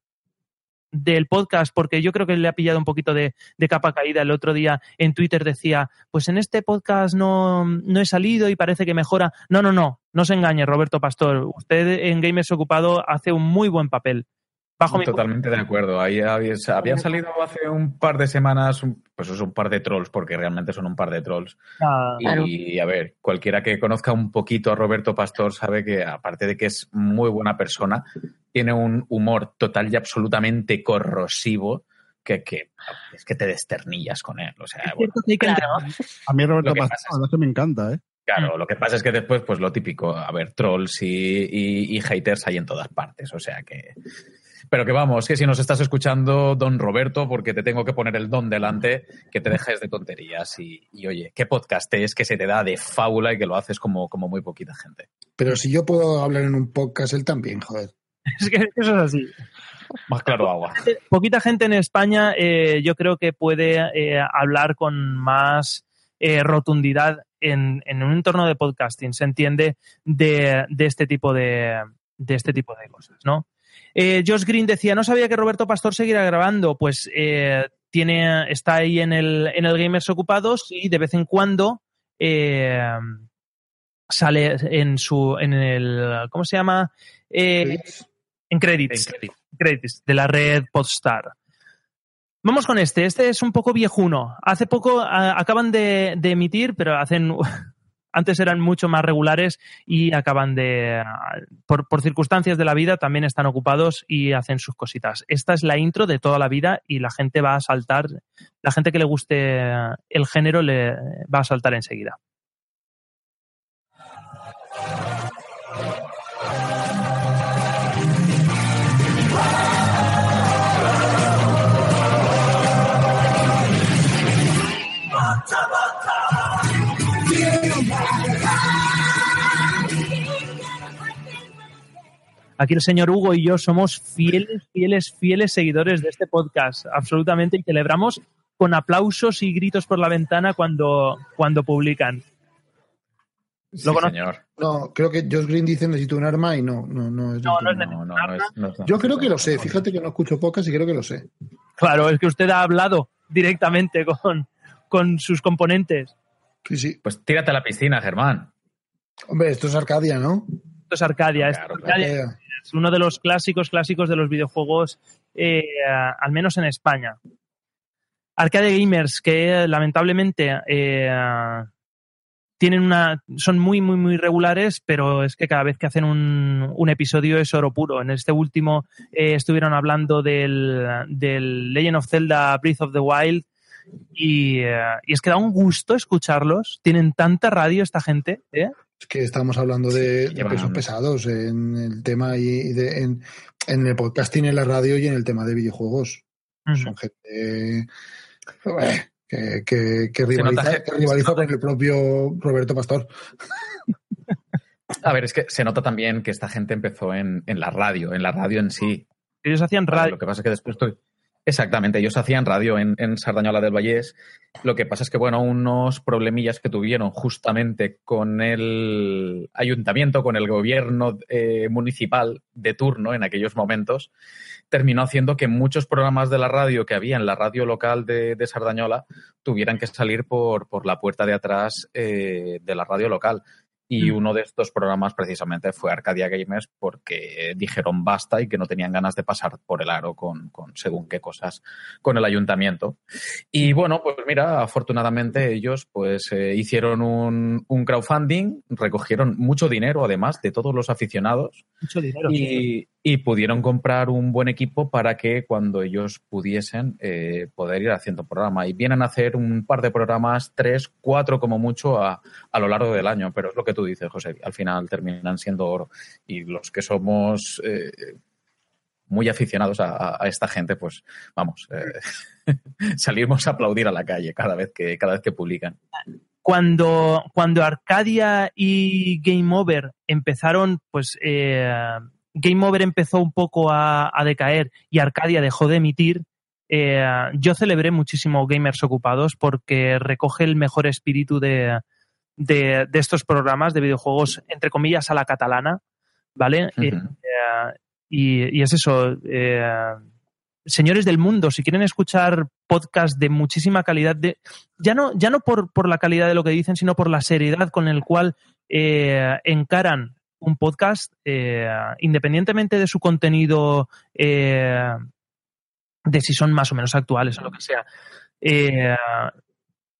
[SPEAKER 1] del podcast, porque yo creo que le ha pillado un poquito de, de capa caída. El otro día en Twitter decía, pues en este podcast no, no he salido y parece que mejora. No, no, no, no se engañe, Roberto Pastor. Usted en Gamers Ocupado hace un muy buen papel. Bajo mi
[SPEAKER 3] Totalmente de acuerdo. Ahí había, habían salido hace un par de semanas, pues es un par de trolls, porque realmente son un par de trolls.
[SPEAKER 1] Ah,
[SPEAKER 3] Y a ver, cualquiera que conozca un poquito a Roberto Pastor sabe que, aparte de que es muy buena persona, tiene un humor total y absolutamente corrosivo que, que es que te desternillas con él. O sea, bueno,
[SPEAKER 5] A mí Roberto
[SPEAKER 3] Lo que
[SPEAKER 5] Pastor, es que me encanta, ¿eh?
[SPEAKER 3] Claro, lo que pasa es que después, pues lo típico, a ver, trolls y, y- y haters hay en todas partes, o sea que... Pero que vamos, que si nos estás escuchando, don Roberto, porque te tengo que poner el don delante, que te dejes de tonterías y, y, oye, qué podcast es que se te da de fábula y que lo haces como, como muy poquita gente.
[SPEAKER 2] Pero si yo puedo hablar en un podcast, él también, joder. (laughs)
[SPEAKER 1] Es que eso es así.
[SPEAKER 3] Más claro agua.
[SPEAKER 1] Poquita gente en España eh, yo creo que puede eh, hablar con más eh, rotundidad en, en un entorno de podcasting, se entiende, de, de este tipo de, de este tipo de cosas, ¿no? Eh, Josh Green decía, no sabía que Roberto Pastor seguirá grabando, pues eh, tiene, está ahí en el, en el Gamers Ocupados y de vez en cuando eh, sale en su, en el, ¿cómo se llama? Eh, en credits. Credits de la red Podstar. Vamos con este. Este es un poco viejuno. Hace poco a- acaban de, de emitir, pero hacen. (laughs) Antes eran mucho más regulares y acaban de. Por, por circunstancias de la vida también están ocupados y hacen sus cositas. Esta es la intro de toda la vida y la gente va a saltar. La gente que le guste el género le va a saltar enseguida. Aquí el señor Hugo y yo somos fieles, fieles, fieles seguidores de este podcast, absolutamente, y celebramos con aplausos y gritos por la ventana cuando, cuando publican.
[SPEAKER 3] Sí,
[SPEAKER 1] ¿Lo
[SPEAKER 3] señor.
[SPEAKER 2] No, creo que Josh Green dice necesito un arma y no, no, no es.
[SPEAKER 1] No, no es
[SPEAKER 3] No, no, no es- no es-
[SPEAKER 2] Yo creo que lo sé. Fíjate que no escucho pocas y creo que lo sé.
[SPEAKER 1] Claro, es que usted ha hablado directamente con, con sus componentes.
[SPEAKER 2] Sí, sí.
[SPEAKER 3] Pues tírate a la piscina, Germán.
[SPEAKER 2] Hombre, esto es Arcadia, ¿no?
[SPEAKER 1] Esto es Arcadia. esto es
[SPEAKER 3] Claro,
[SPEAKER 1] Arcadia. Gamers, uno de los clásicos clásicos de los videojuegos, eh, al menos en España. Arcade Gamers, que lamentablemente eh, tienen una, son muy, muy, muy regulares, pero es que cada vez que hacen un, un episodio es oro puro. En este último eh, estuvieron hablando del, del Legend of Zelda Breath of the Wild y, eh, y es que da un gusto escucharlos. Tienen tanta radio esta gente. ¿eh?
[SPEAKER 2] Es que estamos hablando de, pesos pesados en el tema y de, en, en el podcasting, en la radio y en el tema de videojuegos. Son gente eh, que, que, que rivaliza,
[SPEAKER 3] que-
[SPEAKER 2] con el propio Roberto Pastor.
[SPEAKER 3] A ver, es que se nota también que esta gente empezó en, en la radio, en la radio en sí.
[SPEAKER 1] Ellos hacían radio.
[SPEAKER 3] Lo que pasa es que después tú- Exactamente, ellos hacían radio en, Sardañola del Vallés. Lo que pasa es que, bueno, unos problemillas que tuvieron justamente con el ayuntamiento, con el gobierno eh, municipal de turno en aquellos momentos, terminó haciendo que muchos programas de la radio que había en la radio local de, de Sardañola tuvieran que salir por, por la puerta de atrás eh, de la radio local. Y
[SPEAKER 1] Mm.
[SPEAKER 3] uno de estos programas precisamente fue Arcadia Gamers porque dijeron basta y que no tenían ganas de pasar por el aro con, con según qué cosas con el ayuntamiento. Y bueno, pues mira, afortunadamente ellos pues eh, hicieron un, un crowdfunding, recogieron mucho dinero además de todos los aficionados
[SPEAKER 1] Mucho dinero.
[SPEAKER 3] y, y pudieron comprar un buen equipo para que cuando ellos pudiesen eh, poder ir haciendo programa. Y vienen a hacer un par de programas, tres, cuatro como mucho a, a lo largo del año. Pero es lo que tú dices, José. Al final terminan siendo oro. Y los que somos eh, muy aficionados a, esta gente, pues vamos, eh, (laughs) salimos a aplaudir a la calle cada vez que, cada vez que publican.
[SPEAKER 1] cuando, cuando Arcadia y Game Over empezaron, pues eh, Game Over empezó un poco a, a decaer y Arcadia dejó de emitir, yo celebré muchísimo Gamers Ocupados porque recoge el mejor espíritu de, de, de estos programas de videojuegos, entre comillas, a la catalana, ¿vale? Eh, eh, y, y es eso. eh, señores del mundo, si quieren escuchar podcast de muchísima calidad, de, ya no, ya no por, por la calidad de lo que dicen, sino por la seriedad con el cual eh, encaran un podcast, eh, independientemente de su contenido, eh, de si son más o menos actuales o lo que sea.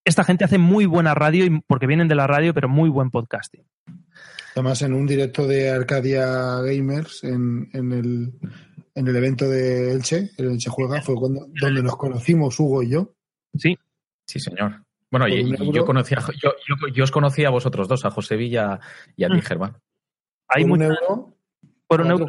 [SPEAKER 1] Esta gente hace muy buena radio y- porque vienen de la radio, pero muy buen podcasting.
[SPEAKER 2] Además, en un directo de Arcadia Gamers, en, en el, en el evento de Elche, el Elche Juega, fue cuando, donde nos conocimos Hugo y yo.
[SPEAKER 1] Sí.
[SPEAKER 3] Sí, señor. Bueno, y, y yo, conocía, yo, yo, yo os conocía a vosotros dos, a José Villa y a ti, Germán.
[SPEAKER 1] Hay
[SPEAKER 2] Por un
[SPEAKER 1] mucha-
[SPEAKER 2] euro,
[SPEAKER 1] por un
[SPEAKER 2] cuatro.
[SPEAKER 1] euro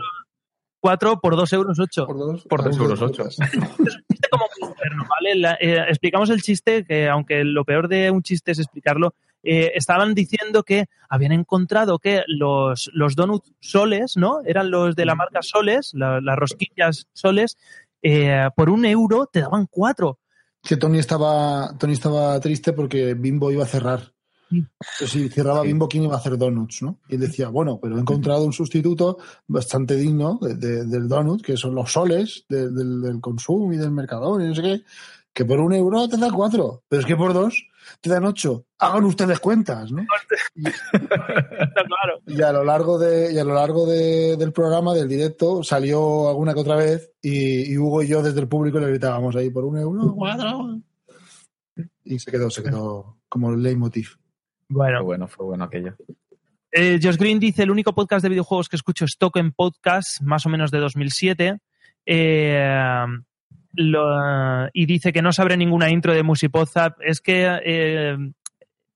[SPEAKER 1] cuatro, por dos euros ocho.
[SPEAKER 2] Por dos,
[SPEAKER 3] Por dos euros ocho. (laughs)
[SPEAKER 1] como interno, ¿vale? La- eh, explicamos el chiste, que aunque lo peor de un chiste es explicarlo, eh, estaban diciendo que habían encontrado que los, los donuts soles, ¿no? Eran los de la marca Soles, la- las rosquillas Soles, eh, por un euro te daban cuatro.
[SPEAKER 2] Que Tony estaba, Tony estaba triste porque Bimbo iba a cerrar. Si cerraba Bimbo, ¿quién iba a hacer donuts? ¿no? Y él decía, bueno, pero he encontrado un sustituto bastante digno de- de- del donut, que son los soles de- del, del consumo y del mercador y no sé qué, que por un euro te da cuatro, pero es que por dos te dan ocho. Hagan ustedes cuentas, ¿no? (laughs)
[SPEAKER 1] claro.
[SPEAKER 2] Y a lo largo de, y a lo largo de- del programa, del directo, salió alguna que otra vez y, y Hugo y yo desde el público le gritábamos ahí por un euro, cuatro. Y se quedó, se quedó como el leitmotiv.
[SPEAKER 1] Bueno.
[SPEAKER 3] Fue bueno, fue bueno aquello.
[SPEAKER 1] Eh, Josh Green dice, el único podcast de videojuegos que escucho es Token Podcast, más o menos de 2007. Eh, lo- y dice que no sabré ninguna intro de Musipozap. Es que eh,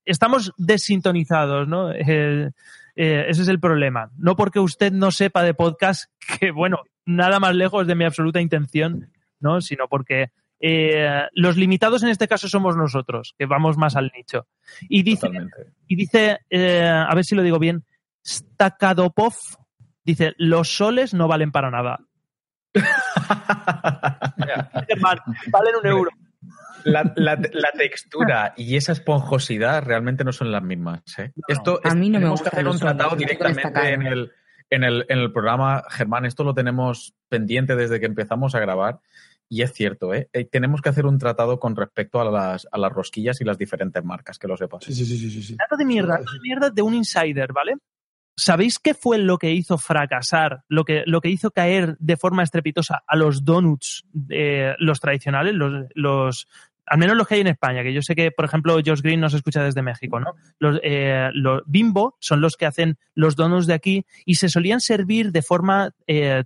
[SPEAKER 1] estamos desintonizados, ¿no? Eh, eh, ese es el problema. No porque usted no sepa de podcast, (laughs) que bueno, nada más lejos de mi absoluta intención, ¿no? Sino porque eh, los limitados en este caso somos nosotros, que vamos más al nicho. Y dice,
[SPEAKER 3] Totalmente.
[SPEAKER 1] y dice, eh, a ver si lo digo bien, Stakadopov dice, los soles no valen para nada. (laughs) Germán, valen un euro.
[SPEAKER 3] La, la- la textura y esa esponjosidad realmente no son las mismas. ¿eh? Esto
[SPEAKER 6] A
[SPEAKER 3] es-
[SPEAKER 6] mí no me
[SPEAKER 3] tenemos que
[SPEAKER 6] gustan
[SPEAKER 3] hacer un tratado directamente en el, en, el, en el programa. Germán, esto lo tenemos pendiente desde que empezamos a grabar. Y es cierto, ¿eh? Eh, tenemos que hacer un tratado con respecto a las, a las rosquillas y las diferentes marcas, que lo sepas.
[SPEAKER 2] Sí, sí, sí, sí, sí.
[SPEAKER 1] Dato de mierda, dato de mierda de un insider, ¿vale? ¿Sabéis qué fue lo que hizo fracasar, lo que, lo que hizo caer de forma estrepitosa a los donuts, eh, los tradicionales, los, los, al menos los que hay en España, que yo sé que, por ejemplo, Josh Green nos escucha desde México, ¿no? Los, eh, los Bimbo son los que hacen los donuts de aquí y se solían servir de forma... eh,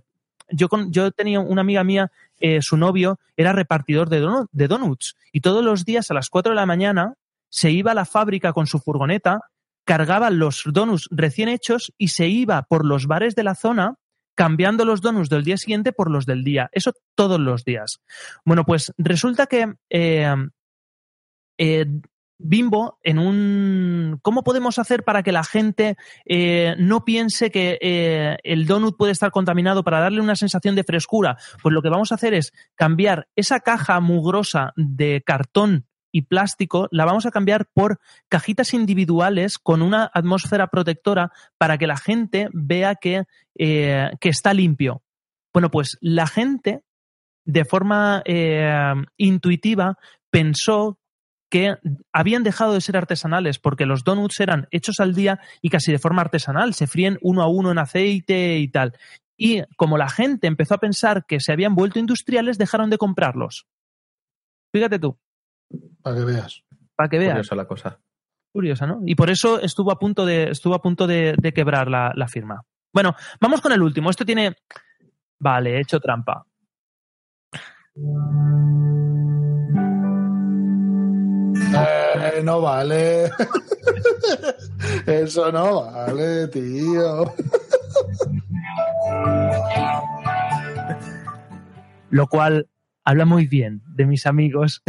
[SPEAKER 1] yo, con, yo tenía una amiga mía, eh, su novio era repartidor de, donu- de donuts y todos los días a las 4 de la mañana se iba a la fábrica con su furgoneta, cargaba los donuts recién hechos y se iba por los bares de la zona cambiando los donuts del día siguiente por los del día. Eso todos los días. Bueno, pues resulta que eh, eh, Bimbo en un... ¿Cómo podemos hacer para que la gente eh, no piense que eh, el donut puede estar contaminado para darle una sensación de frescura? Pues lo que vamos a hacer es cambiar esa caja mugrosa de cartón y plástico, la vamos a cambiar por cajitas individuales con una atmósfera protectora para que la gente vea que, eh, que está limpio. Bueno, pues la gente de forma intuitiva pensó que habían dejado de ser artesanales porque los donuts eran hechos al día y casi de forma artesanal, se fríen uno a uno en aceite y tal. Y como la gente empezó a pensar que se habían vuelto industriales, dejaron de comprarlos. Fíjate tú,
[SPEAKER 2] Para que veas.
[SPEAKER 1] para que veas.
[SPEAKER 3] Curiosa la cosa.
[SPEAKER 1] Curiosa, ¿no? Y por eso estuvo a punto de, estuvo a punto de, de quebrar la, la firma. Bueno, vamos con el último. Esto tiene. Vale, he hecho trampa.
[SPEAKER 2] Eh, no vale. (laughs) Eso no vale, tío.
[SPEAKER 1] Lo cual habla muy bien de mis amigos.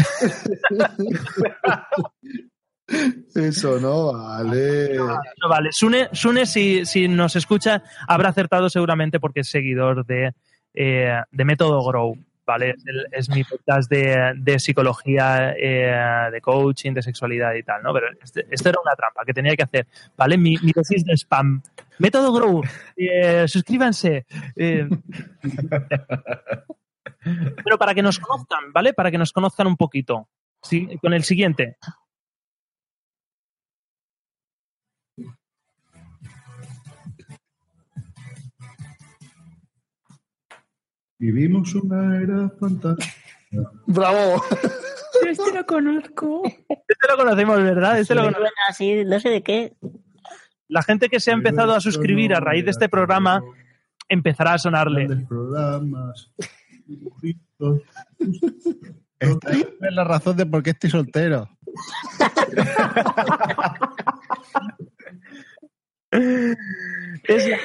[SPEAKER 2] Eso no vale.
[SPEAKER 1] No, vale, Sune, Sune si, si nos escucha, habrá acertado seguramente porque es seguidor de, eh, de Método Grow. ¿Vale? Es, el- es mi podcast de, de psicología, eh, de coaching, de sexualidad y tal, ¿no? Pero este- esto era una trampa que tenía que hacer, ¿vale? Mi, mi dosis de spam. Método Grow, eh, suscríbanse. eh. (laughs) Pero para que nos conozcan, ¿vale? Para que nos conozcan un poquito. Sí, con el siguiente.
[SPEAKER 2] Vivimos una era fantástica. ¡Bravo! (laughs)
[SPEAKER 6] Este lo conozco.
[SPEAKER 1] Este lo conocemos, ¿verdad? Este lo conocemos.
[SPEAKER 7] así, no sé de qué.
[SPEAKER 1] La gente que se ha empezado a suscribir a raíz de este programa empezará a sonarle.
[SPEAKER 2] Programas.
[SPEAKER 5] Esta es la razón de por qué estoy soltero. (laughs)
[SPEAKER 1] Es la,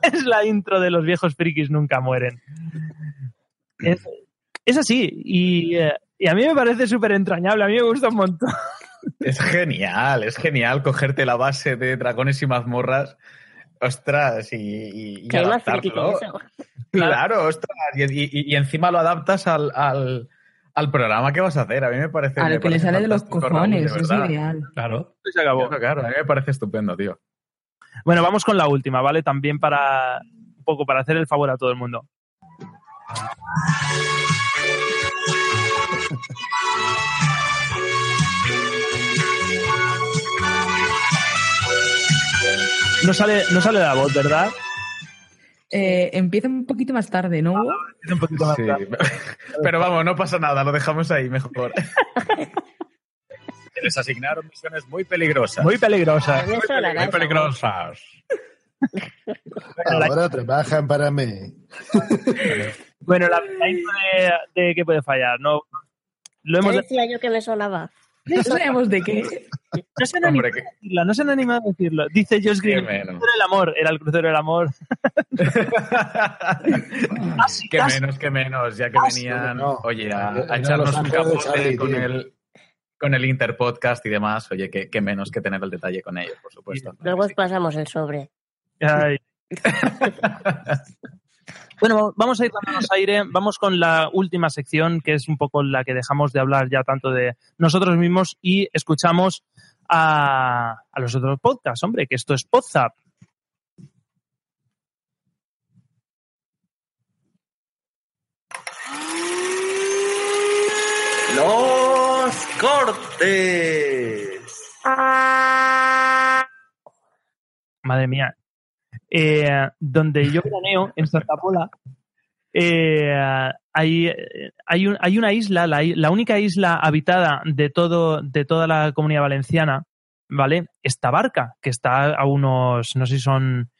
[SPEAKER 1] (laughs) es la intro de los viejos frikis nunca mueren. Es, es así. Y, eh, y a mí me parece súper entrañable. A mí me gusta un montón. (laughs)
[SPEAKER 3] Es genial, es genial cogerte la base de dragones y mazmorras, ostras, y, y- y adaptarlo.
[SPEAKER 7] eso. (laughs)
[SPEAKER 3] Claro, ostras, y, y- y encima lo adaptas al, al, al programa que vas a hacer. A mí me parece.
[SPEAKER 6] A lo que le sale de los cojones,
[SPEAKER 3] de
[SPEAKER 6] es ideal.
[SPEAKER 4] Claro.
[SPEAKER 1] Se acabó.
[SPEAKER 3] Claro, claro, a mí me parece estupendo, tío.
[SPEAKER 1] Bueno, vamos con la última, ¿vale? También para un poco para hacer el favor a todo el mundo. No sale, no sale la voz, ¿verdad?
[SPEAKER 6] Eh, empieza un poquito más tarde, ¿no? Hugo?
[SPEAKER 1] Un poquito más
[SPEAKER 3] Sí.
[SPEAKER 1] tarde. (laughs)
[SPEAKER 3] Pero vamos, no pasa nada, lo dejamos ahí mejor. (laughs) Les asignaron misiones muy peligrosas.
[SPEAKER 1] Muy peligrosa.
[SPEAKER 7] Me suena
[SPEAKER 3] Muy peligrosas.
[SPEAKER 2] Ahora trabajan para mí.
[SPEAKER 1] Bueno, la, la de, de qué puede fallar, no. Lo
[SPEAKER 7] Ya
[SPEAKER 1] hemos
[SPEAKER 7] decía yo que me sonaba.
[SPEAKER 6] No sabemos de qué.
[SPEAKER 1] no se han animado
[SPEAKER 3] Hombre, que-
[SPEAKER 1] a decirlo, no se han animado a decirlo. Dice Josh Green,
[SPEAKER 3] Qué
[SPEAKER 1] el
[SPEAKER 3] menos.
[SPEAKER 1] crucero del amor, era el crucero del amor. (laughs) Casi,
[SPEAKER 3] que menos, que menos, ya que
[SPEAKER 1] Casi,
[SPEAKER 3] venían,
[SPEAKER 2] no.
[SPEAKER 3] oye, a, echarnos un capote con el, con el Interpodcast y demás, oye, que, que menos que tener el detalle con ellos, por supuesto.
[SPEAKER 7] Luego os pasamos el sobre.
[SPEAKER 1] Ay. (laughs) Bueno, vamos a ir dándonos aire. Vamos con la última sección, que es un poco la que dejamos de hablar ya tanto de nosotros mismos y escuchamos a, a los otros podcasts, hombre, que esto es Podzap.
[SPEAKER 18] Los cortes.
[SPEAKER 1] madre mía, eh, donde yo veraneo, en Santa Pola, eh, hay, hay, un- hay una isla, la, la única isla habitada de, todo, de toda la comunidad valenciana, ¿vale? Esta barca, que está a unos, no sé si son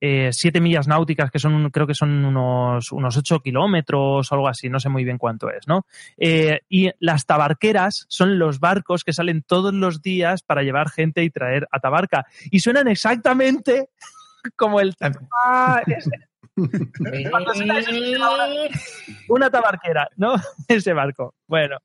[SPEAKER 1] eh, siete millas náuticas, que son, creo que son unos, unos ocho kilómetros o algo así, no sé muy bien cuánto es, ¿no? Eh, y las tabarqueras son los barcos que salen todos los días para llevar gente y traer a Tabarca. Y suenan exactamente (laughs) como el... (laughs) Ah, (laughs) una tabarquera, ¿no? Ese barco. Bueno,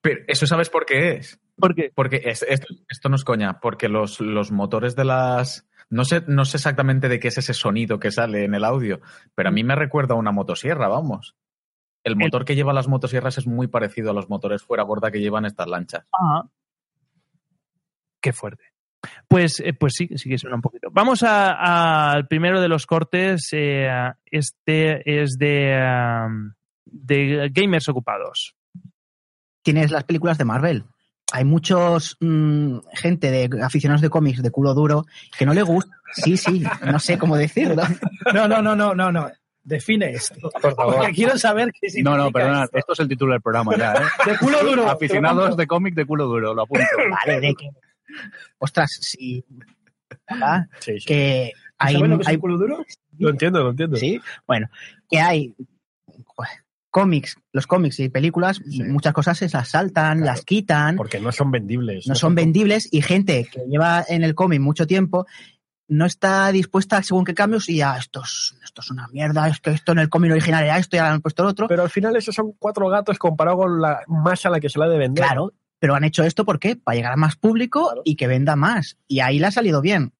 [SPEAKER 3] Pero eso sabes por qué es.
[SPEAKER 1] ¿por qué?
[SPEAKER 3] Porque es- esto, esto no es coña, porque los, los motores de las... No sé, no sé exactamente de qué es ese sonido que sale en el audio, pero a mí me recuerda a una motosierra, vamos. El motor que lleva las motosierras es muy parecido a los motores fuera borda que llevan estas lanchas.
[SPEAKER 1] Ah. Qué fuerte. Pues, eh, pues sí, sí que suena un poquito. Vamos al primero de los cortes. eh, este es de, de Gamers Ocupados.
[SPEAKER 19] tienes las películas de Marvel. Hay muchos mm, gente de aficionados de cómics de culo duro que no le gusta. Sí, sí, no sé cómo decirlo.
[SPEAKER 20] No, no, no, no, no, no. Define esto.
[SPEAKER 21] Por favor.
[SPEAKER 20] Porque quiero saber qué
[SPEAKER 21] No,
[SPEAKER 20] significa
[SPEAKER 21] no, perdona,
[SPEAKER 20] esto.
[SPEAKER 21] esto es el título del programa ya, ¿eh? (laughs)
[SPEAKER 20] De culo duro.
[SPEAKER 21] Aficionados de cómic de culo duro, lo apunto. (laughs)
[SPEAKER 19] Vale, de que. Ostras, sí. ¿verdad?
[SPEAKER 21] Sí, sí.
[SPEAKER 19] Que hay.
[SPEAKER 20] ¿Sabes lo que es
[SPEAKER 19] hay-
[SPEAKER 20] un culo duro?
[SPEAKER 21] Lo entiendo, lo entiendo.
[SPEAKER 19] Sí, bueno, que hay cómics, los cómics y películas, muchas cosas se las saltan, las quitan,
[SPEAKER 21] Porque no son vendibles.
[SPEAKER 19] no son vendibles y gente que lleva en el cómic mucho tiempo no está dispuesta según qué cambios y ya esto es, esto es una mierda, es que esto en el cómic original era esto y ahora han puesto el otro.
[SPEAKER 21] Pero al final esos son cuatro gatos comparado con la masa a la que se la ha de vender.
[SPEAKER 19] Claro, pero han hecho esto ¿por qué? Para llegar a más público y que venda más. Y ahí le ha salido bien.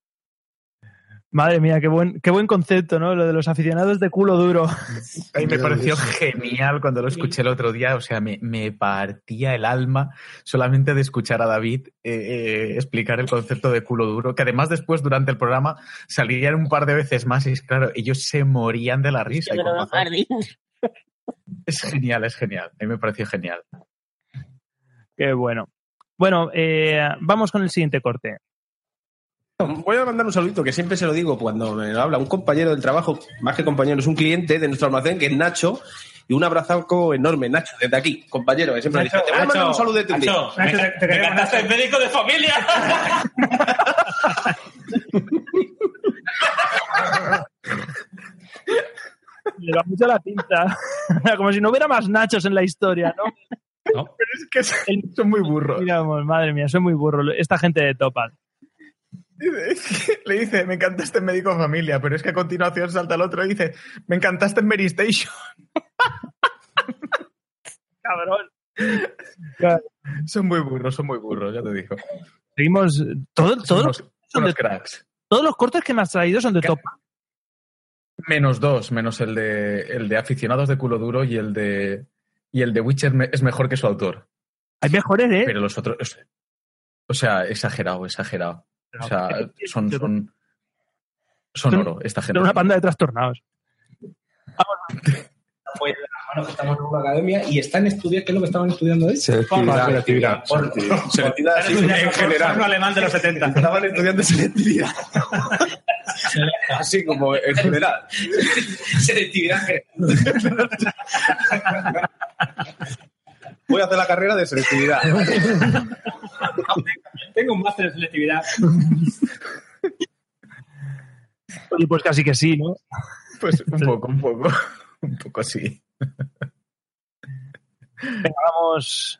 [SPEAKER 1] Madre mía, qué buen, qué buen concepto, ¿no? Lo de los aficionados de culo duro.
[SPEAKER 3] A mí me pareció genial cuando lo escuché el otro día, o sea, me, me partía el alma solamente de escuchar a David eh, eh, explicar el concepto de culo duro, que además después durante el programa salían un par de veces más y es claro, ellos se morían de la risa. y. Es genial, es genial. A mí me pareció genial.
[SPEAKER 1] Qué bueno. Bueno, eh, vamos con el siguiente corte.
[SPEAKER 22] Voy a mandar un saludito que siempre se lo digo cuando me habla un compañero del trabajo, más que compañero, es un cliente de nuestro almacén que es Nacho. Y un abrazo enorme, Nacho, desde aquí, compañero, que siempre le dice, te voy a mandar un saludete un día.
[SPEAKER 20] Nacho, te- Nacho.
[SPEAKER 22] médico de familia.
[SPEAKER 1] Le da mucho la pinta. (laughs) Como si no hubiera más nachos en la historia, ¿no?
[SPEAKER 3] Pero es que son muy burros.
[SPEAKER 1] Miramos, madre mía, son muy burros. Esta gente de Topal. (laughs)
[SPEAKER 3] Le dice, me encantaste en médico familia, pero es que a continuación salta el otro y dice, me encantaste en Mary Station. (laughs)
[SPEAKER 1] Cabrón.
[SPEAKER 3] Son muy burros, son muy burros, ya te digo.
[SPEAKER 1] Seguimos. Todo, todos, los,
[SPEAKER 3] cracks.
[SPEAKER 1] todos los cortes que me has traído son de Topal.
[SPEAKER 3] Menos dos, menos el de, el de aficionados de culo duro y el de, y el de Witcher es mejor que su autor.
[SPEAKER 1] Hay mejores, ¿eh?
[SPEAKER 3] Pero los otros. O sea, exagerado, exagerado. O sea, son, son, son oro, esta gente.
[SPEAKER 1] Son una panda de trastornados. (laughs)
[SPEAKER 20] Bueno, estamos en una academia y están estudiando, ¿qué es lo que estaban estudiando ahí?
[SPEAKER 22] Selectividad.
[SPEAKER 20] Selectividad.
[SPEAKER 22] Selectividad. En general.
[SPEAKER 20] alemán de los 70.
[SPEAKER 22] Estaban estudiando selectividad. (laughs) Así como en general.
[SPEAKER 20] Selectividad. (laughs)
[SPEAKER 22] Voy a hacer la carrera de selectividad. (laughs)
[SPEAKER 20] Tengo un máster en selectividad.
[SPEAKER 1] Oye, pues casi que sí, ¿no?
[SPEAKER 3] Pues un poco, un poco. Un poco sí.
[SPEAKER 1] Venga, vamos.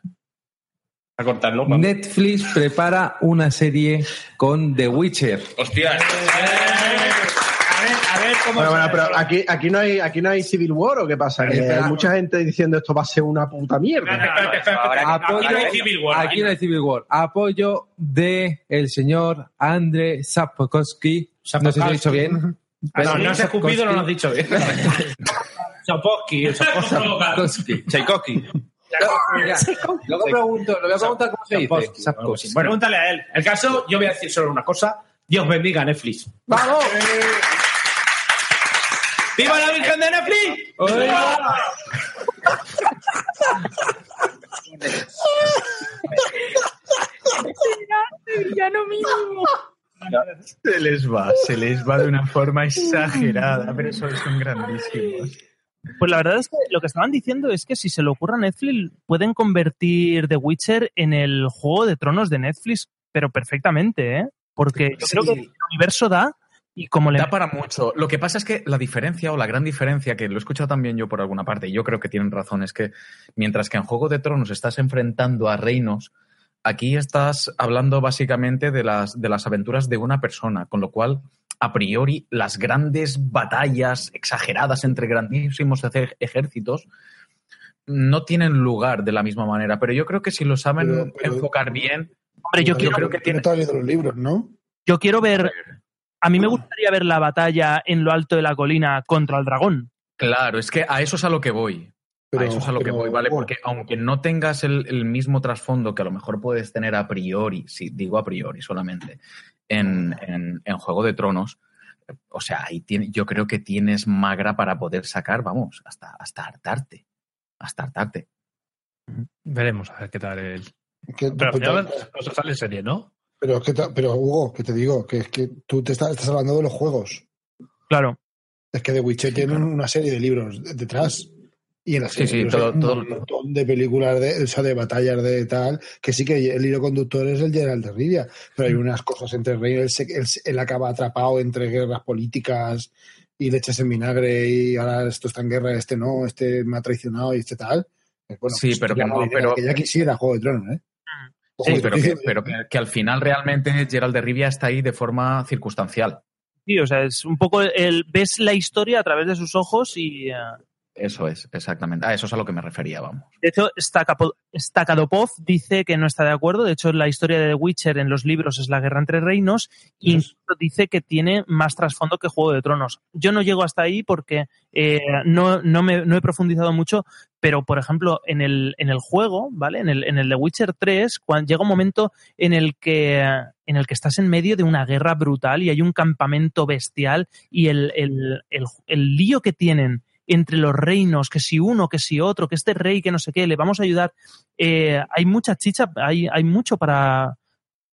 [SPEAKER 22] A cortar, ¿no?
[SPEAKER 23] Netflix prepara una serie con The Witcher.
[SPEAKER 22] Hostia.
[SPEAKER 20] A ver, a ver cómo
[SPEAKER 24] Bueno, bueno, pero aquí, aquí, no hay, aquí no hay Civil War o qué pasa? Que
[SPEAKER 23] Espera.
[SPEAKER 24] hay mucha gente diciendo esto va a ser una puta mierda.
[SPEAKER 20] Espérate, espérate.
[SPEAKER 23] Apoyo,
[SPEAKER 20] Aquí no hay Civil War.
[SPEAKER 23] aquí no hay Civil War. Apoyo de el señor André Sapkowski. No sé si lo he dicho bien.
[SPEAKER 20] Ah, no, no has escupido, no lo has
[SPEAKER 23] dicho
[SPEAKER 22] bien. (laughs)
[SPEAKER 20] Choposky,
[SPEAKER 23] Sapkowski.
[SPEAKER 22] Tchaikovsky.
[SPEAKER 23] Luego pregunto, le voy a preguntar cómo se dice.
[SPEAKER 20] Sapkowski,
[SPEAKER 23] Sapkowski.
[SPEAKER 20] Bueno, pregúntale a él. El caso, yo voy a decir solo una cosa. Dios bendiga a Netflix.
[SPEAKER 23] ¡Vamos!
[SPEAKER 20] ¡Viva la Virgen de Netflix! ¡Viva!
[SPEAKER 6] villano mínimo.
[SPEAKER 3] Se les va, se les va de una forma exagerada, pero eso son grandísimos.
[SPEAKER 1] Pues la verdad es que lo que estaban diciendo es que si se le ocurre a Netflix, pueden convertir The Witcher en el juego de tronos de Netflix, pero perfectamente, ¿eh? Porque yo creo que el universo da y como le
[SPEAKER 3] Da para mucho. Lo que pasa es que la diferencia o la gran diferencia, que lo he escuchado también yo por alguna parte, y yo creo que tienen razón, es que mientras que en Juego de Tronos estás enfrentando a reinos, aquí estás hablando básicamente de las, de las aventuras de una persona, con lo cual, a priori, las grandes batallas exageradas entre grandísimos ejércitos no tienen lugar de la misma manera, pero yo creo que si lo saben
[SPEAKER 2] Pero- pero-
[SPEAKER 3] enfocar bien,
[SPEAKER 1] Hombre, yo quiero,
[SPEAKER 3] creo que tiene...
[SPEAKER 2] Los libros, ¿no?
[SPEAKER 1] yo quiero ver. A mí me gustaría ver la batalla en lo alto de la colina contra el dragón.
[SPEAKER 3] Claro, es que a eso es a lo que voy.
[SPEAKER 2] Pero-
[SPEAKER 3] a eso es a lo que voy, ¿vale? Porque aunque no tengas el, el mismo trasfondo que a lo mejor puedes tener a priori, si digo a priori solamente, en, en- en Juego de Tronos, o sea, ahí tiene, yo creo que tienes magra para poder sacar, vamos, hasta, hasta hartarte. Hasta hartarte.
[SPEAKER 4] Veremos a ver qué tal el. Pero al final no se sale en serie, ¿no?
[SPEAKER 2] Pero, que pero Hugo, que te digo, que es que tú te estás, estás hablando de los juegos.
[SPEAKER 1] Claro.
[SPEAKER 2] Es que The Witcher tiene una serie de libros de- detrás. Y en
[SPEAKER 3] Sí,
[SPEAKER 2] serie
[SPEAKER 3] sí,
[SPEAKER 2] libros
[SPEAKER 3] todo-
[SPEAKER 2] hay un
[SPEAKER 3] todo-
[SPEAKER 2] montón de películas, de, o sea, de batallas de tal, que sí que el hilo conductor es el Geralt de Rivia, pero hay unas cosas entre él, se- él, se- él acaba atrapado entre guerras políticas y le echas en vinagre y ahora esto está en guerra, este no, este me ha traicionado y este tal. Pues Bueno,
[SPEAKER 3] Sí,
[SPEAKER 2] pues
[SPEAKER 3] pero que no, pero-
[SPEAKER 2] que ya quisiera Juego de Tronos, ¿eh?
[SPEAKER 3] Sí, pero, que, pero que, que al final realmente Gerald de Rivia está ahí de forma circunstancial.
[SPEAKER 1] Sí, o sea, es un poco el. Ves la historia a través de sus ojos y. eh,
[SPEAKER 3] Eso es, exactamente. A eso es a lo que me refería, vamos.
[SPEAKER 1] De hecho, Stakadopov dice que no está de acuerdo. De hecho, la historia de The Witcher en los libros es la guerra entre reinos. Incluso dice que tiene más trasfondo que Juego de Tronos. Yo no llego hasta ahí porque eh, no, no, me, no he profundizado mucho, pero, por ejemplo, en el, en el juego, ¿vale? En el, en el The Witcher 3, cuando llega un momento en el que en el que estás en medio de una guerra brutal y hay un campamento bestial y el, el, el, el lío que tienen entre los reinos, que si uno, que si otro, que este rey, que no sé qué, le vamos a ayudar. Eh, hay mucha chicha, hay, hay mucho para,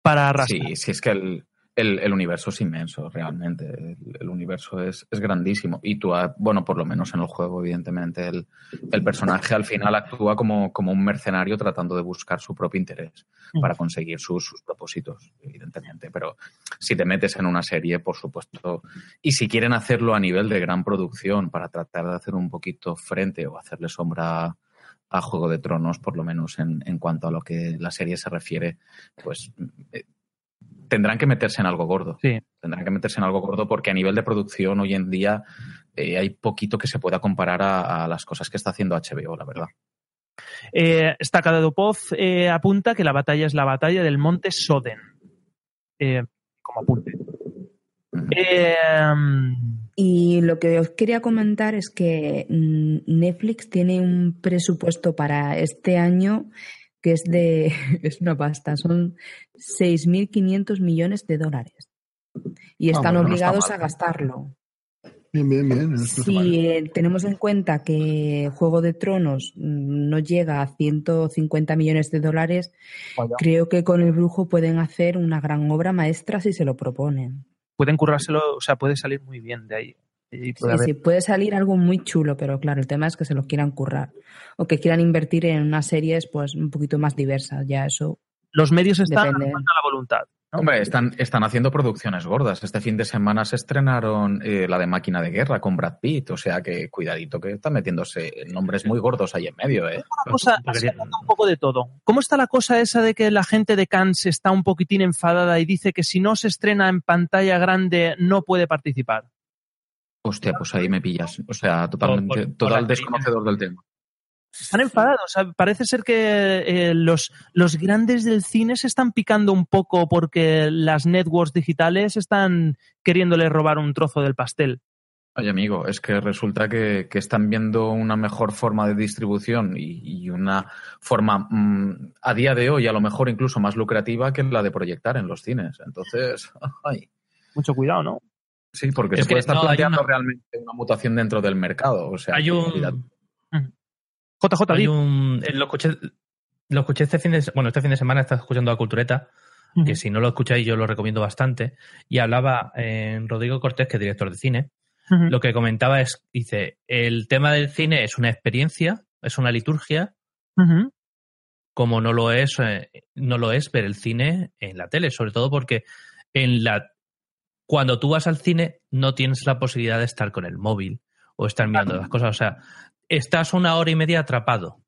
[SPEAKER 1] para arrastrar.
[SPEAKER 3] Sí, sí, es que el, el- el universo es inmenso, realmente. El, el universo es, es grandísimo. Y tú, bueno, por lo menos en el juego, evidentemente, el, el personaje al final actúa como, como un mercenario tratando de buscar su propio interés para conseguir sus, sus propósitos, evidentemente. Pero si te metes en una serie, por supuesto, y si quieren hacerlo a nivel de gran producción para tratar de hacer un poquito frente o hacerle sombra a Juego de Tronos, por lo menos en, en cuanto a lo que la serie se refiere, pues eh, tendrán que meterse en algo gordo.
[SPEAKER 1] Sí.
[SPEAKER 3] Tendrán que meterse en algo gordo porque a nivel de producción hoy en día eh, hay poquito que se pueda comparar a, a las cosas que está haciendo HBO, la verdad.
[SPEAKER 1] Eh, Stakadopov eh, apunta que la batalla es la batalla del monte Soden. Eh, como apunte. Eh,
[SPEAKER 6] Y lo que os quería comentar es que mm, Netflix tiene un presupuesto para este año que es de (laughs) es una pasta, son 6.500 millones de dólares. Y
[SPEAKER 2] Ah,
[SPEAKER 6] están
[SPEAKER 2] bueno, no está
[SPEAKER 6] obligados a gastarlo.
[SPEAKER 2] Bien, bien, bien. esto.
[SPEAKER 6] Si eh, tenemos en cuenta que Juego de Tronos mm, no llega a 150 millones de dólares,
[SPEAKER 1] Vaya.
[SPEAKER 6] creo que con el brujo pueden hacer una gran obra maestra si se lo proponen.
[SPEAKER 1] pueden currárselo, o sea, puede salir muy bien de ahí. Y puede
[SPEAKER 6] Sí,
[SPEAKER 1] haber-
[SPEAKER 6] sí, puede salir algo muy chulo, pero claro, el tema es que se lo quieran currar. O que quieran invertir en unas series pues un poquito más diversas. Ya eso.
[SPEAKER 1] Los medios están
[SPEAKER 6] Depende.
[SPEAKER 1] falta la voluntad. ¿no?
[SPEAKER 3] Hombre, están, están haciendo producciones gordas. Este fin de semana se estrenaron eh, la de Máquina de Guerra con Brad Pitt, o sea que cuidadito que están metiéndose nombres muy gordos ahí en medio, ¿eh?
[SPEAKER 1] Una cosa, un poco de todo. ¿Cómo está la cosa esa de que la gente de Cannes está un poquitín enfadada y dice que si no se estrena en pantalla grande no puede participar?
[SPEAKER 3] Hostia, pues ahí me pillas. O sea, totalmente,
[SPEAKER 1] Por- por- por
[SPEAKER 3] total desconocedor del tema.
[SPEAKER 1] Están enfadados. O sea, parece ser que eh, los, los grandes del cine se están picando un poco porque las networks digitales están queriéndole robar un trozo del pastel.
[SPEAKER 3] Oye, amigo, es que resulta que, que están viendo una mejor forma de distribución y, y una forma mm, a día de hoy a lo mejor incluso más lucrativa que la de proyectar en los cines. Entonces, (laughs) ay.
[SPEAKER 1] Mucho cuidado, ¿no?
[SPEAKER 3] Sí, porque
[SPEAKER 4] Es
[SPEAKER 3] se puede
[SPEAKER 4] que
[SPEAKER 3] estar
[SPEAKER 4] no, hay
[SPEAKER 3] planteando
[SPEAKER 4] una-
[SPEAKER 3] realmente una mutación dentro del mercado. O sea,
[SPEAKER 4] Hay un-.
[SPEAKER 1] JJ,
[SPEAKER 4] Hay un, eh, lo escuché, lo escuché este fin de bueno, este fin de semana estaba escuchando a Cultureta que si no lo escucháis yo lo recomiendo bastante, y hablaba en Rodrigo Cortés, que es director de cine, lo que comentaba es, dice, el tema del cine es una experiencia, es una liturgia, como no lo es, eh, no lo es ver el cine en la tele, sobre todo porque en la cuando tú vas al cine no tienes la posibilidad de estar con el móvil o estar mirando las cosas, o sea, estás una hora y media atrapado.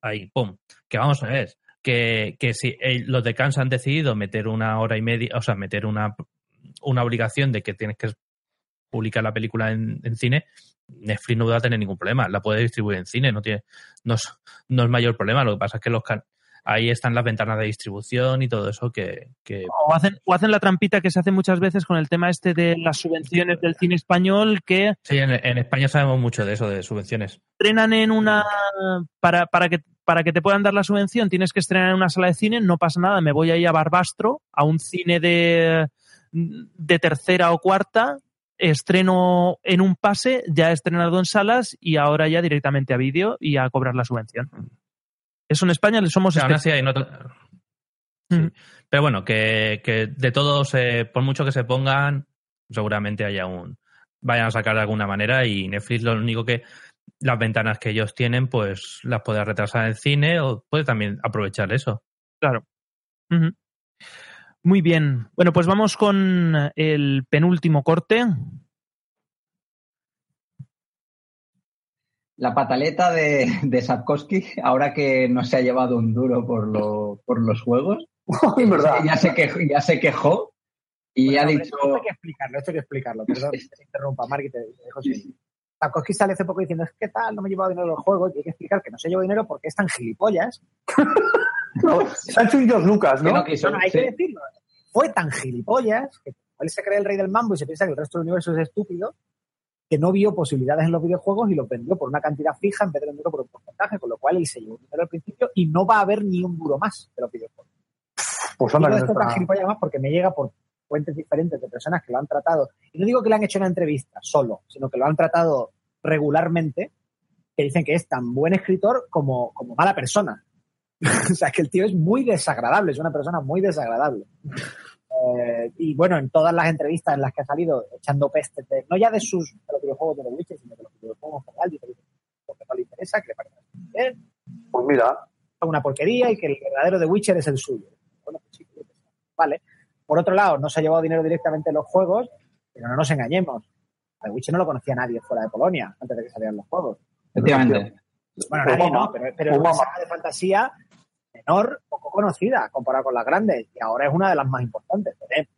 [SPEAKER 4] Ahí, pum, que vamos a ver, que, que si eh, los de Cannes han decidido meter una hora y media, o sea, meter una, una obligación de que tienes que publicar la película en, en cine, Netflix no va a tener ningún problema, la puede distribuir en cine, no tiene, no es, no es mayor problema, lo que pasa es que los can- ahí están las ventanas de distribución y todo eso que, que
[SPEAKER 1] O hacen, o hacen la trampita que se hace muchas veces con el tema este de las subvenciones del cine español que
[SPEAKER 4] sí, en, en España sabemos mucho de eso, de subvenciones.
[SPEAKER 1] estrenan en una para, para que para que te puedan dar la subvención tienes que estrenar en una sala de cine, no pasa nada, me voy ahí a Barbastro, a un cine de, de tercera o cuarta, estreno en un pase, ya he estrenado en salas y ahora ya directamente a vídeo y a cobrar la subvención. Eso en España le somos
[SPEAKER 4] O sea, aún así
[SPEAKER 1] especialistas.
[SPEAKER 4] hay nota- Sí. Pero bueno, que, que de todos, eh, por mucho que se pongan, seguramente haya un. vayan a sacar de alguna manera y Netflix lo único que. las ventanas que ellos tienen, pues las puede retrasar en cine o puede también aprovechar eso.
[SPEAKER 1] Claro. Muy bien. Bueno, pues vamos con el penúltimo corte.
[SPEAKER 25] La pataleta de, de Sapkowski, ahora que no se ha llevado un duro por, lo- por los juegos, (laughs)
[SPEAKER 24] Es verdad.
[SPEAKER 25] ya, se quejó, ya se quejó y ha
[SPEAKER 26] Bueno,
[SPEAKER 25] dicho...
[SPEAKER 26] Esto hay que explicarlo, esto hay que explicarlo. Perdón, que te interrumpa, Mark, y te, dejo Tarkovsky sale hace poco diciendo, es que tal, no me he llevado dinero los juegos, y hay que explicar que no se llevó dinero porque es tan gilipollas. (laughs)
[SPEAKER 24] Se ha hecho Lucas, ¿no?
[SPEAKER 25] Que no quiso,
[SPEAKER 26] No, no, hay
[SPEAKER 25] sí.
[SPEAKER 26] que decirlo. Fue tan gilipollas que él se cree el rey del mambo y se piensa que el resto del universo es estúpido, que no vio posibilidades en los videojuegos y los vendió por una cantidad fija en vez de venderlo por un porcentaje, con lo cual él se llevó dinero al principio y no va a haber ni un duro más de los videojuegos.
[SPEAKER 24] Pues anda, no
[SPEAKER 26] esto
[SPEAKER 24] está-
[SPEAKER 26] más porque me llega por fuentes diferentes de personas que lo han tratado. Y no digo que le han hecho una entrevista solo, sino que lo han tratado regularmente, que dicen que es tan buen escritor como, como mala persona. (laughs) o sea, que el tío es muy desagradable, es una persona muy desagradable. Eh, y bueno, en todas las entrevistas en las que ha salido echando pestes, de- no ya de sus de los videojuegos de The Witcher, sino de los videojuegos en general, dice que lo que no le interesa, que le parece bien,
[SPEAKER 24] Pues mira,
[SPEAKER 26] una porquería y que el verdadero The Witcher es el suyo. Bueno, pues sí, vale. Por otro lado, no se ha llevado dinero directamente en los juegos, pero no nos engañemos. A The Witcher no lo conocía nadie fuera de Polonia antes de que salieran los juegos.
[SPEAKER 25] Efectivamente.
[SPEAKER 26] Bueno,
[SPEAKER 24] Pues
[SPEAKER 26] nadie no, pero, pero es
[SPEAKER 24] pues
[SPEAKER 26] una saga de fantasía menor, poco conocida comparada con las grandes, y ahora es una de las más importantes. ¿eh?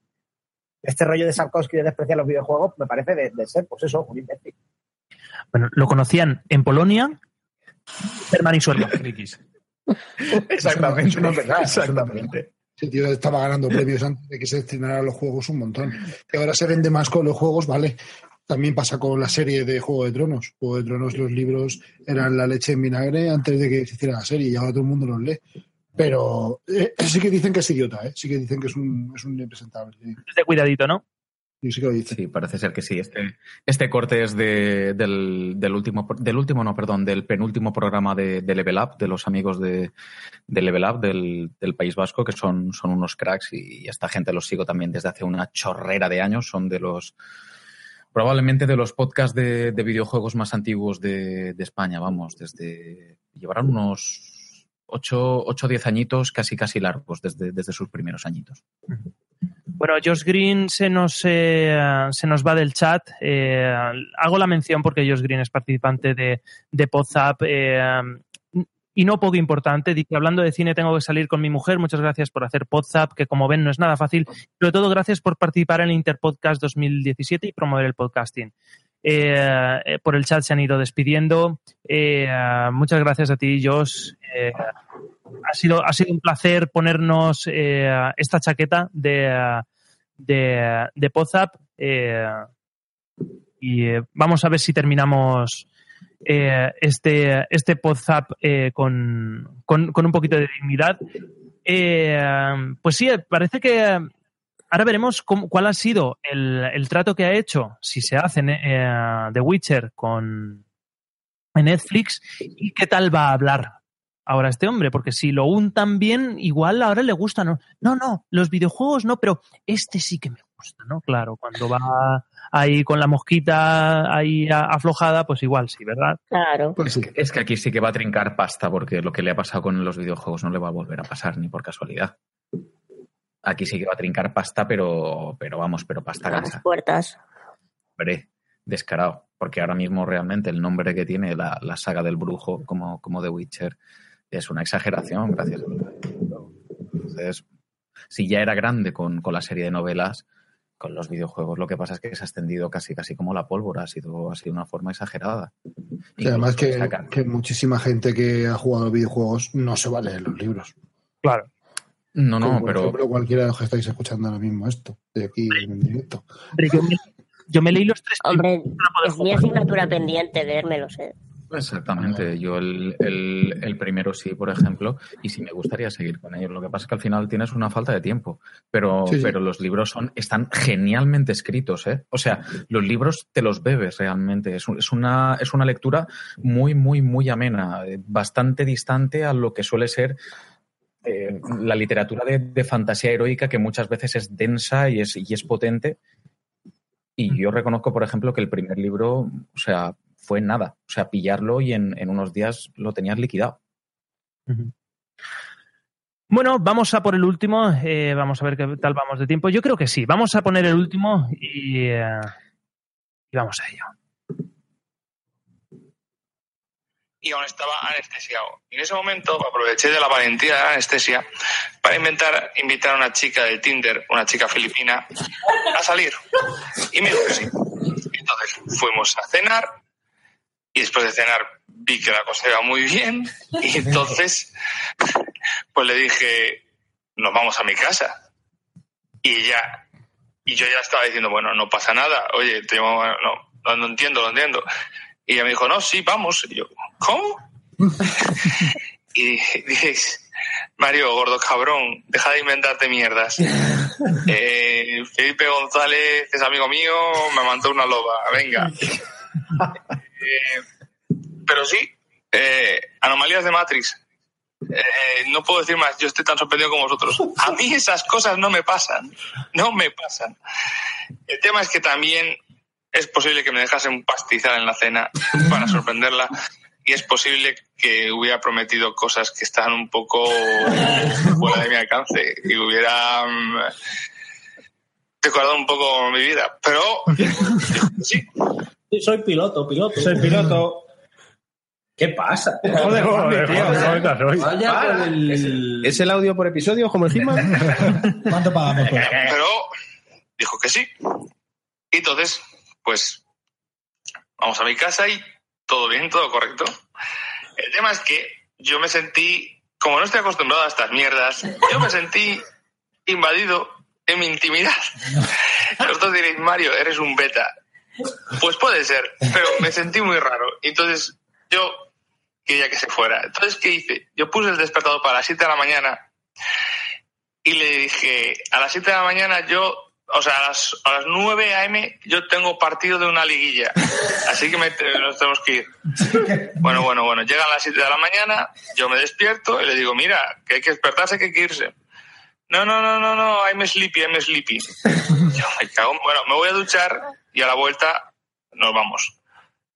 [SPEAKER 26] Este rollo de Sarkovsky de despreciar los videojuegos me parece de, de ser, pues eso, un imbécil.
[SPEAKER 1] Bueno, lo conocían en Polonia, hermano y su hermano. (laughs)
[SPEAKER 2] Exactamente.
[SPEAKER 22] Eso no es verdad,
[SPEAKER 2] Exactamente. Ese tío estaba ganando premios antes de que se estrenaran los juegos un montón. Que ahora se vende más con los juegos, vale. También pasa con la serie de Juego de Tronos. Juego de Tronos, los libros eran la leche en vinagre antes de que se hiciera la serie y ahora todo el mundo los lee. Pero eh, sí que dicen que es idiota, ¿eh? Sí que dicen que es un, es un impresentable. sí.
[SPEAKER 1] De cuidadito, ¿no?
[SPEAKER 2] Sí, sí que lo dicen.
[SPEAKER 3] Sí, parece ser que sí. Este, este corte es de, del, del último, del último, no, perdón, del penúltimo programa de, de Level Up, de los amigos de, de Level Up del, del País Vasco, que son, son unos cracks y esta gente los sigo también desde hace una chorrera de años. Son de los, probablemente de los podcasts de, de videojuegos más antiguos de, de España, vamos, desde, llevarán unos 8 o 10 añitos casi casi largos desde, desde sus primeros añitos.
[SPEAKER 1] Bueno, Josh Green se nos, eh, se nos va del chat. Eh, hago la mención porque Josh Green es participante de, de Podzap. eh, y no poco importante, dice, hablando de cine tengo que salir con mi mujer, muchas gracias por hacer Podzap, que como ven no es nada fácil, sobre todo gracias por participar en el Interpodcast 2017 y promover el podcasting. Eh, eh, por el chat se han ido despidiendo. Eh, muchas gracias a ti, Josh. Ha, sido, ha sido un placer ponernos esta chaqueta de, de, de Podzap. y vamos a ver si terminamos eh, este, este Podzap eh, con, con, un poquito de dignidad. Eh, pues sí, parece que ahora veremos cómo- cuál ha sido el, el trato que ha hecho, si se hace eh, The Witcher con Netflix y qué tal va a hablar ahora este hombre, porque si lo untan bien, igual ahora le gusta, ¿no? No, no, los videojuegos no, pero este sí que me gusta, ¿no? Claro, cuando va ahí con la mosquita ahí aflojada, pues igual sí, ¿verdad?
[SPEAKER 7] Claro.
[SPEAKER 3] Es que, es que aquí sí que va a trincar pasta porque lo que le ha pasado con los videojuegos no le va a volver a pasar ni por casualidad. Aquí sí que va a trincar pasta, pero, pero vamos, pero pasta
[SPEAKER 7] las puertas.
[SPEAKER 3] Hombre, descarado. Porque ahora mismo realmente el nombre que tiene la, la saga del brujo como, como The Witcher es una exageración, gracias a Entonces, si ya era grande con, con la serie de novelas, con los videojuegos lo que pasa es que se ha extendido casi casi como la pólvora, ha sido, ha sido una forma exagerada.
[SPEAKER 2] Y además que, muchísima gente que ha jugado videojuegos no se va a leer los libros.
[SPEAKER 1] Claro.
[SPEAKER 3] No, no,
[SPEAKER 2] Como, por
[SPEAKER 3] pero
[SPEAKER 2] ejemplo, cualquiera de los que estáis escuchando ahora mismo esto, de aquí en directo.
[SPEAKER 1] Yo, me, yo me leí los tres
[SPEAKER 7] Hombre, es mi asignatura pendiente leérmelos, ¿eh?
[SPEAKER 3] Exactamente, yo el, el- el primero sí, por ejemplo, y sí me gustaría seguir con ellos. Lo que pasa es que al final tienes una falta de tiempo, pero,
[SPEAKER 2] Sí, sí.
[SPEAKER 3] pero los libros son, están genialmente escritos, ¿eh? O sea, los libros te los bebes realmente. Es, es una, es una lectura muy, muy, muy amena, bastante distante a lo que suele ser eh, la literatura de, de fantasía heroica, que muchas veces es densa y es, y es potente. Y yo reconozco, por ejemplo, que el primer libro, o sea, fue nada. O sea, pillarlo y en, en unos días lo tenías liquidado.
[SPEAKER 1] Bueno, vamos a por el último. eh, vamos a ver qué tal vamos de tiempo. Yo creo que sí. Vamos a poner el último y, eh, y vamos a ello.
[SPEAKER 27] y aún estaba anestesiado. Y en ese momento aproveché de la valentía de la anestesia para inventar, invitar a una chica del Tinder, una chica filipina, a salir. Y me dijo que sí. Entonces fuimos a cenar y después de cenar vi que la cosa iba muy bien (laughs) y entonces pues le dije, nos vamos a mi casa. Y ella, y yo ya estaba diciendo, bueno, no pasa nada, oye, te no, no, no entiendo, lo entiendo. Y ella me dijo, no, sí, vamos. Y yo, ¿cómo? (laughs) y dije, Mario, gordo cabrón, deja de inventarte mierdas. (laughs) Eh, Felipe González es amigo mío, me mandó una loba, venga. Eh, pero sí, eh, anomalías de Matrix. Eh, no puedo decir más, yo estoy tan sorprendido como vosotros. A mí esas cosas no me pasan, no me pasan. El tema es que también es posible que me dejase un pastizal en la cena para sorprenderla y es posible que hubiera prometido cosas que estaban un poco fuera de mi alcance y hubiera mm, decorado un poco mi vida. Pero (laughs) sí,
[SPEAKER 24] Sí, soy piloto, piloto.
[SPEAKER 22] Soy piloto. ¿Qué pasa? (laughs)
[SPEAKER 21] Joder, joder, tío, joder, joder.
[SPEAKER 22] Vaya Para. con el- ¿Es, es el audio por episodio, como el Hitman? (laughs)
[SPEAKER 24] ¿Cuánto pagamos por eso?
[SPEAKER 27] pero dijo que sí. Y entonces, pues, vamos a mi casa y todo bien, todo correcto. El tema es que yo me sentí, como no estoy acostumbrado a estas mierdas, yo me sentí invadido en mi intimidad. (laughs) Vosotros diréis, Mario, eres un beta. Pues puede ser, pero me sentí muy raro. Entonces yo quería que se fuera. Entonces, ¿qué hice? Yo puse el despertador para las 7 de la mañana y le dije, a las 7 de la mañana yo, o sea, a las, a las 9 a.m. yo tengo partido de una liguilla. Así que me- nos tenemos que ir. Bueno, bueno, bueno, llegan las 7 de la mañana, yo me despierto y le digo, mira, que hay que despertarse, que hay que irse. No, no, no, no, no, I'm sleepy, I'm sleepy. Yo me cago en- Bueno, me voy a duchar y a la vuelta nos vamos.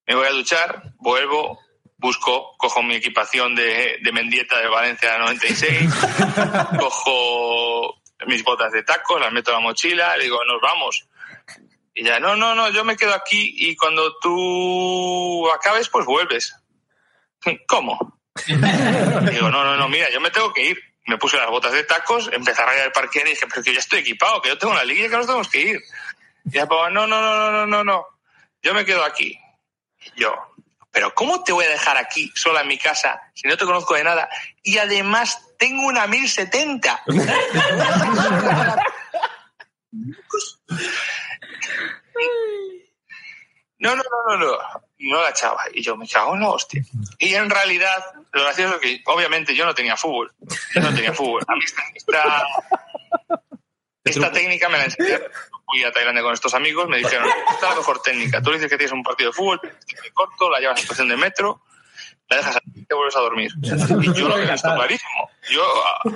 [SPEAKER 27] Me voy a duchar, vuelvo, busco, cojo mi equipación de, de Mendieta de Valencia 96, (laughs) cojo mis botas de taco, las meto en la mochila, le digo, nos vamos. Y ya, no, no, no, yo me quedo aquí y cuando tú acabes, pues vuelves. (laughs) ¿Cómo? (laughs) Digo, no, no, no, mira, yo me tengo que ir. Me puse las botas de tacos, empecé a rayar el parque y dije, pero que ya estoy equipado, que yo tengo una liguilla que nos tenemos que ir. Y ya, pues, no, no, no, no, no, no, no, yo me quedo aquí. Y yo, pero ¿cómo te voy a dejar aquí sola en mi casa si no te conozco de nada? Y además tengo una 1070. (laughs) No, no, no, no, no, no la echaba. Y yo me cago en la hostia. Y en realidad, lo gracioso es que obviamente yo no tenía fútbol. Yo no tenía fútbol. A mí esta, esta, esta técnica me la enseñaron. Fui a Tailandia con estos amigos, me dijeron, esta es la mejor técnica. Tú le dices que tienes un partido de fútbol, te corto, la llevas a la estación de metro, la dejas ahí y te vuelves a dormir. Y yo lo he visto clarísimo. Yo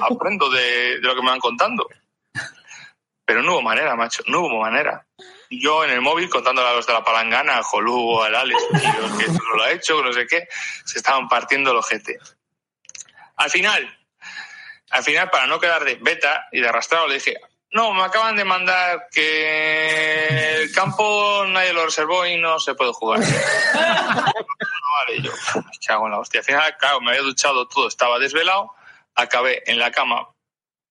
[SPEAKER 27] aprendo de, de lo que me van contando. Pero no hubo manera, macho, no hubo manera. Yo en el móvil contándole a los de la palangana, a Jolú, al Alex, que esto no lo ha hecho, que no sé qué, se estaban partiendo el ojete. Al final, al final, para no quedar de beta y de arrastrado, le dije, no, me acaban de mandar que el campo nadie lo reservó y no se puede jugar. (laughs) vale, y yo, me cago en la hostia. Al final, claro, me había duchado todo, estaba desvelado, acabé en la cama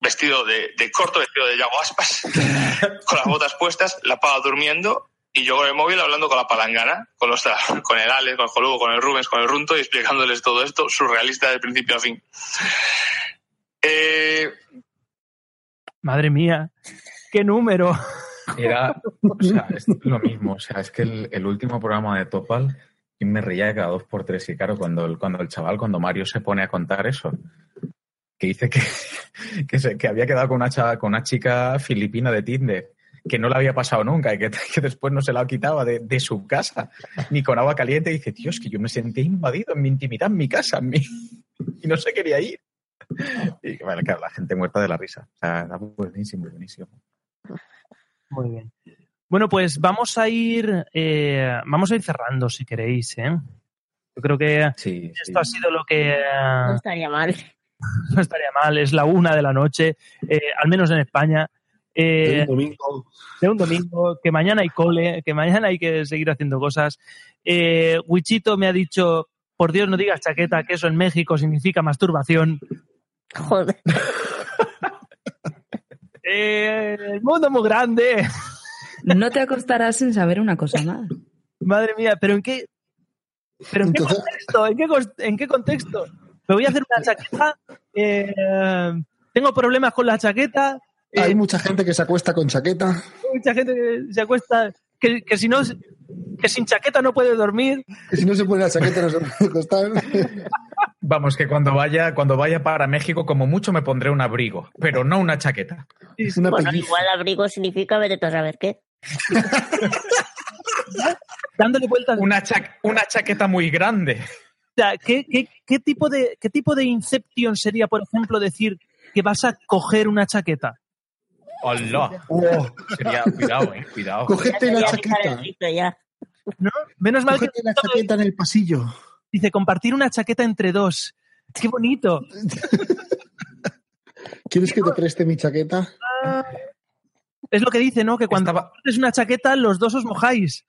[SPEAKER 27] vestido de, de corto, vestido de Yago Aspas, (laughs) con las botas puestas, la paga durmiendo y yo con el móvil hablando con la palangana, con, los, (laughs) con el Alex, con el Jolugo, con el Rubens, con el Runto y explicándoles todo esto, surrealista de principio a fin. Eh,
[SPEAKER 1] Madre mía, qué número.
[SPEAKER 3] Era, o sea, es lo mismo. O sea, es que el, el último programa de Topal, yo me reía de cada dos por tres. Y claro, cuando el, cuando el chaval, cuando Mario se pone a contar eso, que dice que, (laughs) que, se- que había quedado con una, con una chica filipina de Tinder, que no le había pasado nunca y que, (laughs) que después no se la quitaba de, de su casa, ni con agua caliente. Y dice, tío, es que yo me sentía invadido en mi intimidad, en mi casa, en mi... (laughs) y no se quería ir. (laughs) Y bueno, claro, la gente muerta de la risa. O sea, era buenísimo, buenísimo.
[SPEAKER 1] Muy bien. Bueno, pues vamos a ir, eh, vamos a ir cerrando si queréis, ¿eh? Yo creo que esto ha sido lo que eh,
[SPEAKER 7] No estaría mal. (laughs)
[SPEAKER 1] no estaría mal. Es la una de la noche, eh, al menos en España. Eh,
[SPEAKER 21] De un domingo.
[SPEAKER 1] de un domingo, que mañana hay cole, que mañana hay que seguir haciendo cosas. Eh, Wichito me ha dicho, por Dios no digas chaqueta, que eso en México significa masturbación.
[SPEAKER 7] Joder. (laughs)
[SPEAKER 1] Eh, el mundo es muy grande.
[SPEAKER 6] No te acostarás sin saber una cosa más.
[SPEAKER 1] Madre mía, pero ¿en qué, pero en qué contexto? ¿En qué, en qué contexto? Me voy a hacer una chaqueta. eh, tengo problemas con la chaqueta. eh,
[SPEAKER 2] Hay mucha gente que se acuesta con chaqueta.
[SPEAKER 1] hay mucha gente que se acuesta. Que, que si no, que sin chaqueta no puede dormir.
[SPEAKER 2] Que si no se pone la chaqueta no se puede acostar. (laughs)
[SPEAKER 3] Vamos, que cuando vaya, cuando vaya para México, como mucho me pondré un abrigo, pero no una chaqueta.
[SPEAKER 7] Bueno, igual abrigo significa vete a saber qué. (laughs)
[SPEAKER 1] Dándole vueltas.
[SPEAKER 3] Una, cha- una chaqueta muy grande.
[SPEAKER 1] O sea, ¿qué, qué, qué tipo de, ¿qué tipo de inception sería, por ejemplo, decir que vas a coger una chaqueta?
[SPEAKER 3] ¡Hola! Sería, cuidado, eh, cuidado.
[SPEAKER 2] Cogete la chaqueta.
[SPEAKER 1] ¿No? Menos mal que
[SPEAKER 2] Cógete la chaqueta en el pasillo.
[SPEAKER 1] dice compartir una chaqueta entre dos. ¡Qué bonito!
[SPEAKER 2] ¿Quieres que te preste mi chaqueta?
[SPEAKER 1] Es lo que dice, ¿no? Que cuando es una chaqueta, los dos os mojáis.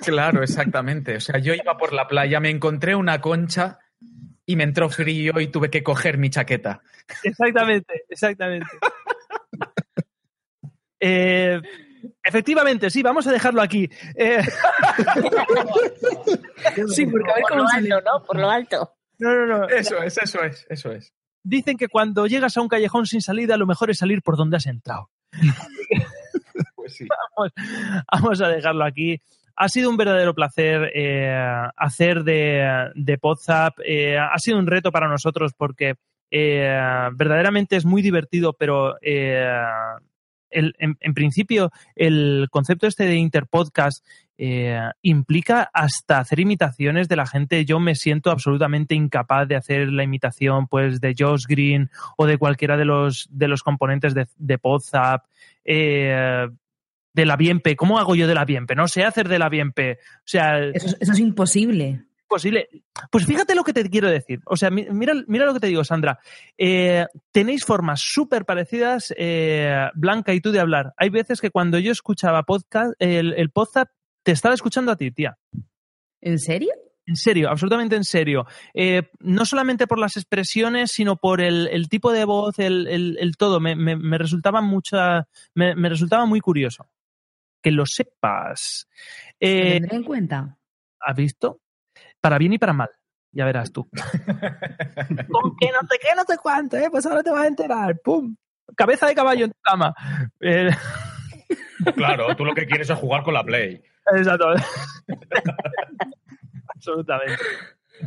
[SPEAKER 3] Claro, exactamente. O sea, yo iba por la playa, me encontré una concha y me entró frío y tuve que coger mi chaqueta.
[SPEAKER 1] Exactamente, exactamente. Eh, efectivamente, sí, vamos a dejarlo aquí. Eh, (laughs) sí, porque a ver
[SPEAKER 7] Por
[SPEAKER 1] cómo
[SPEAKER 7] lo
[SPEAKER 1] sale.
[SPEAKER 7] alto, ¿no? Por lo alto.
[SPEAKER 1] No, no, no.
[SPEAKER 3] Eso es, eso es, eso es.
[SPEAKER 1] Dicen que cuando llegas a un callejón sin salida, lo mejor es salir por donde has entrado. (laughs)
[SPEAKER 3] Pues sí.
[SPEAKER 1] Vamos, vamos a dejarlo aquí. Ha sido un verdadero placer eh, hacer de, de Podzap. Eh, ha sido un reto para nosotros porque eh, verdaderamente es muy divertido, pero eh, en, principio el concepto este de Interpodcast eh, implica hasta hacer imitaciones de la gente. Yo me siento absolutamente incapaz de hacer la imitación pues de Josh Green o de cualquiera de los, de los componentes de, de Podzap. Eh, de la Bienpe. ¿Cómo hago yo de la Bienpe? No sé hacer de la Bienpe. O sea,
[SPEAKER 6] Eso, es- eso es imposible.
[SPEAKER 1] Posible. Pues fíjate lo que te quiero decir. O sea, mi- mira, mira lo que te digo, Sandra. Eh, tenéis formas súper parecidas, eh, Blanca y tú, de hablar. Hay veces que cuando yo escuchaba podcast, el, el podcast, te estaba escuchando a ti, tía.
[SPEAKER 6] ¿En serio?
[SPEAKER 1] En serio, absolutamente en serio. Eh, no solamente por las expresiones, sino por el, el tipo de voz, el, el- el todo. Me, me- me resultaba mucha, me, me resultaba muy curioso. Que lo sepas. Eh,
[SPEAKER 6] tendré en cuenta.
[SPEAKER 1] ¿Has visto? Para bien y para mal. Ya verás tú. (laughs) Con que no te qué, no te cuánto, ¿eh? Pues ahora te vas a enterar. ¡Pum! Cabeza de caballo en tu cama. Eh, (laughs)
[SPEAKER 3] Claro, tú lo que quieres es jugar con la Play.
[SPEAKER 1] exacto. (laughs) Absolutamente.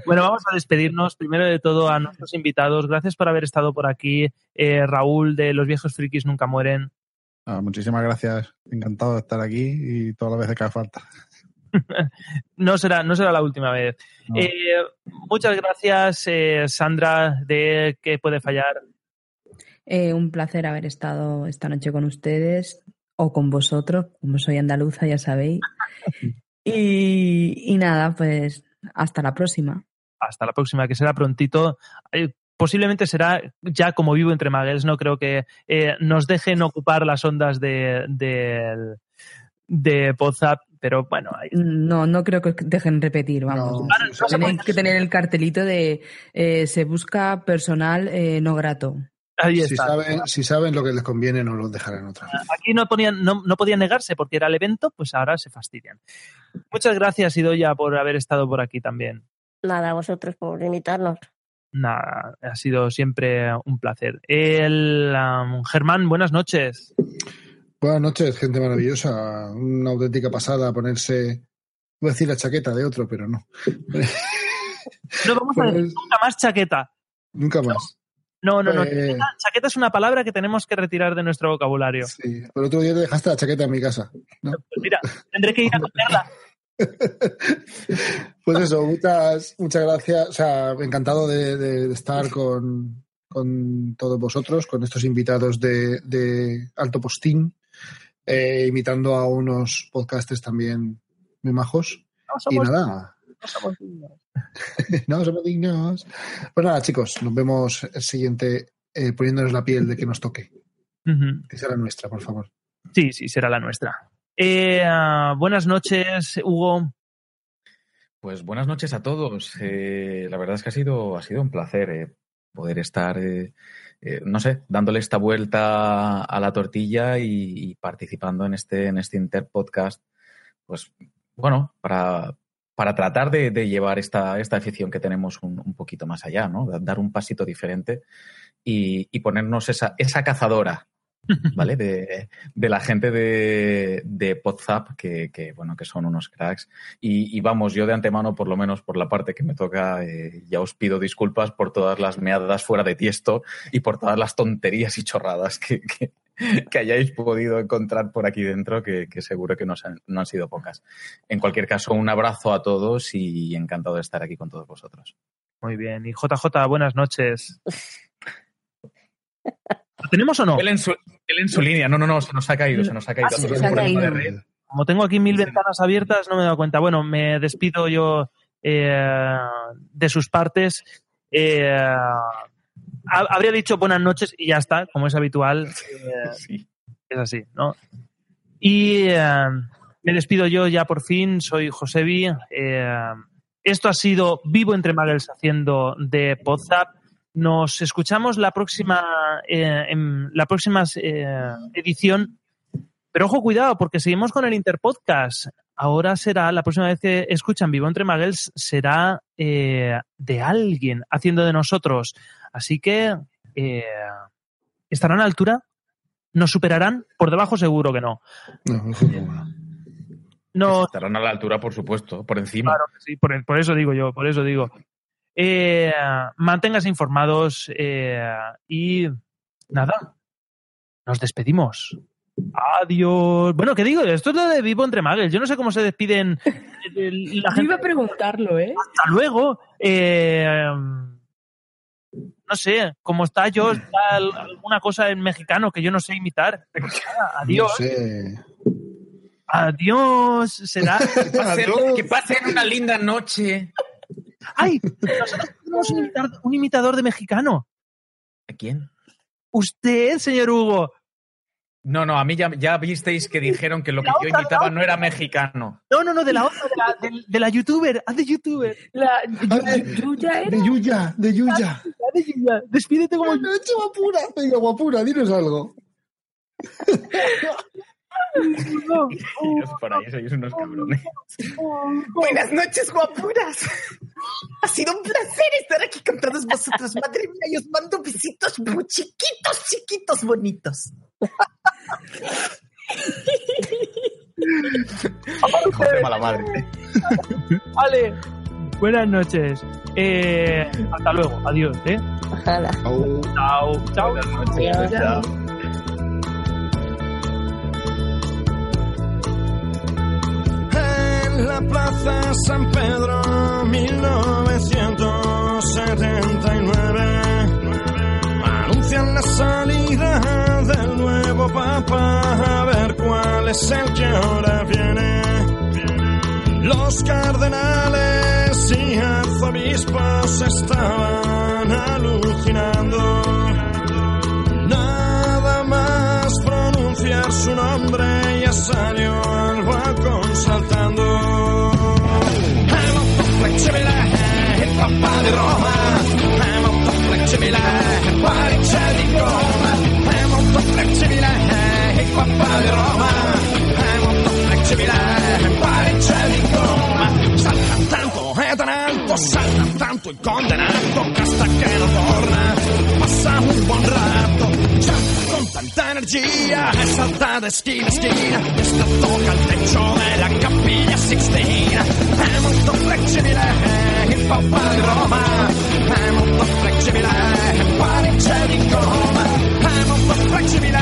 [SPEAKER 1] Bueno, vamos a despedirnos. Primero de todo a nuestros invitados. Gracias por haber estado por aquí. Eh, Raúl de Los Viejos Frikis Nunca Mueren.
[SPEAKER 5] Ah, muchísimas gracias. Encantado de estar aquí y todas las veces que haga falta. (laughs)
[SPEAKER 1] no será, no será la última vez.
[SPEAKER 2] No.
[SPEAKER 1] Eh, muchas gracias, eh, Sandra, de que puede fallar.
[SPEAKER 6] Eh, un placer haber estado esta noche con ustedes o con vosotros, como soy andaluza, ya sabéis. (laughs) Y, y nada, pues hasta la próxima.
[SPEAKER 1] Hasta la próxima, que será prontito. Posiblemente será ya como vivo entre Maguels, no creo que eh, nos dejen ocupar las ondas de, del- de WhatsApp, pero bueno, ahí-
[SPEAKER 6] No, no creo que dejen repetir, vamos. Tenéis que tener el cartelito de eh, se busca personal eh, no grato.
[SPEAKER 1] ahí
[SPEAKER 2] Si
[SPEAKER 1] está.
[SPEAKER 2] saben, si saben lo que les conviene, no los dejarán otra vez.
[SPEAKER 1] Aquí no, ponían, no, no podían negarse porque era el evento, pues ahora se fastidian. Muchas gracias, Idoya, por haber estado por aquí también.
[SPEAKER 7] Nada, a vosotros por invitarnos.
[SPEAKER 1] Nada, ha sido siempre un placer. El um, Germán, buenas noches.
[SPEAKER 2] Buenas noches, gente maravillosa. Una auténtica pasada ponerse. Voy a decir la chaqueta de otro, pero no.
[SPEAKER 1] No vamos a decir
[SPEAKER 2] Pues-
[SPEAKER 1] nunca más chaqueta.
[SPEAKER 2] Nunca más.
[SPEAKER 1] No, no, no.
[SPEAKER 2] Pues-
[SPEAKER 1] Chaqueta, chaqueta es una palabra que tenemos que retirar de nuestro vocabulario.
[SPEAKER 2] Sí. El otro día te dejaste la chaqueta en mi casa. ¿no?
[SPEAKER 1] Pues mira, tendré que ir a cogerla. (laughs)
[SPEAKER 2] Pues eso, muchas, muchas gracias. O sea, encantado de, de- de estar con, con todos vosotros, con estos invitados de, de Alto Postín, eh, imitando a unos podcasters también muy majos.
[SPEAKER 1] No
[SPEAKER 2] Y nada,
[SPEAKER 1] no somos dignos. (laughs)
[SPEAKER 2] no somos dignos. Pues nada, chicos, nos vemos el siguiente eh, poniéndonos la piel de que nos toque. Que sea la nuestra, por favor.
[SPEAKER 1] Sí, sí, será la nuestra. Eh, ah, buenas noches, Hugo.
[SPEAKER 3] Pues buenas noches a todos. Eh, la verdad es que ha sido, ha sido un placer eh, poder estar, eh, no sé, dándole esta vuelta a la tortilla y, participando en este, en este Interpodcast. Pues bueno, para, para tratar de, llevar esta, esta afición que tenemos un, un poquito más allá, ¿no? Da- Dar un pasito diferente y, y ponernos esa, esa cazadora ¿vale? De, de la gente de, de Podzap, que, que, bueno, que son unos cracks. Y, y vamos, yo de antemano, por lo menos por la parte que me toca, eh, ya os pido disculpas por todas las meadas fuera de tiesto y por todas las tonterías y chorradas que, que, que hayáis podido encontrar por aquí dentro, que, que seguro que no, han- no han sido pocas. En cualquier caso, un abrazo a todos y encantado de estar aquí con todos vosotros.
[SPEAKER 1] Muy bien. Y JJ, buenas noches. (laughs) ¿Lo tenemos o no?
[SPEAKER 3] Su, él en su línea, no, no, no, se nos ha caído, se nos ha caído.
[SPEAKER 1] Ah, sí, se ha caído. Como tengo aquí mil ventanas abiertas, no me he dado cuenta. Bueno, me despido yo eh, de sus partes. Eh, ha- habría dicho buenas noches y ya está, como es habitual. Eh, Es así, ¿no? Y eh, me despido yo ya por fin. Soy Josebi. Eh, esto ha sido Vivo entre Muggles haciendo de Podzap. Nos escuchamos la próxima, eh, en la próxima eh, edición pero ojo, cuidado, porque seguimos con el Interpodcast. Ahora será, la próxima vez que escuchan Vivo entre Muggles, será eh, de alguien haciendo de nosotros. Así que, eh, ¿estarán a la altura? ¿Nos superarán? Por debajo seguro que no. No,
[SPEAKER 3] Estarán a la altura, por supuesto, por encima.
[SPEAKER 1] Claro que sí, por, por eso digo yo, por eso digo. Eh, manténgase informados eh, y nada, nos despedimos. Adiós. Bueno, ¿qué digo? Esto es lo de Vivo entre Muggles. Yo no sé cómo se despiden (laughs) eh, la
[SPEAKER 6] Yo
[SPEAKER 1] gente.
[SPEAKER 6] iba a preguntarlo, ¿eh?
[SPEAKER 1] Hasta luego. Eh, no sé, como está yo, está alguna cosa en mexicano que yo no sé imitar. (laughs) Adiós.
[SPEAKER 2] No sé.
[SPEAKER 1] Adiós. Será. (laughs)
[SPEAKER 3] que pasen una linda noche.
[SPEAKER 1] ¡Ay! Nosotros tenemos un imitador, un imitador de mexicano.
[SPEAKER 3] ¿A quién?
[SPEAKER 1] Usted, señor Hugo.
[SPEAKER 3] No, no, a mí ya, ya visteis que dijeron que lo que yo imitaba no era mexicano.
[SPEAKER 1] No, no, no, de la otra, de la, de, de la youtuber. Haz de youtuber.
[SPEAKER 6] La,
[SPEAKER 2] Yuya De Yuya, de Yuya.
[SPEAKER 1] Haz de Yuya. Despídete como.
[SPEAKER 2] Buenas noches, guapura. Venga, guapura, dinos algo. (laughs) (laughs)
[SPEAKER 3] Ellos por ahí sois unos cabrones.
[SPEAKER 28] Buenas noches, guapuras. Ha sido un placer estar aquí con todos vosotros. Madre mía, y os mando besitos muy chiquitos, chiquitos, bonitos.
[SPEAKER 3] Joder, mala madre.
[SPEAKER 1] Vale. Buenas noches. Eh, hasta luego. Adiós, ¿eh?
[SPEAKER 7] Ojalá.
[SPEAKER 1] Chao. Chao.
[SPEAKER 3] Buenas noches. Chao.
[SPEAKER 18] La
[SPEAKER 29] la Plaza San Pedro 1979 anuncian la salida del nuevo papa a ver cuál es el que ahora viene. Los cardenales y arzobispos estaban alucinando. Nada más pronunciar su nombre ya salió al saltando. I'm un po' flexibile, hip hop di Roma. I'm un flexibile, guarigia di Roma. I'm un po' flexibile, hip hop di Roma. I'm un flexibile, guarigia di Roma. Salta tanto, è tanto, salta tanto il condenato. casta che non torna. Passa un buon rato con tanta energia e salta da schina a schina e sta tocca il techo della cappiglia Sixtina è molto flexibile il papà di Roma. È molto flexibile Parigi di Roma. È molto flexibile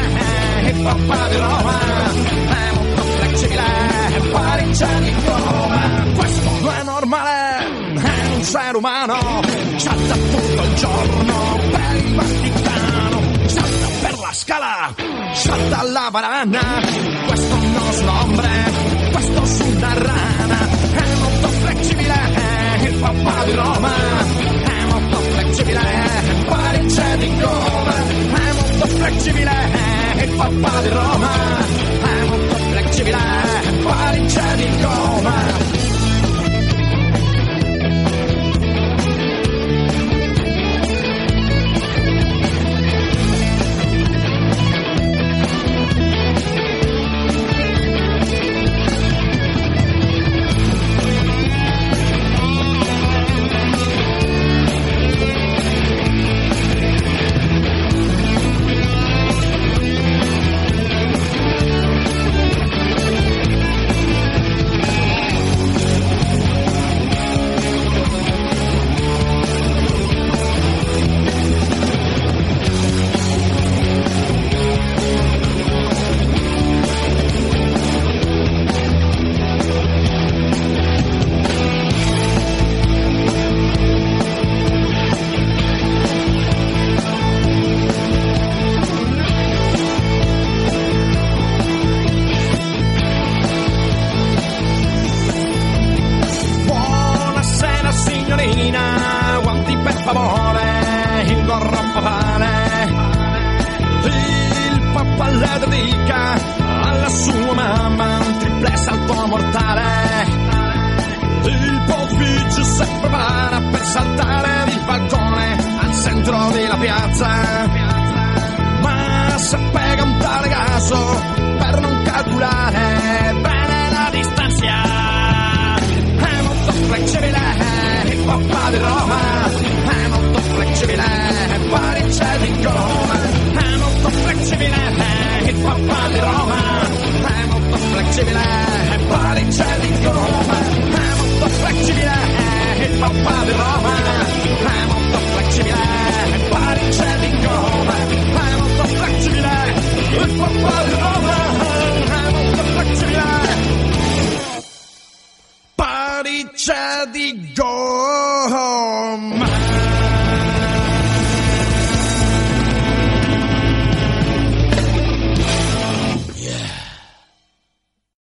[SPEAKER 29] il papà di Roma. È molto flexibile Parigi di Roma. Questo non è normale è un essere umano salta tutto il giorno scala. Salta la barana questo un hombre questo è una rana. È molto flexibile il papà di Roma. È molto flexibile Parigi di Roma è molto flexibile il papà di Roma. È molto flexibile Parigi di Roma